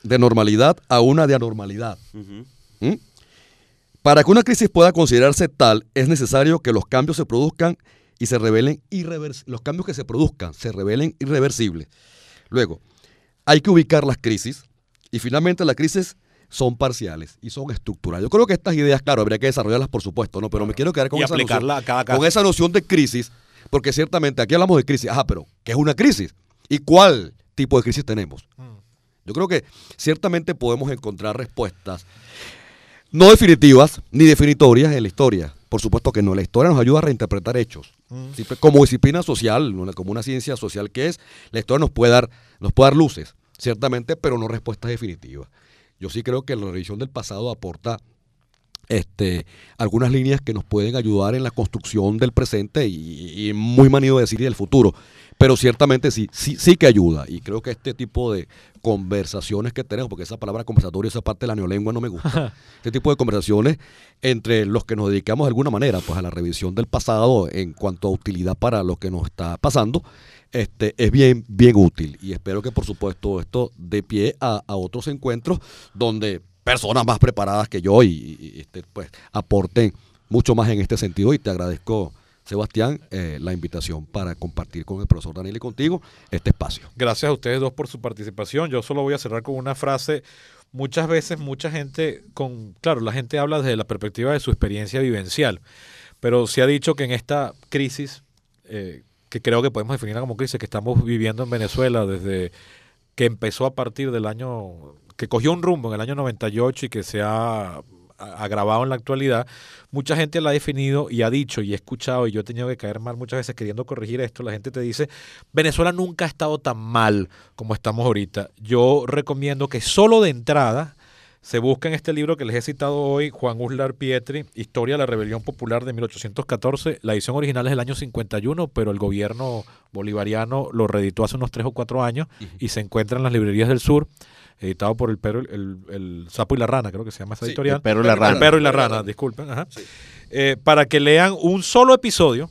de normalidad a una de anormalidad. ¿Mm? Para que una crisis pueda considerarse tal, es necesario que los cambios se produzcan y se revelen irreversibles. Los cambios que se produzcan se revelen irreversibles. Luego, hay que ubicar las crisis y finalmente las crisis son parciales y son estructurales. Yo creo que estas ideas, claro, habría que desarrollarlas por supuesto, ¿no? Pero me quiero quedar con y esa aplicarla noción, a cada caso. con esa noción de crisis, porque ciertamente aquí hablamos de crisis. Ajá, pero ¿qué es una crisis? ¿Y cuál tipo de crisis tenemos? Mm. Yo creo que ciertamente podemos encontrar respuestas no definitivas ni definitorias en la historia. Por supuesto que no. La historia nos ayuda a reinterpretar hechos. Mm. Siempre- Como disciplina social, como una ciencia social que es, la historia nos puede dar, nos puede dar luces, ciertamente, pero no respuestas definitivas. Yo sí creo que la revisión del pasado aporta este, algunas líneas que nos pueden ayudar en la construcción del presente y, y muy manido decir del futuro. Pero ciertamente sí, sí, sí que ayuda. Y creo que este tipo de conversaciones que tenemos, porque esa palabra conversatorio, esa parte de la neolengua no me gusta. este tipo de conversaciones entre los que nos dedicamos de alguna manera pues a la revisión del pasado en cuanto a utilidad para lo que nos está pasando, este, es bien, bien útil. Y espero que por supuesto esto dé pie a, a otros encuentros donde personas más preparadas que yo y, y- este, pues aporten mucho más en este sentido. Y te agradezco, Sebastián, eh, la invitación para compartir con el profesor Daniel y contigo este espacio. Gracias a ustedes dos por su participación. Yo solo voy a cerrar con una frase. Muchas veces, mucha gente, con, claro, la gente habla desde la perspectiva de su experiencia vivencial, pero se ha dicho que en esta crisis, eh, que creo que podemos definirla como crisis que estamos viviendo en Venezuela desde que empezó a partir del año, que cogió un rumbo en el año 98 y que se ha agravado en la actualidad, mucha gente la ha definido y ha dicho y he escuchado y yo he tenido que caer mal muchas veces queriendo corregir esto, la gente te dice, Venezuela nunca ha estado tan mal como estamos ahorita. Yo recomiendo que solo de entrada se busque en este libro que les he citado hoy, Juan Uslar Pietri, Historia de la Rebelión Popular de 1814. La edición original es del año 51, pero el gobierno bolivariano lo reeditó hace unos tres o cuatro años y se encuentra en las librerías del sur, editado por el perro, el, el Sapo y la Rana, creo que se llama esa Sí, editorial. el Perro y la Rana. El perro y la rana, disculpen. ajá. Eh, para que lean un solo episodio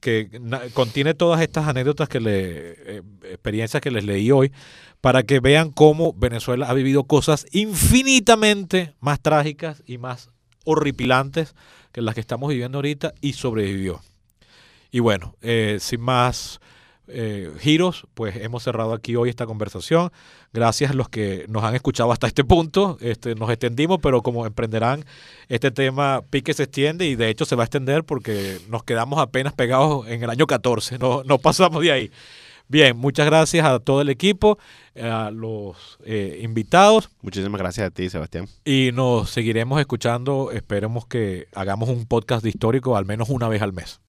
que contiene todas estas anécdotas que le eh, experiencias que les leí hoy para que vean cómo Venezuela ha vivido cosas infinitamente más trágicas y más horripilantes que las que estamos viviendo ahorita y sobrevivió. Y bueno, eh, sin más eh, giros, pues hemos cerrado aquí hoy esta conversación. Gracias a los que nos han escuchado hasta este punto. Este, nos extendimos, pero como emprenderán, este tema pique se extiende y de hecho se va a extender porque nos quedamos apenas pegados en el año 14. No, no pasamos de ahí. Bien, muchas gracias a todo el equipo, a los eh, invitados Muchísimas gracias a ti, Sebastián. y nos seguiremos escuchando. Esperemos que hagamos un podcast de histórico al menos una vez al mes.